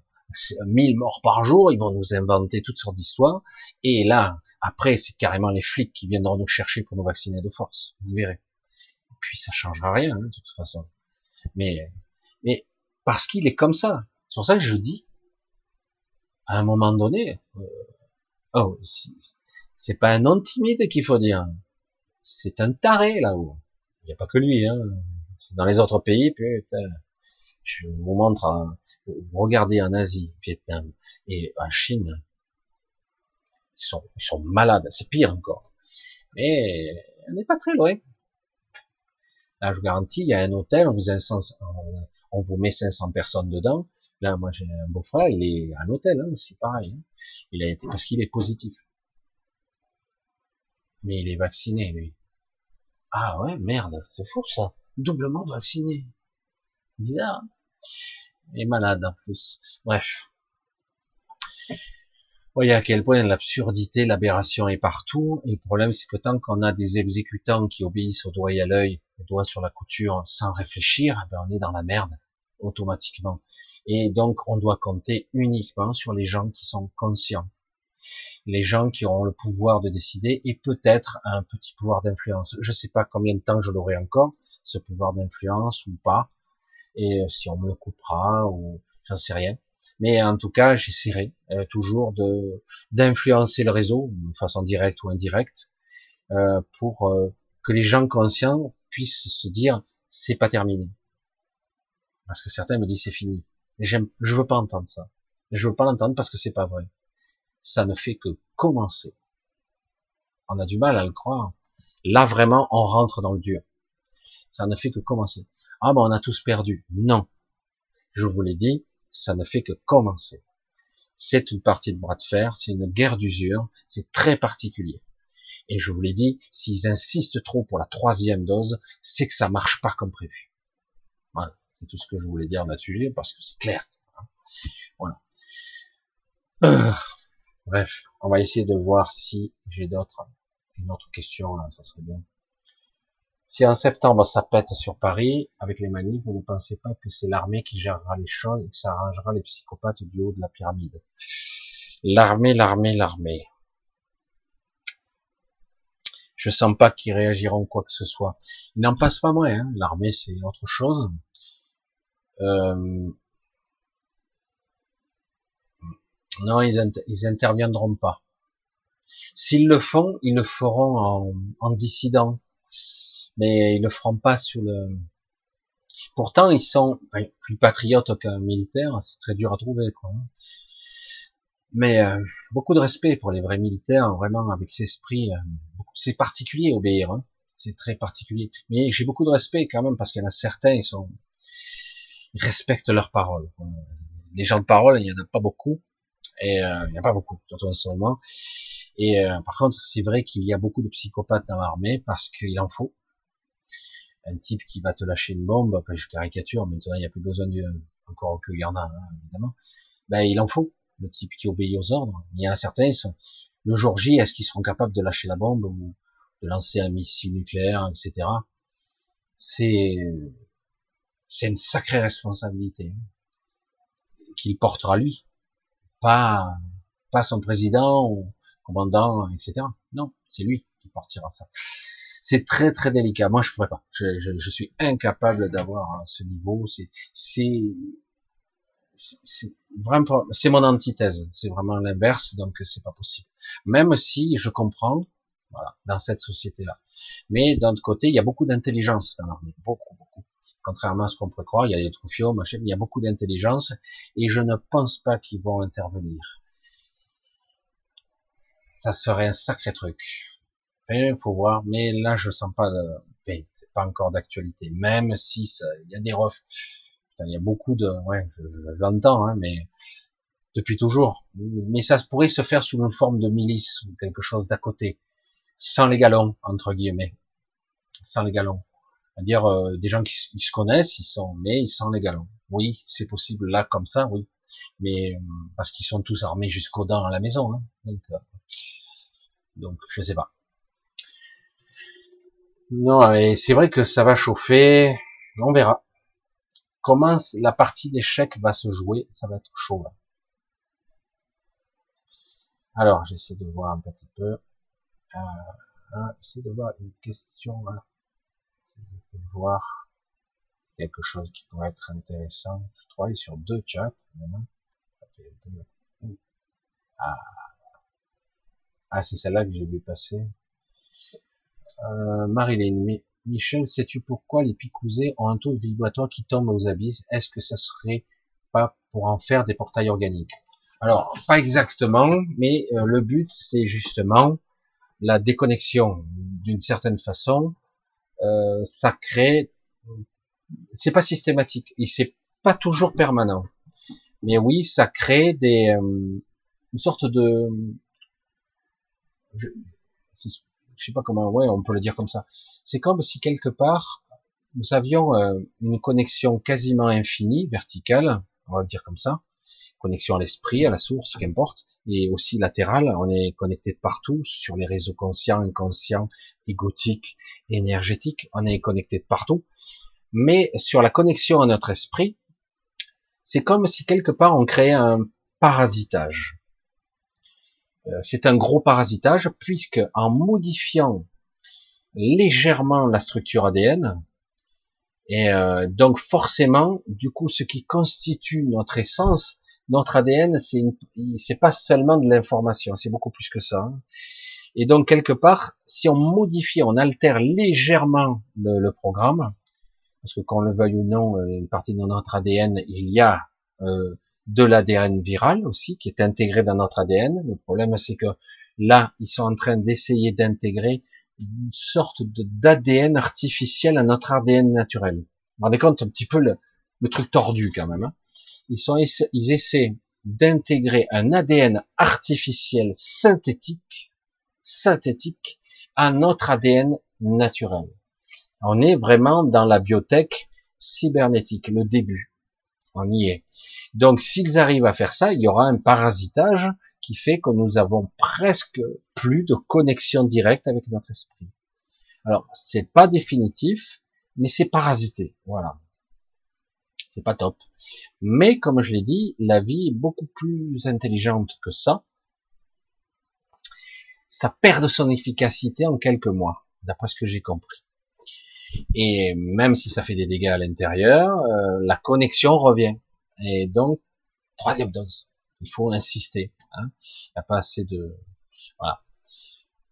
1000 morts par jour. Ils vont nous inventer toutes sortes d'histoires. Et là, après, c'est carrément les flics qui viendront nous chercher pour nous vacciner de force. Vous verrez. Et puis ça changera rien, hein, de toute façon. Mais, mais parce qu'il est comme ça. C'est pour ça que je dis, à un moment donné, euh, oh, c'est pas un non timide qu'il faut dire. C'est un taré là-haut. Il n'y a pas que lui. Hein. Dans les autres pays, putain, je vous montre. Regardez en Asie, Vietnam et en Chine, ils sont, malades, c'est pire encore. Mais on n'est pas très loin. Là, je vous garantis, il y a un hôtel, on vous, met 500 personnes dedans. Là, moi, j'ai un beau-frère, il est à l'hôtel, hein, c'est pareil. Hein. Il a été, parce qu'il est positif. Mais il est vacciné, lui. Ah ouais, merde, c'est fou ça. Doublement vacciné. Bizarre. Et malade en plus. Bref voyez à quel point l'absurdité, l'aberration est partout. Et le problème, c'est que tant qu'on a des exécutants qui obéissent au doigt et à l'œil, au doigt sur la couture, sans réfléchir, ben on est dans la merde automatiquement. Et donc, on doit compter uniquement sur les gens qui sont conscients, les gens qui auront le pouvoir de décider et peut-être un petit pouvoir d'influence. Je ne sais pas combien de temps je l'aurai encore, ce pouvoir d'influence ou pas, et si on me le coupera ou j'en sais rien. Mais en tout cas, j'essaierai euh, toujours d'influencer le réseau, de façon directe ou indirecte, euh, pour euh, que les gens conscients puissent se dire c'est pas terminé. Parce que certains me disent c'est fini. J'aime, je veux pas entendre ça. Je veux pas l'entendre parce que c'est pas vrai. Ça ne fait que commencer. On a du mal à le croire. Là vraiment, on rentre dans le dur. Ça ne fait que commencer. Ah ben on a tous perdu. Non. Je vous l'ai dit, ça ne fait que commencer. C'est une partie de bras de fer, c'est une guerre d'usure, c'est très particulier. Et je vous l'ai dit, s'ils insistent trop pour la troisième dose, c'est que ça marche pas comme prévu. Voilà, c'est tout ce que je voulais dire là-dessus, parce que c'est clair. Voilà. Euh, bref, on va essayer de voir si j'ai d'autres, une autre question, là, ça serait bien. Si en septembre ça pète sur Paris avec les manifs, vous ne pensez pas que c'est l'armée qui gérera les choses et que ça arrangera les psychopathes du haut de la pyramide? L'armée, l'armée, l'armée. Je sens pas qu'ils réagiront quoi que ce soit. Ils n'en passent pas moins. Hein. L'armée, c'est autre chose. Euh... Non, ils, ils interviendront pas. S'ils le font, ils le feront en, en dissident, mais ils le feront pas sur le. Pourtant, ils sont plus patriotes qu'un militaire. C'est très dur à trouver, quoi. Mais euh, beaucoup de respect pour les vrais militaires, vraiment avec l'esprit. Euh, c'est particulier obéir, hein. c'est très particulier. Mais j'ai beaucoup de respect quand même parce qu'il y en a certains, ils sont, ils respectent leurs paroles. Les gens de parole, il y en a pas beaucoup, et euh, il n'y a pas beaucoup, surtout en ce moment. Et par contre, c'est vrai qu'il y a beaucoup de psychopathes dans l'armée parce qu'il en faut. Un type qui va te lâcher une bombe, après je caricature, maintenant il n'y a plus besoin de, encore qu'il y en hein, évidemment. Ben il en faut le type qui obéit aux ordres. Il y a certains, le jour J, est-ce qu'ils seront capables de lâcher la bombe ou de lancer un missile nucléaire, etc. C'est, c'est une sacrée responsabilité qu'il portera lui, pas, pas son président ou commandant, etc. Non, c'est lui qui portera ça. C'est très très délicat. Moi, je pourrais pas. Je, je, suis incapable d'avoir ce niveau. C'est, c'est, c'est vraiment, c'est mon antithèse. C'est vraiment l'inverse, donc c'est pas possible. Même si je comprends, voilà, dans cette société-là. Mais d'un autre côté, il y a beaucoup d'intelligence dans l'armée, beaucoup, beaucoup. Contrairement à ce qu'on pourrait croire, il y a des troufiaux, machin, il y a beaucoup d'intelligence, et je ne pense pas qu'ils vont intervenir. Ça serait un sacré truc. Enfin, faut voir, mais là, je sens pas, de... c'est pas encore d'actualité. Même si il y a des refs, il y a beaucoup de, ouais, je, l'entends, hein, mais depuis toujours. Mais ça pourrait se faire sous une forme de milice ou quelque chose d'à côté, sans les galons entre guillemets, sans les galons. C'est-à-dire euh, des gens qui se connaissent, ils sont, mais ils sont les galons. Oui, c'est possible là comme ça, oui, mais euh, parce qu'ils sont tous armés jusqu'aux dents à la maison. Hein. Donc, euh, donc, je sais pas. Non, mais c'est vrai que ça va chauffer. On verra comment la partie d'échecs va se jouer, ça va être chaud là. Alors, j'essaie de voir un petit peu. Euh, j'essaie de voir une question là. De voir quelque chose qui pourrait être intéressant. Je travaille sur deux chats. Fait Ah, ah c'est celle-là que j'ai vu passer. Euh, Marilyn, Michel, sais-tu pourquoi les picousés ont un taux de vibratoire qui tombe aux abysses? Est-ce que ça serait pas pour en faire des portails organiques? Alors, pas exactement, mais euh, le but, c'est justement la déconnexion. D'une certaine façon, euh, ça crée... C'est pas systématique et c'est pas toujours permanent. Mais oui, ça crée des... Une sorte de... je sais pas comment, ouais, on peut le dire comme ça. C'est comme si quelque part nous avions euh, une connexion quasiment infinie, verticale, on va le dire comme ça, connexion à l'esprit, à la source, qu'importe, et aussi latérale. On est connecté de partout sur les réseaux conscients, inconscients, égotiques, énergétiques. On est connecté de partout. Mais sur la connexion à notre esprit, c'est comme si quelque part on créait un parasitage. Euh, c'est un gros parasitage puisque en modifiant légèrement la structure ADN, et euh, donc forcément, du coup, ce qui constitue notre essence, notre ADN, c'est c'est pas seulement de l'information, c'est beaucoup plus que ça. Hein. Et donc quelque part, si on modifie, on altère légèrement le, programme, parce que qu'on le veuille ou non, euh, une partie de notre ADN, il y a de l'ADN viral aussi, qui est intégré dans notre ADN. Le problème, c'est que là, ils sont en train d'essayer d'intégrer une sorte d'ADN artificiel à notre ADN naturel. Vous vous rendez compte un petit peu le, truc tordu quand même. Hein ils, ils essaient d'intégrer un ADN artificiel synthétique, synthétique, à notre ADN naturel. On est vraiment dans la biotech cybernétique, le début. On y est. Donc s'ils arrivent à faire ça, il y aura un parasitage qui fait que nous avons presque plus de connexion directe avec notre esprit. Alors c'est pas définitif, mais c'est parasité. Voilà. C'est pas top. Mais comme je l'ai dit, la vie est beaucoup plus intelligente que ça. ça perd de son efficacité en quelques mois, d'après ce que j'ai compris. Et même si ça fait des dégâts à l'intérieur, euh, la connexion revient. Et donc, troisième dose. Il faut insister. Hein. Il n'y a pas assez de... Voilà.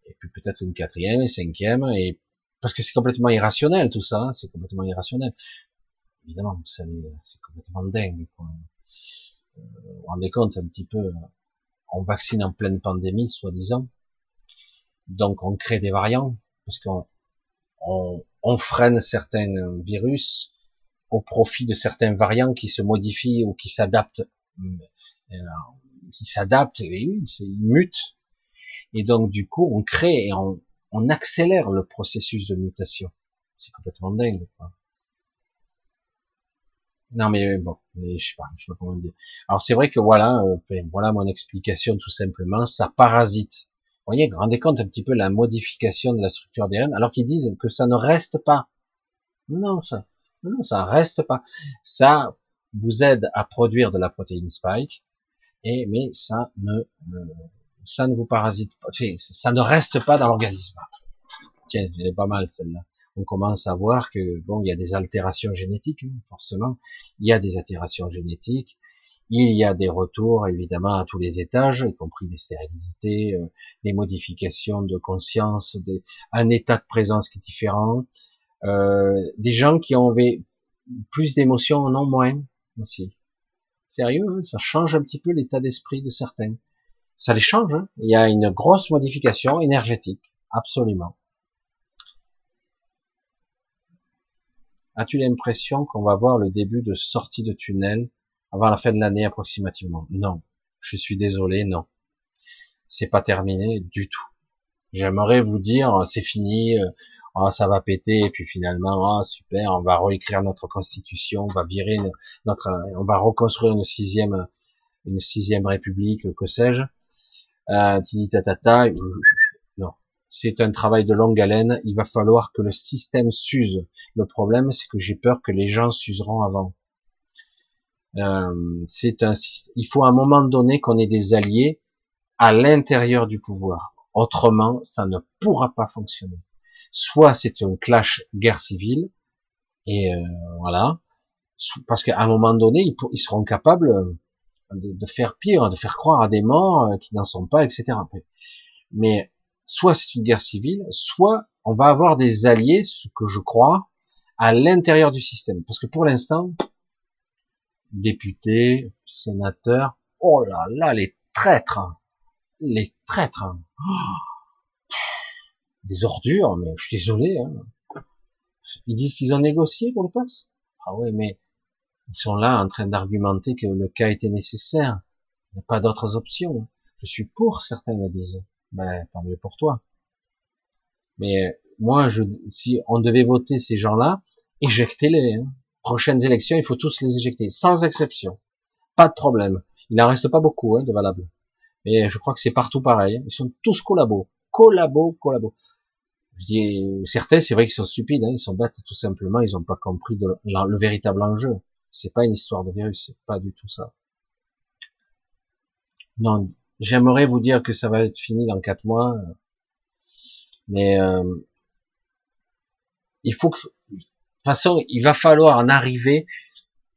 Et puis peut-être une quatrième, une cinquième, et parce que c'est complètement irrationnel tout ça, hein. c'est complètement irrationnel. Évidemment, c'est complètement dingue. Quoi. Euh, vous vous rendez compte un petit peu, on vaccine en pleine pandémie, soi-disant. Donc on crée des variants, parce qu'on on, on freine certains virus au profit de certains variants qui se modifient ou qui s'adaptent, euh, qui s'adaptent, et oui, ils mutent. Et donc du coup, on crée et on, accélère le processus de mutation. C'est complètement dingue. Quoi. Non mais bon, je sais pas, je sais pas comment dire. Alors c'est vrai que voilà, euh, voilà mon explication tout simplement, ça parasite vous voyez, rendez compte un petit peu la modification de la structure ADN, alors qu'ils disent que ça ne reste pas. Non, ça, non, ça reste pas. Ça vous aide à produire de la protéine spike, et mais ça ne, ça ne vous parasite pas, ça ne reste pas dans l'organisme. Tiens, elle est pas mal celle-là. On commence à voir que bon, il y a des altérations génétiques, hein, forcément. Il y a des altérations génétiques. Il y a des retours évidemment à tous les étages, y compris des stérilités, euh, des modifications de conscience, des, un état de présence qui est différent, euh, des gens qui ont plus d'émotions, non moins aussi. Sérieux, hein, ça change un petit peu l'état d'esprit de certains. Ça les change. Hein. Il y a une grosse modification énergétique, absolument. As-tu l'impression qu'on va voir le début de sortie de tunnel avant la fin de l'année approximativement. Non, je suis désolé, non. C'est pas terminé du tout. J'aimerais vous dire, c'est fini, euh, oh, ça va péter, et puis finalement, oh, super, on va réécrire notre constitution, on va virer notre, on va reconstruire une sixième, une sixième république, que sais-je. Euh, tatata, non. C'est un travail de longue haleine. Il va falloir que le système s'use. Le problème, c'est que j'ai peur que les gens s'useront avant. Euh, c'est un, il faut à un moment donné qu'on ait des alliés à l'intérieur du pouvoir. Autrement, ça ne pourra pas fonctionner. Soit c'est un clash guerre civile, et euh, voilà, parce qu'à un moment donné, ils, seront capables de, de, faire pire, de faire croire à des morts euh, qui n'en sont pas, etc. Mais soit c'est une guerre civile, soit on va avoir des alliés, ce que je crois, à l'intérieur du système. Parce que pour l'instant, députés, sénateurs. Oh là là, les traîtres, les traîtres. Oh. des ordures, mais je suis désolé. Hein. Ils disent qu'ils ont négocié pour le poste. Ah ouais, mais ils sont là en train d'argumenter que le cas était nécessaire. Il n'y a pas d'autres options. Je suis pour, certains me disent. Ben, tant mieux pour toi. Mais moi, je, si on devait voter ces gens-là, éjectez-les. Hein prochaines élections, il faut tous les éjecter, sans exception. Pas de problème. Il n'en reste pas beaucoup hein, de valables. Mais je crois que c'est partout pareil. Ils sont tous collabos. Collabos, collabos. Je dis, certains, c'est vrai qu'ils sont stupides, hein. ils sont bêtes, tout simplement, ils n'ont pas compris le véritable enjeu. C'est pas une histoire de virus, c'est pas du tout ça. Non, j'aimerais vous dire que ça va être fini dans quatre mois, mais euh, il faut que façon, il va falloir en arriver,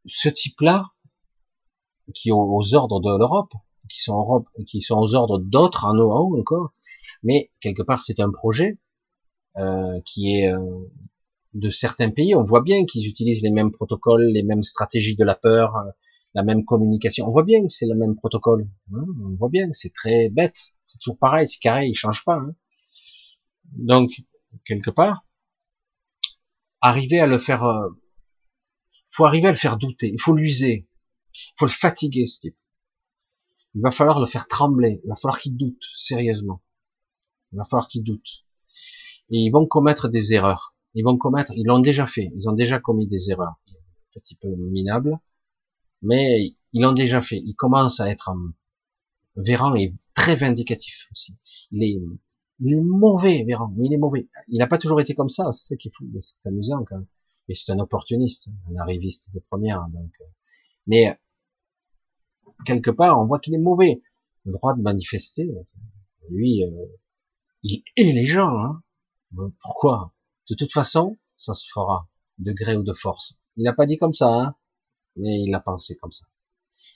ce type-là, qui est aux ordres de l'Europe, qui sont, Europe, qui sont aux ordres d'autres en haut encore, mais quelque part c'est un projet euh, qui est euh, de certains pays. On voit bien qu'ils utilisent les mêmes protocoles, les mêmes stratégies de la peur, euh, la même communication. On voit bien que c'est le même protocole. Hein. on voit bien, c'est très bête. C'est toujours pareil, c'est carré, il change pas. Hein. Donc quelque part, arriver à le faire, euh, faut arriver à le faire douter, il faut l'user, il faut le fatiguer ce type. Il va falloir le faire trembler, il va falloir qu'il doute sérieusement. Il va falloir qu'il doute. Et ils vont commettre des erreurs. Ils vont commettre, ils l'ont déjà fait, ils ont déjà commis des erreurs, un petit peu minables, mais ils l'ont déjà fait. Ils commencent à être Véran est très vindicatif aussi. Il est, il est mauvais, Véran, il est mauvais. Il n'a pas toujours été comme ça, c'est est c'est amusant quand même. Et c'est un opportuniste, un arriviste de première. Donc, euh. mais quelque part, on voit qu'il est mauvais. Le droit de manifester, lui, euh, il hait les gens. Hein. Pourquoi? De toute façon, ça se fera, de gré ou de force. Il n'a pas dit comme ça, hein, mais il a pensé comme ça.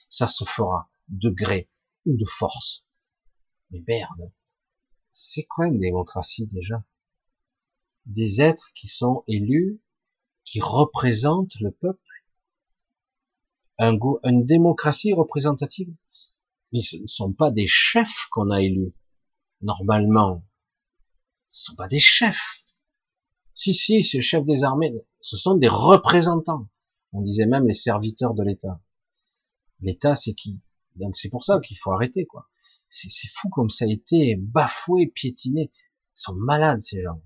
Ça se fera, de gré ou de force. Mais merde, c'est quoi une démocratie déjà? Des êtres qui sont élus, qui représentent le peuple? Un une démocratie représentative? Mais ce ne sont pas des chefs qu'on a élus. Normalement, ce ne sont pas des chefs. Si, si, c'est le chef des armées. Ce sont des représentants. On disait même les serviteurs de l'État. L'État, c'est qui? Donc c'est pour ça qu'il faut arrêter, quoi. C'est fou comme ça a été bafoué, piétiné. Ils sont malades, ces gens.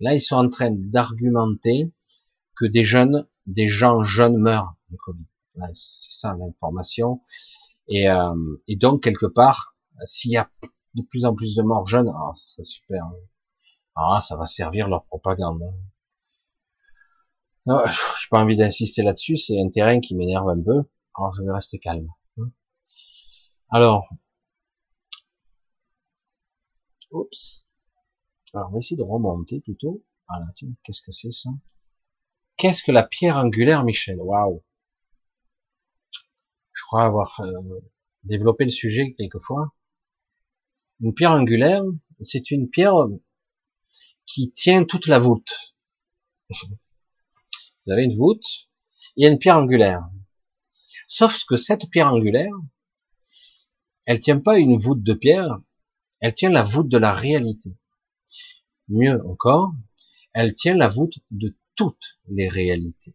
Là, ils sont en train d'argumenter que des jeunes, des gens jeunes meurent du Covid. C'est ça l'information. Et, euh, et donc, quelque part, s'il y a de plus en plus de morts jeunes, ah, c'est super. Hein. Ah, ça va servir leur propagande. Hein. j'ai pas envie d'insister là-dessus, c'est un terrain qui m'énerve un peu. Alors je vais rester calme. Hein. Alors, oups. Alors on va essayer de remonter plutôt. Voilà, qu'est-ce que c'est ça? Qu'est-ce que la pierre angulaire, Michel? Waouh Je crois avoir euh, développé le sujet quelquefois. Une pierre angulaire, c'est une pierre qui tient toute la voûte. Vous avez une voûte, il y a une pierre angulaire. Sauf que cette pierre angulaire, elle tient pas une voûte de pierre, elle tient la voûte de la réalité. Mieux encore, elle tient la voûte de toutes les réalités.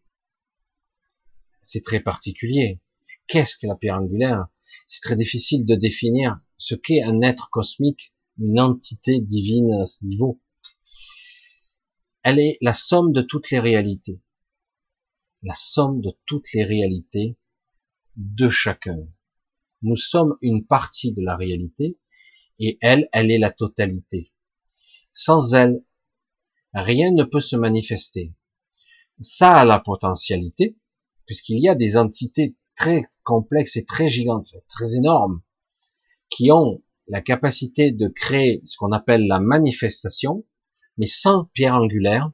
C'est très particulier. Qu'est-ce que la pierre angulaire C'est très difficile de définir ce qu'est un être cosmique, une entité divine à ce niveau elle est la somme de toutes les réalités. La somme de toutes les réalités de chacun. Nous sommes une partie de la réalité et elle, elle est la totalité. Sans elle, rien ne peut se manifester. Ça a la potentialité, puisqu'il y a des entités très complexes et très gigantes, très énormes, qui ont la capacité de créer ce qu'on appelle la manifestation, mais sans pierre angulaire,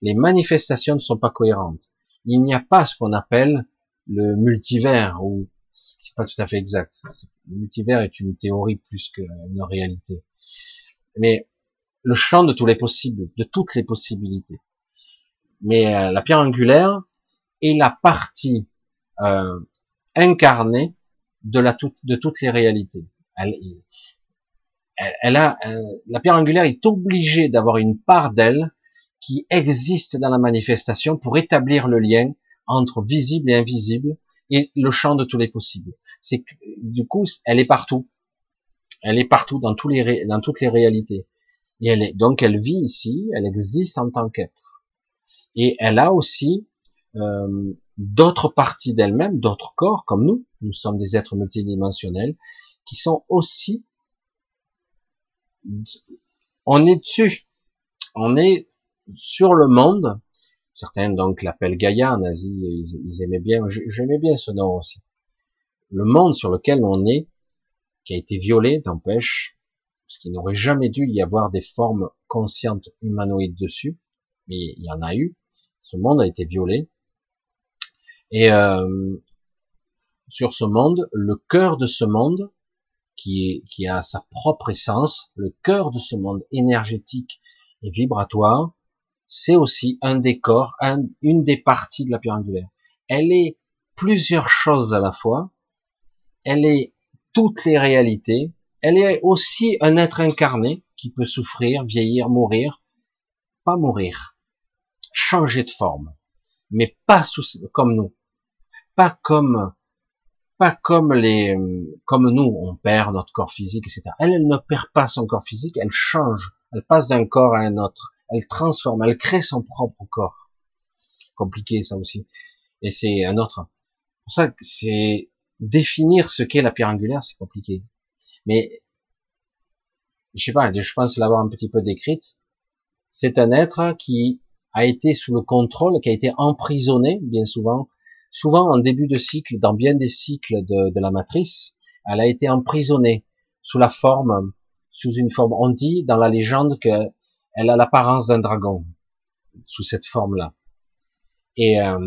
les manifestations ne sont pas cohérentes. Il n'y a pas ce qu'on appelle le multivers, ou c'est pas tout à fait exact. Le multivers est une théorie plus qu'une réalité. Mais le champ de tous les possibles, de toutes les possibilités. Mais euh, la pierre angulaire est la partie euh, incarnée de, toutes les réalités. Elle, elle, a la pierre angulaire est obligée d'avoir une part d'elle qui existe dans la manifestation pour établir le lien entre visible et invisible et le champ de tous les possibles. C'est du coup, elle est partout. Elle est partout dans tous les dans toutes les réalités. Et elle est donc elle vit ici, elle existe en tant qu'être. Et elle a aussi euh, d'autres parties d'elle-même, d'autres corps comme nous. Nous sommes des êtres multidimensionnels qui sont aussi on est dessus. On est sur le monde. Certains donc l'appellent Gaïa en Asie, ils, aimaient bien, j'aimais bien ce nom aussi. Le monde sur lequel on est, qui a été violé, t'empêche, parce qu'il n'aurait jamais dû y avoir des formes conscientes humanoïdes dessus, mais il y en a eu. Ce monde a été violé. Et euh, sur ce monde, le cœur de ce monde, qui, qui a sa propre essence, le cœur de ce monde énergétique et vibratoire, c'est aussi un décor, un, une des parties de la pierre angulaire. Elle est plusieurs choses à la fois, elle est toutes les réalités, elle est aussi un être incarné qui peut souffrir, vieillir, mourir, pas mourir, changer de forme, mais pas comme nous, pas comme pas comme les, comme nous, on perd notre corps physique, etc. Elle, elle ne perd pas son corps physique, elle change, elle passe d'un corps à un autre, elle transforme, elle crée son propre corps. Compliqué ça aussi. Et c'est un autre. Pour ça que c'est définir ce qu'est la pierre angulaire, c'est compliqué. Mais je sais pas, je pense l'avoir un petit peu décrite. C'est un être qui a été sous le contrôle, qui a été emprisonné bien souvent souvent en début de cycle, dans bien des cycles de, la matrice, elle a été emprisonnée sous la forme sous une forme. On dit dans la légende qu'elle a l'apparence d'un dragon sous cette forme-là. Et euh,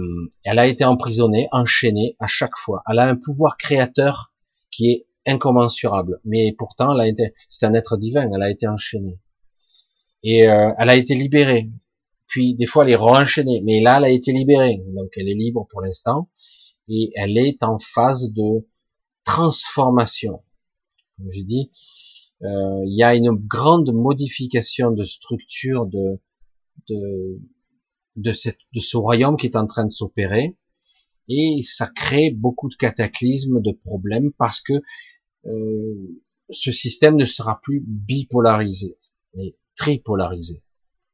elle a été emprisonnée, enchaînée à chaque fois. Elle a un pouvoir créateur qui est incommensurable. Mais pourtant, elle a c'est un être divin. Elle a été enchaînée. Et euh, elle a été libérée. Puis des fois, elle est re-enchaînée. Mais là, elle a été libérée. Donc, elle est libre pour l'instant. Et elle est en phase de transformation. Comme je dis, il y a une grande modification de structure de de de ce royaume qui est en train de s'opérer et ça crée beaucoup de cataclysmes, de problèmes parce que euh, ce système ne sera plus bipolarisé, mais tripolarisé,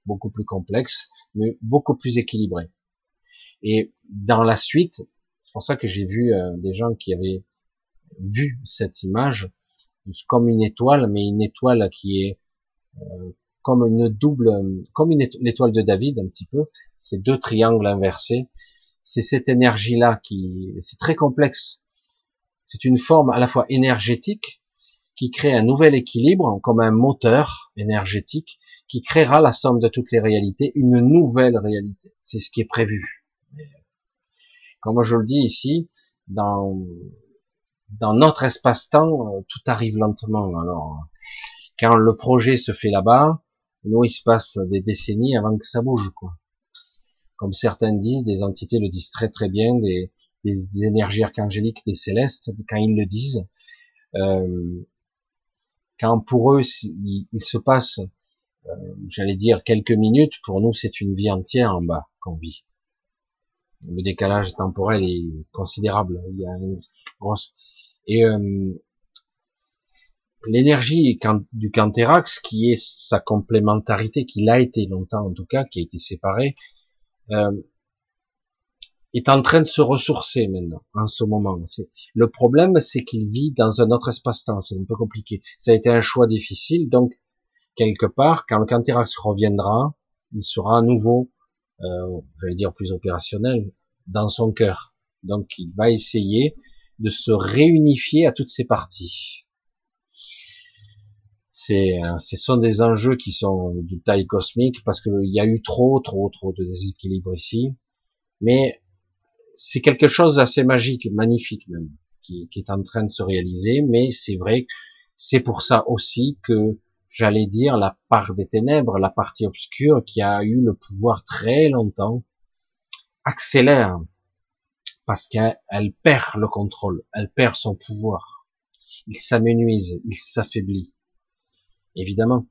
beaucoup plus complexe, mais beaucoup plus équilibré. Et dans la suite, c'est pour ça que j'ai vu euh, des gens qui avaient vu cette image comme une étoile, mais une étoile qui est euh, comme une double, comme une étoile de David un petit peu, ces deux triangles inversés. C'est cette énergie-là qui, c'est très complexe. C'est une forme à la fois énergétique qui crée un nouvel équilibre, comme un moteur énergétique qui créera la somme de toutes les réalités, une nouvelle réalité. C'est ce qui est prévu. Comme je le dis ici, dans dans notre espace-temps, euh, tout arrive lentement. Alors, quand le projet se fait là-bas, nous, il se passe des décennies avant que ça bouge, quoi. Comme certains disent, des entités le disent très très bien, des, énergies archangéliques, des célestes, quand ils le disent, euh, quand pour eux, il, se passe, euh, j'allais dire, quelques minutes, pour nous, c'est une vie entière en bas qu'on vit. Le décalage temporel est considérable. Il y a une grosse... Et euh, l'énergie du Canterax, qui est sa complémentarité, qui l'a été longtemps en tout cas, qui a été séparée, euh, est en train de se ressourcer maintenant, en ce moment. Le problème, c'est qu'il vit dans un autre espace-temps, c'est un peu compliqué. Ça a été un choix difficile, donc quelque part, quand le Canterax reviendra, il sera à nouveau, euh, j'allais dire plus opérationnel, dans son cœur. Donc il va essayer de se réunifier à toutes ces parties c'est, euh, ce sont des enjeux qui sont de taille cosmique parce qu'il y a eu trop, trop, trop de déséquilibre ici. Mais c'est quelque chose d'assez magique, magnifique même, qui, qui, est en train de se réaliser. Mais c'est vrai, c'est pour ça aussi que j'allais dire la part des ténèbres, la partie obscure qui a eu le pouvoir très longtemps, accélère parce qu'elle perd le contrôle, elle perd son pouvoir. Il s'amenuise, il s'affaiblit. Évidemment.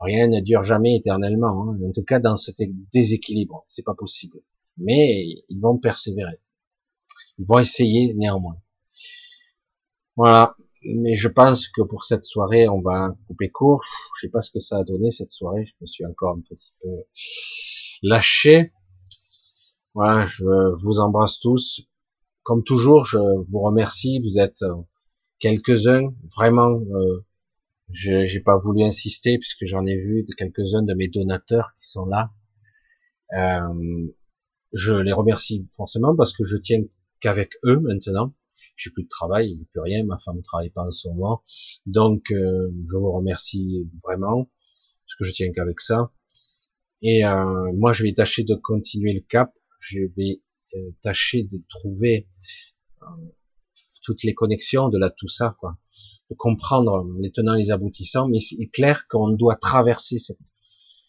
Rien ne dure jamais éternellement. Hein. En tout cas, dans ce déséquilibre, c'est pas possible. Mais ils vont persévérer. Ils vont essayer néanmoins. Voilà. Mais je pense que pour cette soirée, on va couper court. Je sais pas ce que ça a donné cette soirée. Je me suis encore un petit peu lâché. Voilà. Je vous embrasse tous. Comme toujours, je vous remercie. Vous êtes quelques-uns vraiment euh, je n'ai pas voulu insister puisque j'en ai vu quelques-uns de mes donateurs qui sont là. Euh, je les remercie forcément parce que je tiens qu'avec eux maintenant. J'ai plus de travail, plus rien, ma femme ne travaille pas en ce moment. Donc euh, je vous remercie vraiment parce que je tiens qu'avec ça. Et euh, moi je vais tâcher de continuer le cap. Je vais euh, tâcher de trouver euh, toutes les connexions de là tout ça quoi de comprendre les tenants et les aboutissants, mais c'est clair qu'on doit traverser cette,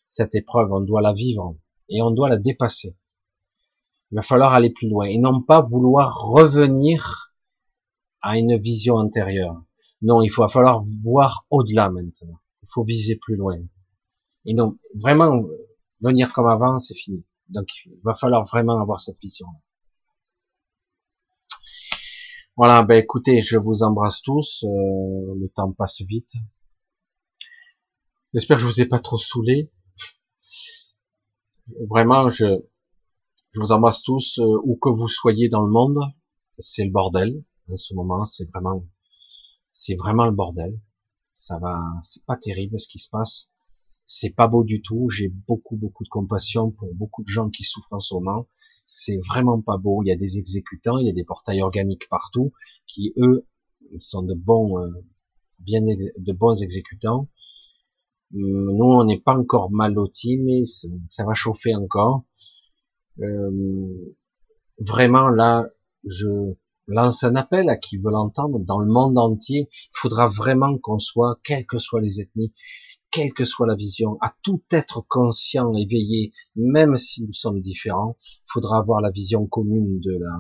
cette épreuve, on doit la vivre et on doit la dépasser. Il va falloir aller plus loin et non pas vouloir revenir à une vision antérieure. Non, il va falloir voir au-delà maintenant. Il faut viser plus loin. Et non, vraiment, venir comme avant, c'est fini. Donc, il va falloir vraiment avoir cette vision. Voilà, ben écoutez, je vous embrasse tous. Euh, le temps passe vite. J'espère que je vous ai pas trop saoulé. Vraiment, je, je vous embrasse tous euh, où que vous soyez dans le monde. C'est le bordel en ce moment. C'est vraiment, c'est vraiment le bordel. Ça va, c'est pas terrible ce qui se passe. C'est pas beau du tout. J'ai beaucoup, beaucoup de compassion pour beaucoup de gens qui souffrent en ce moment. C'est vraiment pas beau. Il y a des exécutants, il y a des portails organiques partout qui, eux, sont de bons, euh, bien de bons exécutants. Hum, nous, on n'est pas encore mal lotis, mais ça va chauffer encore. Euh, vraiment, là, je lance un appel à qui veut l'entendre. Dans le monde entier, il faudra vraiment qu'on soit, quelles que soient les ethnies, quelle que soit la vision, à tout être conscient, éveillé, même si nous sommes différents, faudra avoir la vision commune de la,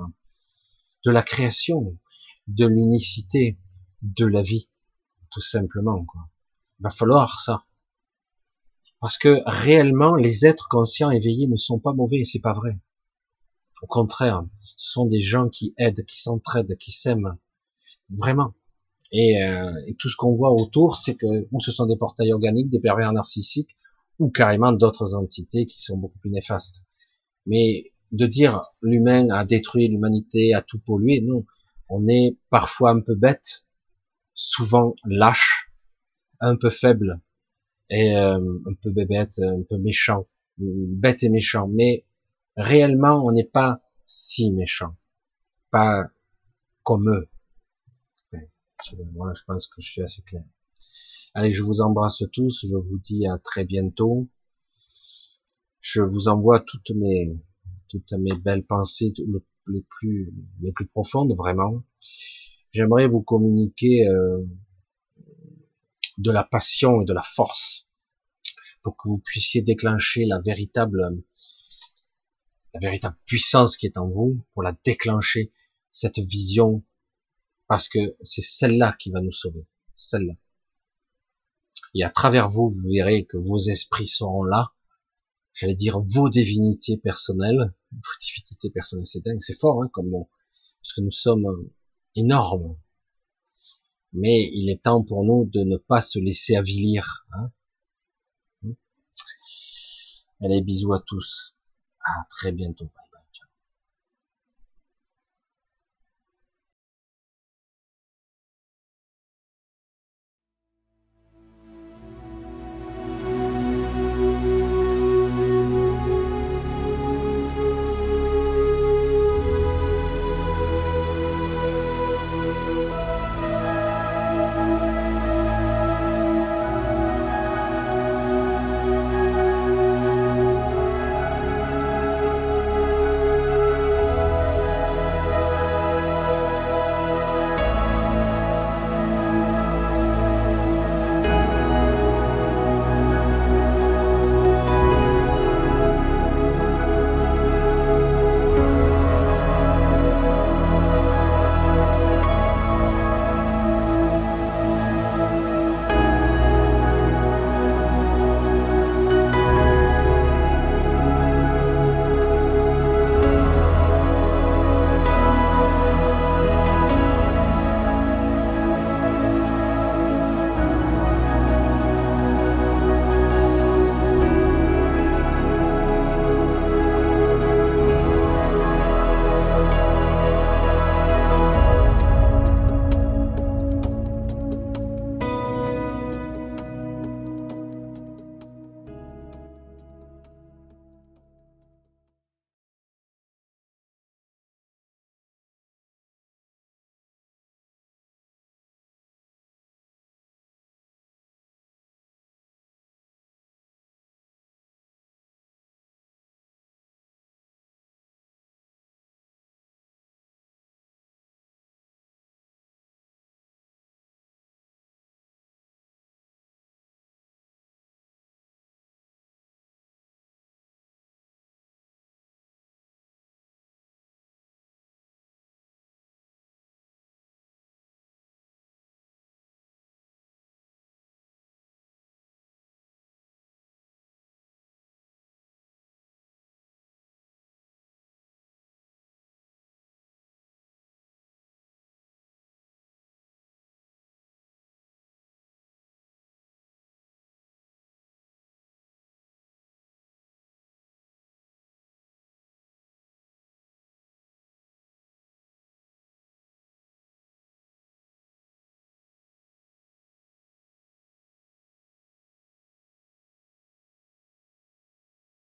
de la création, de l'unicité, de la vie, tout simplement. Quoi. Il va falloir ça. Parce que réellement, les êtres conscients éveillés ne sont pas mauvais, c'est pas vrai. Au contraire, ce sont des gens qui aident, qui s'entraident, qui s'aiment. Vraiment. Et, euh, et tout ce qu'on voit autour, c'est que ou ce sont des portails organiques, des pervers narcissiques, ou carrément d'autres entités qui sont beaucoup plus néfastes. Mais de dire l'humain a détruit l'humanité, a tout pollué, non. On est parfois un peu bête, souvent lâche, un peu faible, et euh, un peu bébête, un peu méchant, bête et méchant. Mais réellement, on n'est pas si méchant, pas comme eux. Moi, je pense que je suis assez clair. Allez, je vous embrasse tous. Je vous dis à très bientôt. Je vous envoie toutes mes toutes mes belles pensées les plus les plus profondes, vraiment. J'aimerais vous communiquer euh, de la passion et de la force pour que vous puissiez déclencher la véritable la véritable puissance qui est en vous, pour la déclencher, cette vision, parce que c'est celle-là qui va nous sauver, celle-là. Et à travers vous, vous verrez que vos esprits seront là, j'allais dire vos divinités personnelles, vos divinités personnelles, c'est dingue, c'est fort, hein, comme bon, parce que nous sommes énormes. Mais il est temps pour nous de ne pas se laisser avilir. Hein. Allez, bisous à tous. À très bientôt.